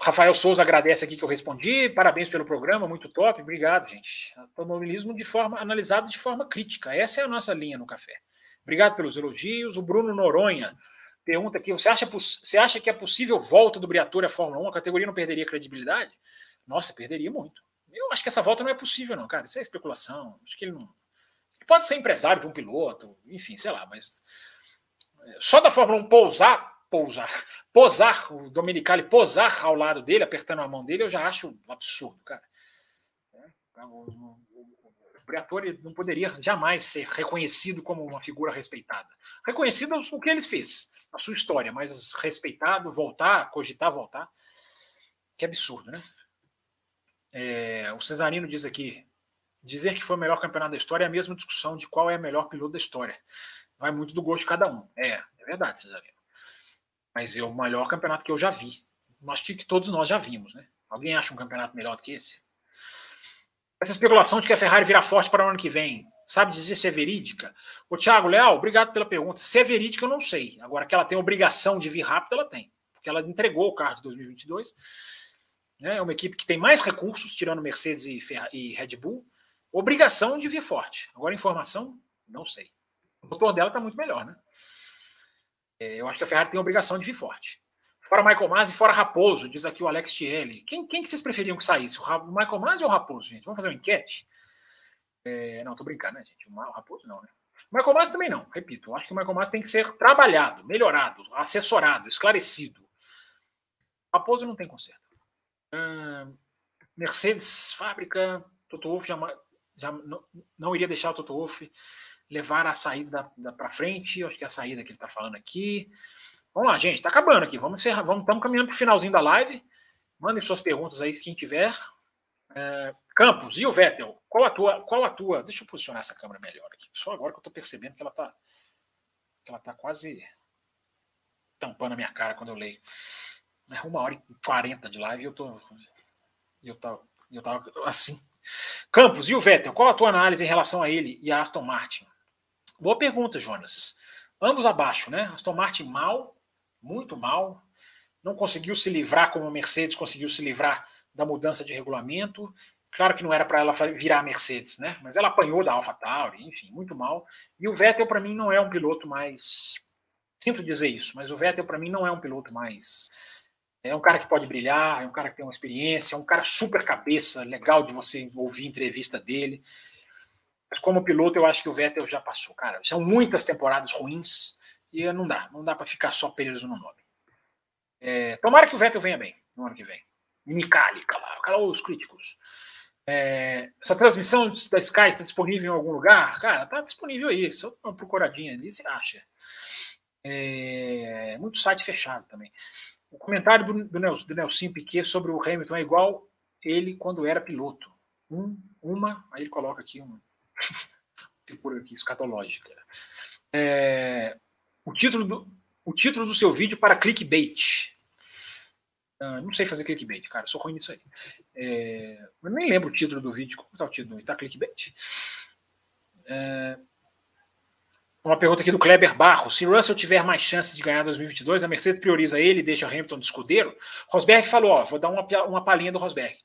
Rafael Souza agradece aqui que eu respondi. Parabéns pelo programa, muito top. Obrigado, gente. Automobilismo de forma analisado de forma crítica. Essa é a nossa linha no café. Obrigado pelos elogios. O Bruno Noronha pergunta aqui: você acha, você acha que é possível volta do Briatore à Fórmula 1? A categoria não perderia credibilidade? Nossa, perderia muito. Eu acho que essa volta não é possível, não, cara. Isso é especulação. Acho que ele não. Ele pode ser empresário de um piloto, enfim, sei lá, mas. É, só da Fórmula 1 pousar, pousar, posar, o Dominicali posar ao lado dele, apertando a mão dele, eu já acho um absurdo, cara. É, Briatore não poderia jamais ser reconhecido como uma figura respeitada. Reconhecido o que ele fez, a sua história, mas respeitado, voltar, cogitar voltar. Que absurdo, né? É, o Cesarino diz aqui: dizer que foi o melhor campeonato da história é a mesma discussão de qual é o melhor piloto da história. Vai muito do gosto de cada um. É, é verdade, Cesarino. Mas é o melhor campeonato que eu já vi. Acho que todos nós já vimos, né? Alguém acha um campeonato melhor do que esse? Essa especulação de que a Ferrari virá forte para o ano que vem, sabe dizer se é verídica? O Thiago Leal, obrigado pela pergunta. Se é verídica, eu não sei. Agora, que ela tem obrigação de vir rápido, ela tem. Porque ela entregou o carro de 2022. Né? É uma equipe que tem mais recursos, tirando Mercedes e, e Red Bull. Obrigação de vir forte. Agora, informação, não sei. O motor dela está muito melhor, né? É, eu acho que a Ferrari tem a obrigação de vir forte. Fora Michael Masi, fora Raposo, diz aqui o Alex Tielli. Quem, quem que vocês preferiam que saísse? O Michael Masi ou o Raposo, gente? Vamos fazer uma enquete? É, não, tô brincando, né, gente? O Raposo não, né? O Michael Masi também não, repito. Eu acho que o Michael Masi tem que ser trabalhado, melhorado, assessorado, esclarecido. Raposo não tem conserto. Uh, Mercedes, fábrica, Toto Wolff já, já não, não, iria deixar o Toto Wolff levar a saída para frente. Acho que é a saída que ele está falando aqui. Vamos lá, gente, está acabando aqui. Vamos encerrar, vamos, estamos caminhando para o finalzinho da live. Mandem suas perguntas aí, quem tiver. É, Campos, e o Vettel? Qual a tua? Qual a tua? Deixa eu posicionar essa câmera melhor aqui. Só agora que eu estou percebendo que ela está ela tá quase tampando a minha cara quando eu leio. É uma hora e quarenta de live e eu tô eu tava, eu tava assim. Campos, e o Vettel? Qual a tua análise em relação a ele e a Aston Martin? Boa pergunta, Jonas. Ambos abaixo, né? Aston Martin mal, muito mal. Não conseguiu se livrar como a Mercedes conseguiu se livrar da mudança de regulamento. Claro que não era para ela virar a Mercedes, né? Mas ela apanhou da AlphaTauri, enfim, muito mal. E o Vettel para mim não é um piloto mais sinto dizer isso, mas o Vettel para mim não é um piloto mais é um cara que pode brilhar, é um cara que tem uma experiência, é um cara super cabeça, legal de você ouvir entrevista dele. Mas como piloto, eu acho que o Vettel já passou, cara. São muitas temporadas ruins e não dá, não dá para ficar só preso no nome. É, tomara que o Vettel venha bem no ano que vem. Me cale, cala, cala os críticos. É, essa transmissão da Sky está disponível em algum lugar? Cara, está disponível aí. Só uma procuradinha ali, você acha. É, muito site fechado também. O comentário do, do, Nelson, do Nelson Piquet sobre o Hamilton é igual ele quando era piloto. Um, uma, aí ele coloca aqui uma figura aqui escatológica. É, o, título do, o título do seu vídeo para clickbait. Uh, não sei fazer clickbait, cara, sou ruim nisso aí. É, eu nem lembro o título do vídeo. Como está o título? Está clickbait? É, uma pergunta aqui do Kleber Barros. Se Russell tiver mais chances de ganhar 2022, a Mercedes prioriza ele e deixa Hamilton de escudeiro? Rosberg falou, ó, vou dar uma, uma palhinha do Rosberg.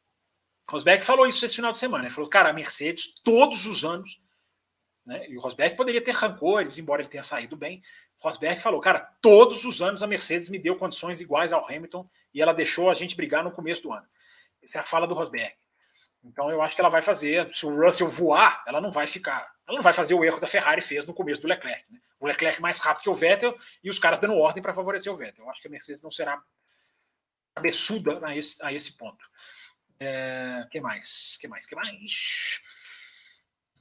Rosberg falou isso esse final de semana. Ele falou, cara, a Mercedes, todos os anos, né, e o Rosberg poderia ter rancores, embora ele tenha saído bem. Rosberg falou, cara, todos os anos a Mercedes me deu condições iguais ao Hamilton e ela deixou a gente brigar no começo do ano. Essa é a fala do Rosberg. Então eu acho que ela vai fazer, se o Russell voar, ela não vai ficar ela não vai fazer o erro da Ferrari fez no começo do Leclerc. Né? O Leclerc mais rápido que o Vettel e os caras dando ordem para favorecer o Vettel. Eu acho que a Mercedes não será cabeçuda a esse, a esse ponto. É, que mais? que mais? que mais?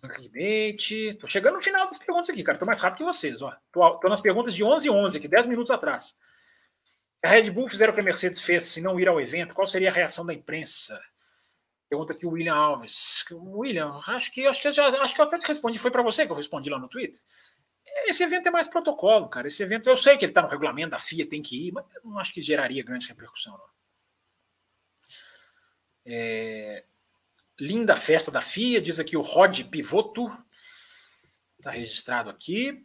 Clickbait. Tô chegando no final das perguntas aqui, cara. Tô mais rápido que vocês. Ó. Tô, tô nas perguntas de 11 e 11 aqui, 10 minutos atrás. A Red Bull fizer o que a Mercedes fez se não ir ao evento, qual seria a reação da imprensa? Pergunta aqui o William Alves. William, acho que acho que eu já acho que eu até te respondi. Foi para você que eu respondi lá no Twitter. Esse evento é mais protocolo, cara. Esse evento, eu sei que ele está no regulamento da FIA, tem que ir, mas não acho que geraria grande repercussão. Não. É... Linda festa da FIA, diz aqui o Rod Pivoto. Está registrado aqui.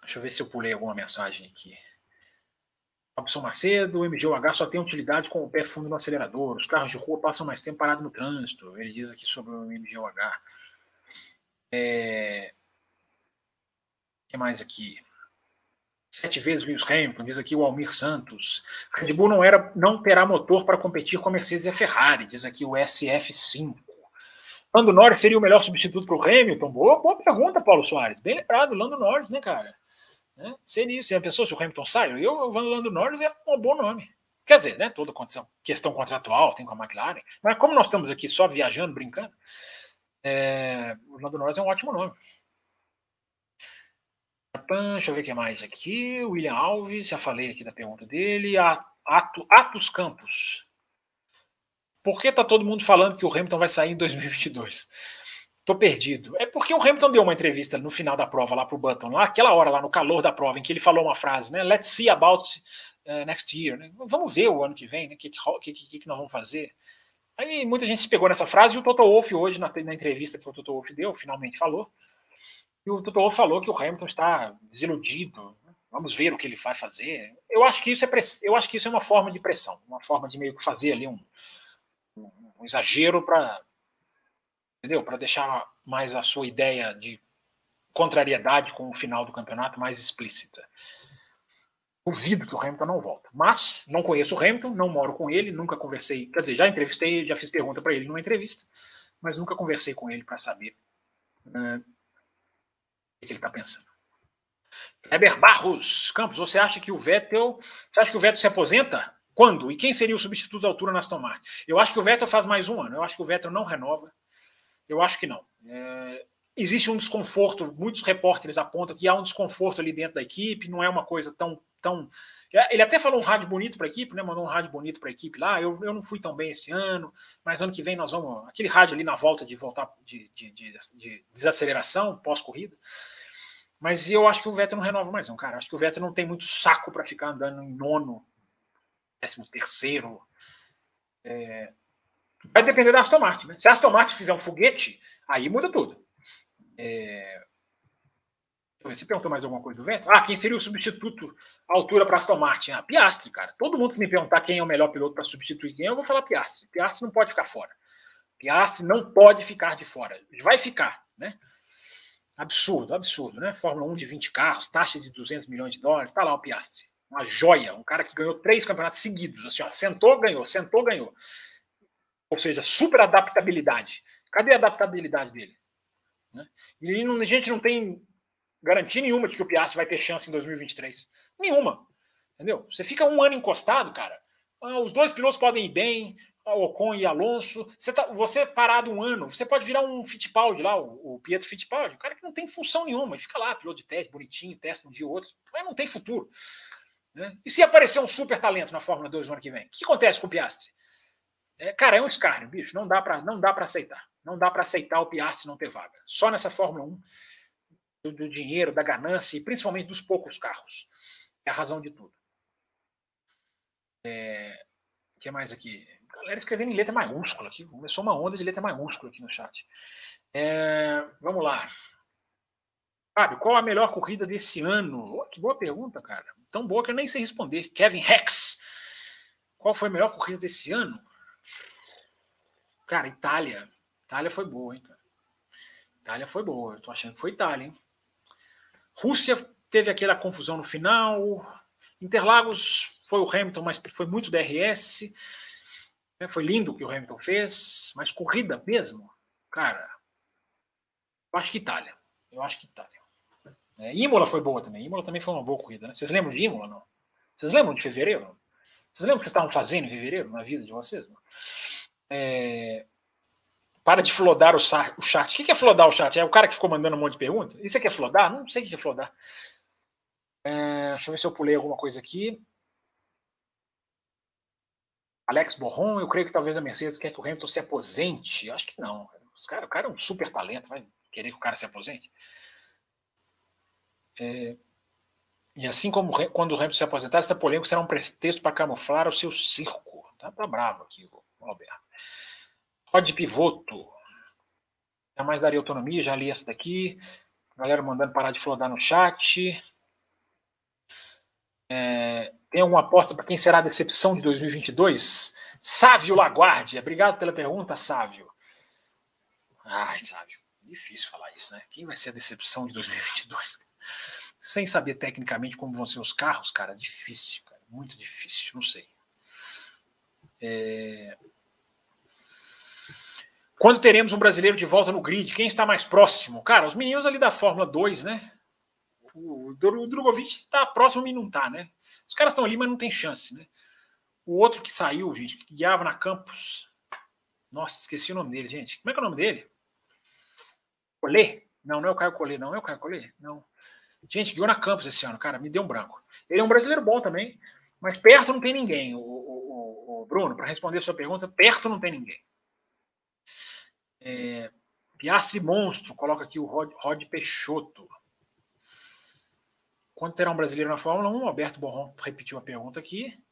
Deixa eu ver se eu pulei alguma mensagem aqui. Robson Macedo, o MGUH só tem utilidade com o pé fundo no acelerador. Os carros de rua passam mais tempo parados no trânsito. Ele diz aqui sobre o MGUH. É... O que mais aqui? Sete vezes Lewis Hamilton, diz aqui o Almir Santos. Red Bull não, era, não terá motor para competir com a Mercedes e a Ferrari, diz aqui o SF5. Lando Norris seria o melhor substituto para o Hamilton? Boa, boa pergunta, Paulo Soares. Bem lembrado, Lando Norris, né, cara? Né? Seria, se a pessoa, se o Hamilton sai, eu, o Lando Norris é um bom nome. Quer dizer, né, toda condição, questão contratual tem com a McLaren, mas como nós estamos aqui só viajando, brincando, é, o Lando Norris é um ótimo nome. Deixa eu ver o que mais aqui. William Alves, já falei aqui da pergunta dele. Ato, Atos Campos. Por que está todo mundo falando que o Hamilton vai sair em 2022? Tô perdido. É porque o Hamilton deu uma entrevista no final da prova lá pro Button, lá, aquela hora lá no calor da prova, em que ele falou uma frase, né? Let's see about uh, next year. Né? Vamos ver o ano que vem, né? O que, que, que, que, nós vamos fazer. Aí muita gente se pegou nessa frase e o Toto Wolff hoje, na, na entrevista que o Toto Wolff deu, finalmente falou, e o Toto Wolff falou que o Hamilton está desiludido. Né? Vamos ver o que ele vai fazer. Eu acho que isso é eu acho que isso é uma forma de pressão, uma forma de meio que fazer ali um, um exagero para entendeu? Para deixar mais a sua ideia de contrariedade com o final do campeonato mais explícita. Duvido que o Hamilton não volta. Mas não conheço o Hamilton, não moro com ele, nunca conversei. Quer dizer, já entrevistei, já fiz pergunta para ele numa entrevista, mas nunca conversei com ele para saber uh, o que ele está pensando. Heber Barros, Campos, você acha que o Vettel. Você acha que o Vettel se aposenta? Quando? E quem seria o substituto da altura na Aston Martin? Eu acho que o Vettel faz mais um ano. Eu acho que o Vettel não renova. Eu acho que não. É, existe um desconforto, muitos repórteres apontam que há um desconforto ali dentro da equipe, não é uma coisa tão. tão... É, ele até falou um rádio bonito para a equipe, né? mandou um rádio bonito para a equipe lá. Eu, eu não fui tão bem esse ano, mas ano que vem nós vamos. Aquele rádio ali na volta de voltar de, de, de, de desaceleração pós-corrida. Mas eu acho que o Vettel não renova mais, não, cara. Acho que o Vettel não tem muito saco para ficar andando em nono, décimo terceiro. É... Vai depender da Aston Martin. Né? Se a Aston Martin fizer um foguete, aí muda tudo. É... Você perguntou mais alguma coisa do Vettel? Ah, quem seria o substituto à altura para Aston Martin? Ah, Piastri, cara. Todo mundo que me perguntar quem é o melhor piloto para substituir quem, eu vou falar Piastri. Piastri não pode ficar fora. Piastri não pode ficar de fora. Vai ficar, né? Absurdo, absurdo, né? Fórmula 1 de 20 carros, taxa de 200 milhões de dólares, tá lá o Piastri. Uma joia, um cara que ganhou três campeonatos seguidos, assim, ó, sentou, ganhou, sentou, ganhou. Ou seja, super adaptabilidade. Cadê a adaptabilidade dele? Né? E a gente não tem garantia nenhuma de que o Piastri vai ter chance em 2023. Nenhuma. Entendeu? Você fica um ano encostado, cara. Ah, os dois pilotos podem ir bem, Ocon e Alonso. Você, tá, você parado um ano, você pode virar um Fittipaldi lá, o, o Pietro Fittipaldi, o cara que não tem função nenhuma, ele fica lá, piloto de teste, bonitinho, testa um dia ou outro, mas não tem futuro. Né? E se aparecer um super talento na Fórmula 2 no ano que vem? O que acontece com o Piastri? É, cara, é um escárnio, bicho. Não dá para não dá para aceitar. Não dá para aceitar o Piastri não ter vaga. Só nessa Fórmula 1 do, do dinheiro, da ganância e principalmente dos poucos carros. É a razão de tudo. É, o que mais aqui? galera escrevendo em letra maiúscula aqui. Começou uma onda de letra maiúscula aqui no chat. É, vamos lá. Fábio, qual a melhor corrida desse ano? Oh, que boa pergunta, cara. Tão boa que eu nem sei responder. Kevin Rex. Qual foi a melhor corrida desse ano? Cara, Itália. Itália foi boa, hein, cara. Itália foi boa. Eu tô achando que foi Itália, hein? Rússia teve aquela confusão no final. Interlagos foi o Hamilton, mas foi muito DRS. Né? Foi lindo o que o Hamilton fez, mas corrida mesmo, cara, eu acho que Itália. Eu acho que Itália. É, Imola foi boa também. Imola também foi uma boa corrida, né? Vocês lembram de Imola, não? Vocês lembram de fevereiro? Vocês lembram o que vocês estavam fazendo em fevereiro na vida de vocês? É... Para de flodar o, chat. O que é flodar o chat? É o cara que ficou mandando um monte de perguntas? Isso aqui é flodar? Não sei o que é flodar. É... Deixa eu ver se eu pulei alguma coisa aqui. Alex Borron, eu creio que talvez a Mercedes quer que o Hamilton se aposente. Eu acho que não. Os cara, o cara é um super talento, vai querer que o cara se aposente. É, e assim como quando o Hamilton se aposentar, essa polêmica será um pretexto para camuflar o seu circo. Tá, tá bravo aqui, o Alberto. Rod Pivoto. Já mais daria autonomia, já li essa daqui. Galera mandando parar de flodar no chat. É, tem alguma aposta para quem será a decepção de 2022? Sávio Laguardia. Obrigado pela pergunta, Sávio. Ai, Sávio, difícil falar isso, né? Quem vai ser a decepção de 2022? Sem saber tecnicamente como vão ser os carros, cara, difícil, cara, muito difícil, não sei. É... Quando teremos um brasileiro de volta no grid? Quem está mais próximo? Cara, os meninos ali da Fórmula 2, né? O, Drogovic está próximo e não está, né? Os caras estão ali, mas não tem chance, né? O outro que saiu, gente, que guiava na Campus. Nossa, esqueci o nome dele, gente. Como é que é o nome dele? Colê? Não, não é o Caio Colê, não. É o Caio Colê? Não. Gente, guiou na Campus esse ano, cara. Me deu um branco. Ele é um brasileiro bom também, mas perto não tem ninguém. O, o, o Bruno, para responder a sua pergunta, perto não tem ninguém. É, Piastri Monstro, coloca aqui o Rod, Rod Peixoto. Quando terá um brasileiro na Fórmula 1? Alberto Borron repetiu a pergunta aqui.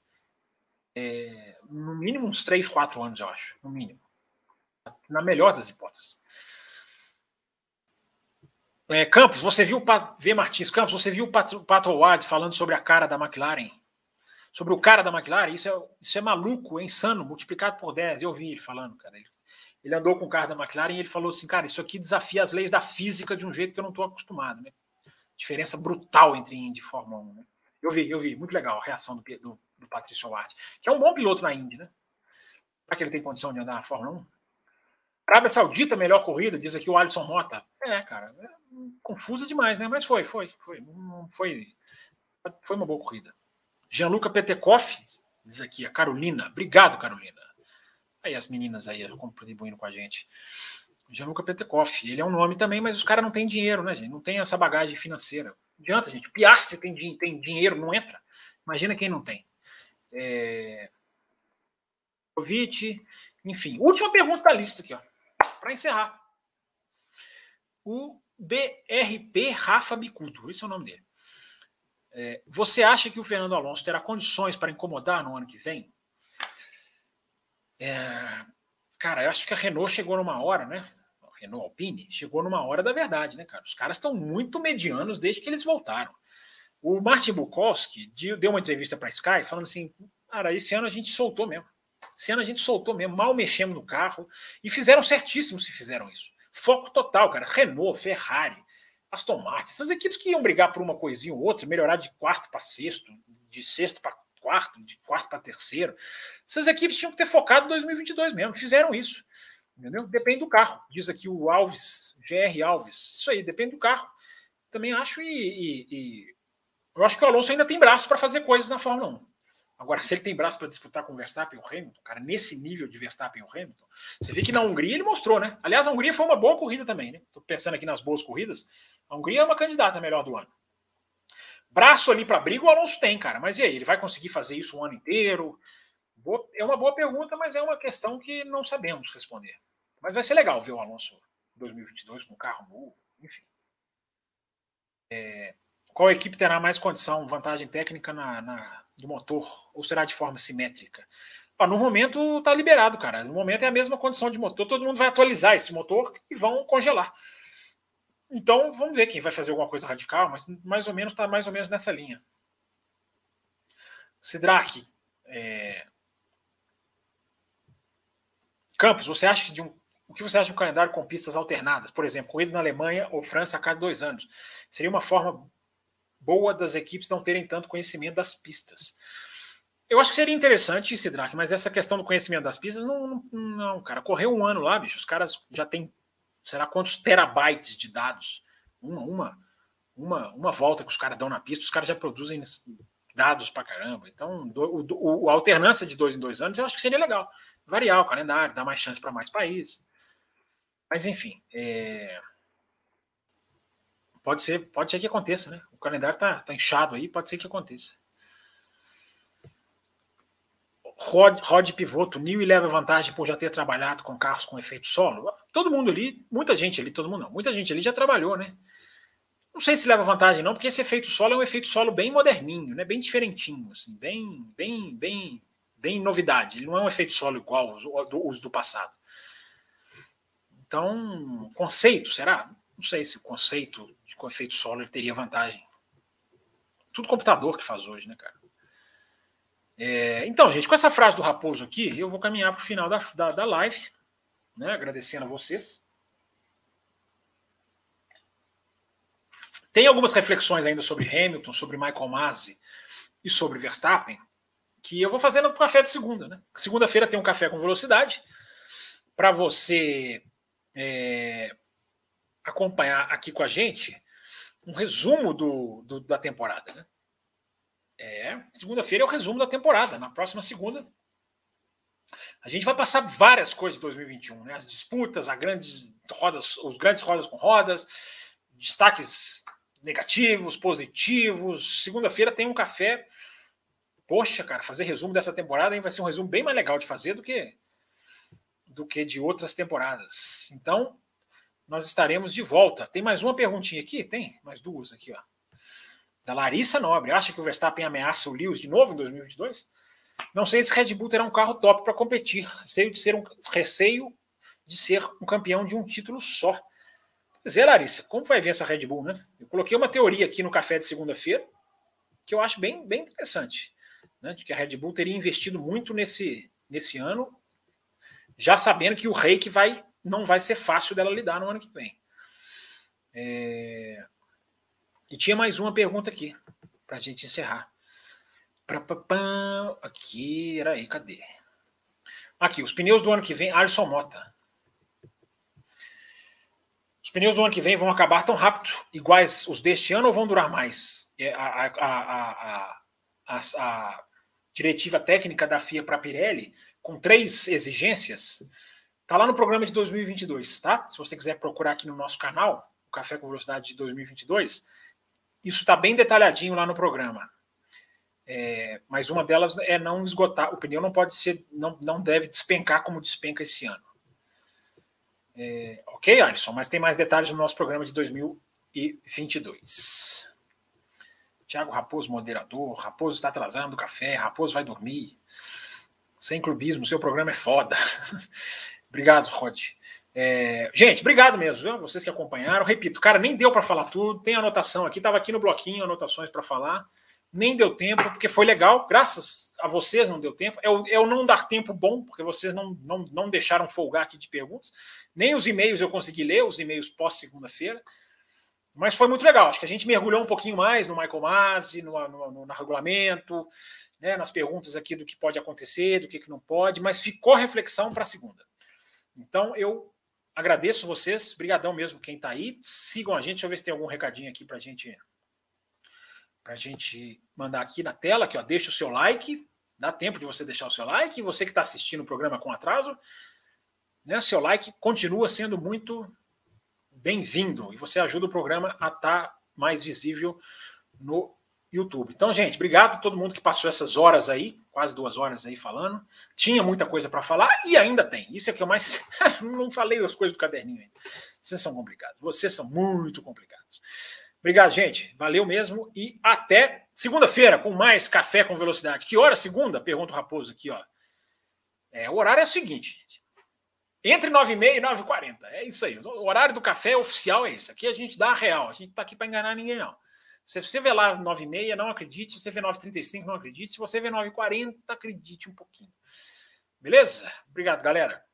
É, no mínimo uns 3, 4 anos, eu acho. No mínimo. Na melhor das hipóteses. É, Campos, você viu o V. Martins Campos, você viu o Pato Ward falando sobre a cara da McLaren? Sobre o cara da McLaren? Isso é, isso é maluco, é insano, multiplicado por 10. Eu vi ele falando, cara. Ele, ele andou com o carro da McLaren e ele falou assim, cara, isso aqui desafia as leis da física de um jeito que eu não estou acostumado, né? diferença brutal entre Indy e Fórmula 1. Né? Eu vi, eu vi. Muito legal a reação do, do, do Patrício Howard, que é um bom piloto na Indy, né? Será que ele tem condição de andar na Fórmula 1? Arábia Saudita, melhor corrida, diz aqui o Alisson Mota. É, cara, é confusa demais, né? Mas foi, foi, foi. Foi, foi uma boa corrida. Gianluca Petekoff, diz aqui, a Carolina. Obrigado, Carolina. Aí as meninas aí contribuindo com a gente. Gianluca Petekoff, ele é um nome também, mas os caras não têm dinheiro, né, gente? Não tem essa bagagem financeira. Não adianta, gente. Piastri tem, tem dinheiro, não entra. Imagina quem não tem. É... enfim. Última pergunta da lista aqui, ó para encerrar. O BRP Rafa Bicudo, esse é o nome dele. É, você acha que o Fernando Alonso terá condições para incomodar no ano que vem? É, cara, eu acho que a Renault chegou numa hora, né? A Renault Alpine chegou numa hora da verdade, né, cara? Os caras estão muito medianos desde que eles voltaram. O Martin Bukowski deu uma entrevista para a Sky falando assim: cara, esse ano a gente soltou mesmo. Esse ano a gente soltou mesmo, mal mexemos no carro e fizeram certíssimo se fizeram isso. Foco total, cara. Renault, Ferrari, Aston Martin, essas equipes que iam brigar por uma coisinha ou outra, melhorar de quarto para sexto, de sexto para quarto, de quarto para terceiro. Essas equipes tinham que ter focado em 2022 mesmo, fizeram isso. Entendeu? Depende do carro. Diz aqui o Alves, GR Alves. Isso aí, depende do carro. Também acho e, e, e eu acho que o Alonso ainda tem braço para fazer coisas na Fórmula 1. Agora, se ele tem braço para disputar com o Verstappen e o Hamilton, cara, nesse nível de Verstappen e o Hamilton, você vê que na Hungria ele mostrou, né? Aliás, a Hungria foi uma boa corrida também, né? Tô pensando aqui nas boas corridas. A Hungria é uma candidata melhor do ano. Braço ali para briga o Alonso tem, cara. Mas e aí? Ele vai conseguir fazer isso o ano inteiro? É uma boa pergunta, mas é uma questão que não sabemos responder. Mas vai ser legal ver o Alonso 2022 com um carro novo, enfim. É, qual equipe terá mais condição, vantagem técnica na, na do motor, ou será de forma simétrica? Ah, no momento está liberado, cara. No momento é a mesma condição de motor. Todo mundo vai atualizar esse motor e vão congelar. Então, vamos ver quem vai fazer alguma coisa radical, mas mais ou menos está mais ou menos nessa linha. Sidraque, é... Campos, você acha que de um o que você acha de um calendário com pistas alternadas? Por exemplo, corrida na Alemanha ou França a cada dois anos. Seria uma forma boa das equipes não terem tanto conhecimento das pistas. Eu acho que seria interessante, Sidraque, mas essa questão do conhecimento das pistas, não, não, não, cara. Correu um ano lá, bicho. Os caras já têm, será quantos terabytes de dados? Uma, uma, uma, uma volta que os caras dão na pista, os caras já produzem dados pra caramba. Então, do, o, o, a alternância de dois em dois anos, eu acho que seria legal. Variar o calendário, dar mais chance para mais países. Mas, enfim, é... pode ser, pode ser que aconteça, né? O calendário tá, tá inchado aí, pode ser que aconteça. Rod, Pivoto, New leva vantagem por já ter trabalhado com carros com efeito solo. Todo mundo ali, muita gente ali, todo mundo não, muita gente ali já trabalhou, né? Não sei se leva vantagem não, porque esse efeito solo é um efeito solo bem moderninho, né? Bem diferentinho, assim, bem, bem, bem, bem novidade. Ele não é um efeito solo igual os, os do passado. Então, conceito, será? Não sei se o conceito de efeito solo teria vantagem tudo computador que faz hoje, né, cara? É, então, gente, com essa frase do Raposo aqui, eu vou caminhar para o final da, da, da live, né, agradecendo a vocês. Tem algumas reflexões ainda sobre Hamilton, sobre Michael Masi e sobre Verstappen, que eu vou fazer no café de segunda. Né? Segunda-feira tem um café com velocidade para você é, acompanhar aqui com a gente um resumo do, do da temporada. Né? É, segunda-feira é o resumo da temporada. Na próxima segunda, a gente vai passar várias coisas de 2021, né? As disputas, as grandes rodas, os grandes rodas com rodas, destaques negativos, positivos. Segunda-feira tem um café. Poxa, cara, fazer resumo dessa temporada hein, vai ser um resumo bem mais legal de fazer do que do que de outras temporadas. Então, nós estaremos de volta. Tem mais uma perguntinha aqui? Tem? Mais duas aqui, ó. Da Larissa Nobre. Acha que o Verstappen ameaça o Lewis de novo em 2022? Não sei se Red Bull terá um carro top para competir. Receio de ser um receio de ser um campeão de um título só. Pois é, Larissa, como vai ver essa Red Bull, né? Eu coloquei uma teoria aqui no café de segunda-feira que eu acho bem, bem interessante, né? De que a Red Bull teria investido muito nesse, nesse ano, já sabendo que o Reiki vai não vai ser fácil dela lidar no ano que vem. É... E tinha mais uma pergunta aqui, para a gente encerrar. Aqui, era aí, cadê? Aqui, os pneus do ano que vem, Alisson Mota. Os pneus do ano que vem vão acabar tão rápido, iguais os deste ano, ou vão durar mais? É, a, a, a, a diretiva técnica da FIA para a Pirelli, com três exigências, está lá no programa de 2022, tá? Se você quiser procurar aqui no nosso canal, o Café com Velocidade de 2022, isso está bem detalhadinho lá no programa. É, mas uma delas é não esgotar. O pneu não pode ser, não, não deve despencar como despenca esse ano. É, ok, Alisson, mas tem mais detalhes no nosso programa de 2022. Tiago Raposo, moderador. Raposo está atrasando o café. Raposo vai dormir. Sem clubismo, seu programa é foda. obrigado, Rod. É, gente, obrigado mesmo, viu? vocês que acompanharam. Repito, cara, nem deu para falar tudo. Tem anotação aqui, estava aqui no bloquinho, anotações para falar nem deu tempo, porque foi legal, graças a vocês não deu tempo. É o não dar tempo bom, porque vocês não, não, não deixaram folgar aqui de perguntas. Nem os e-mails eu consegui ler, os e-mails pós-segunda-feira. Mas foi muito legal. Acho que a gente mergulhou um pouquinho mais no Michael Masi, no, no, no, no regulamento, né, nas perguntas aqui do que pode acontecer, do que, que não pode, mas ficou reflexão para segunda. Então eu agradeço vocês, brigadão mesmo quem está aí. Sigam a gente, deixa eu ver se tem algum recadinho aqui para gente a gente mandar aqui na tela, aqui, ó, deixa o seu like, dá tempo de você deixar o seu like, você que está assistindo o programa com atraso, né, seu like continua sendo muito bem-vindo, e você ajuda o programa a estar tá mais visível no YouTube. Então, gente, obrigado a todo mundo que passou essas horas aí, quase duas horas aí falando. Tinha muita coisa para falar e ainda tem. Isso é que eu mais. não falei as coisas do caderninho ainda. Vocês são complicados. Vocês são muito complicados. Obrigado, gente. Valeu mesmo. E até segunda-feira com mais Café com Velocidade. Que hora segunda? Pergunta o Raposo aqui, ó. É, o horário é o seguinte, gente. Entre 9h30 e 9h40. É isso aí. O horário do café oficial é isso. Aqui a gente dá a real. A gente tá aqui para enganar ninguém, não. Se você vê lá 9h30, não acredite. Se você vê 9h35, não acredite. Se você vê 9h40, acredite um pouquinho. Beleza? Obrigado, galera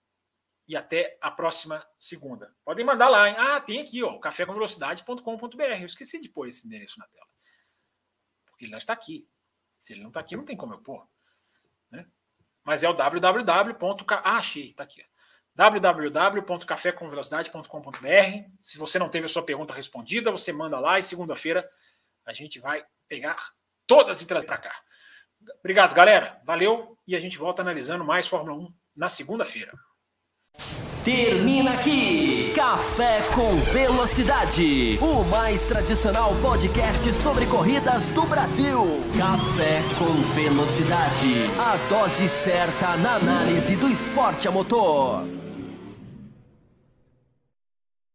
e até a próxima segunda. Podem mandar lá, hein? Ah, tem aqui, ó, cafécomvelocidade.com.br. Eu esqueci de pôr esse endereço na tela. Porque ele não está aqui. Se ele não está aqui, não tem como eu pôr. Né? Mas é o www. Ah, achei, está aqui. www.cafécomvelocidade.com.br. Se você não teve a sua pergunta respondida, você manda lá e segunda-feira a gente vai pegar todas e trazer para cá. Obrigado, galera. Valeu e a gente volta analisando mais Fórmula 1 na segunda-feira. Termina aqui Café com Velocidade, o mais tradicional podcast sobre corridas do Brasil. Café com Velocidade, a dose certa na análise do esporte a motor.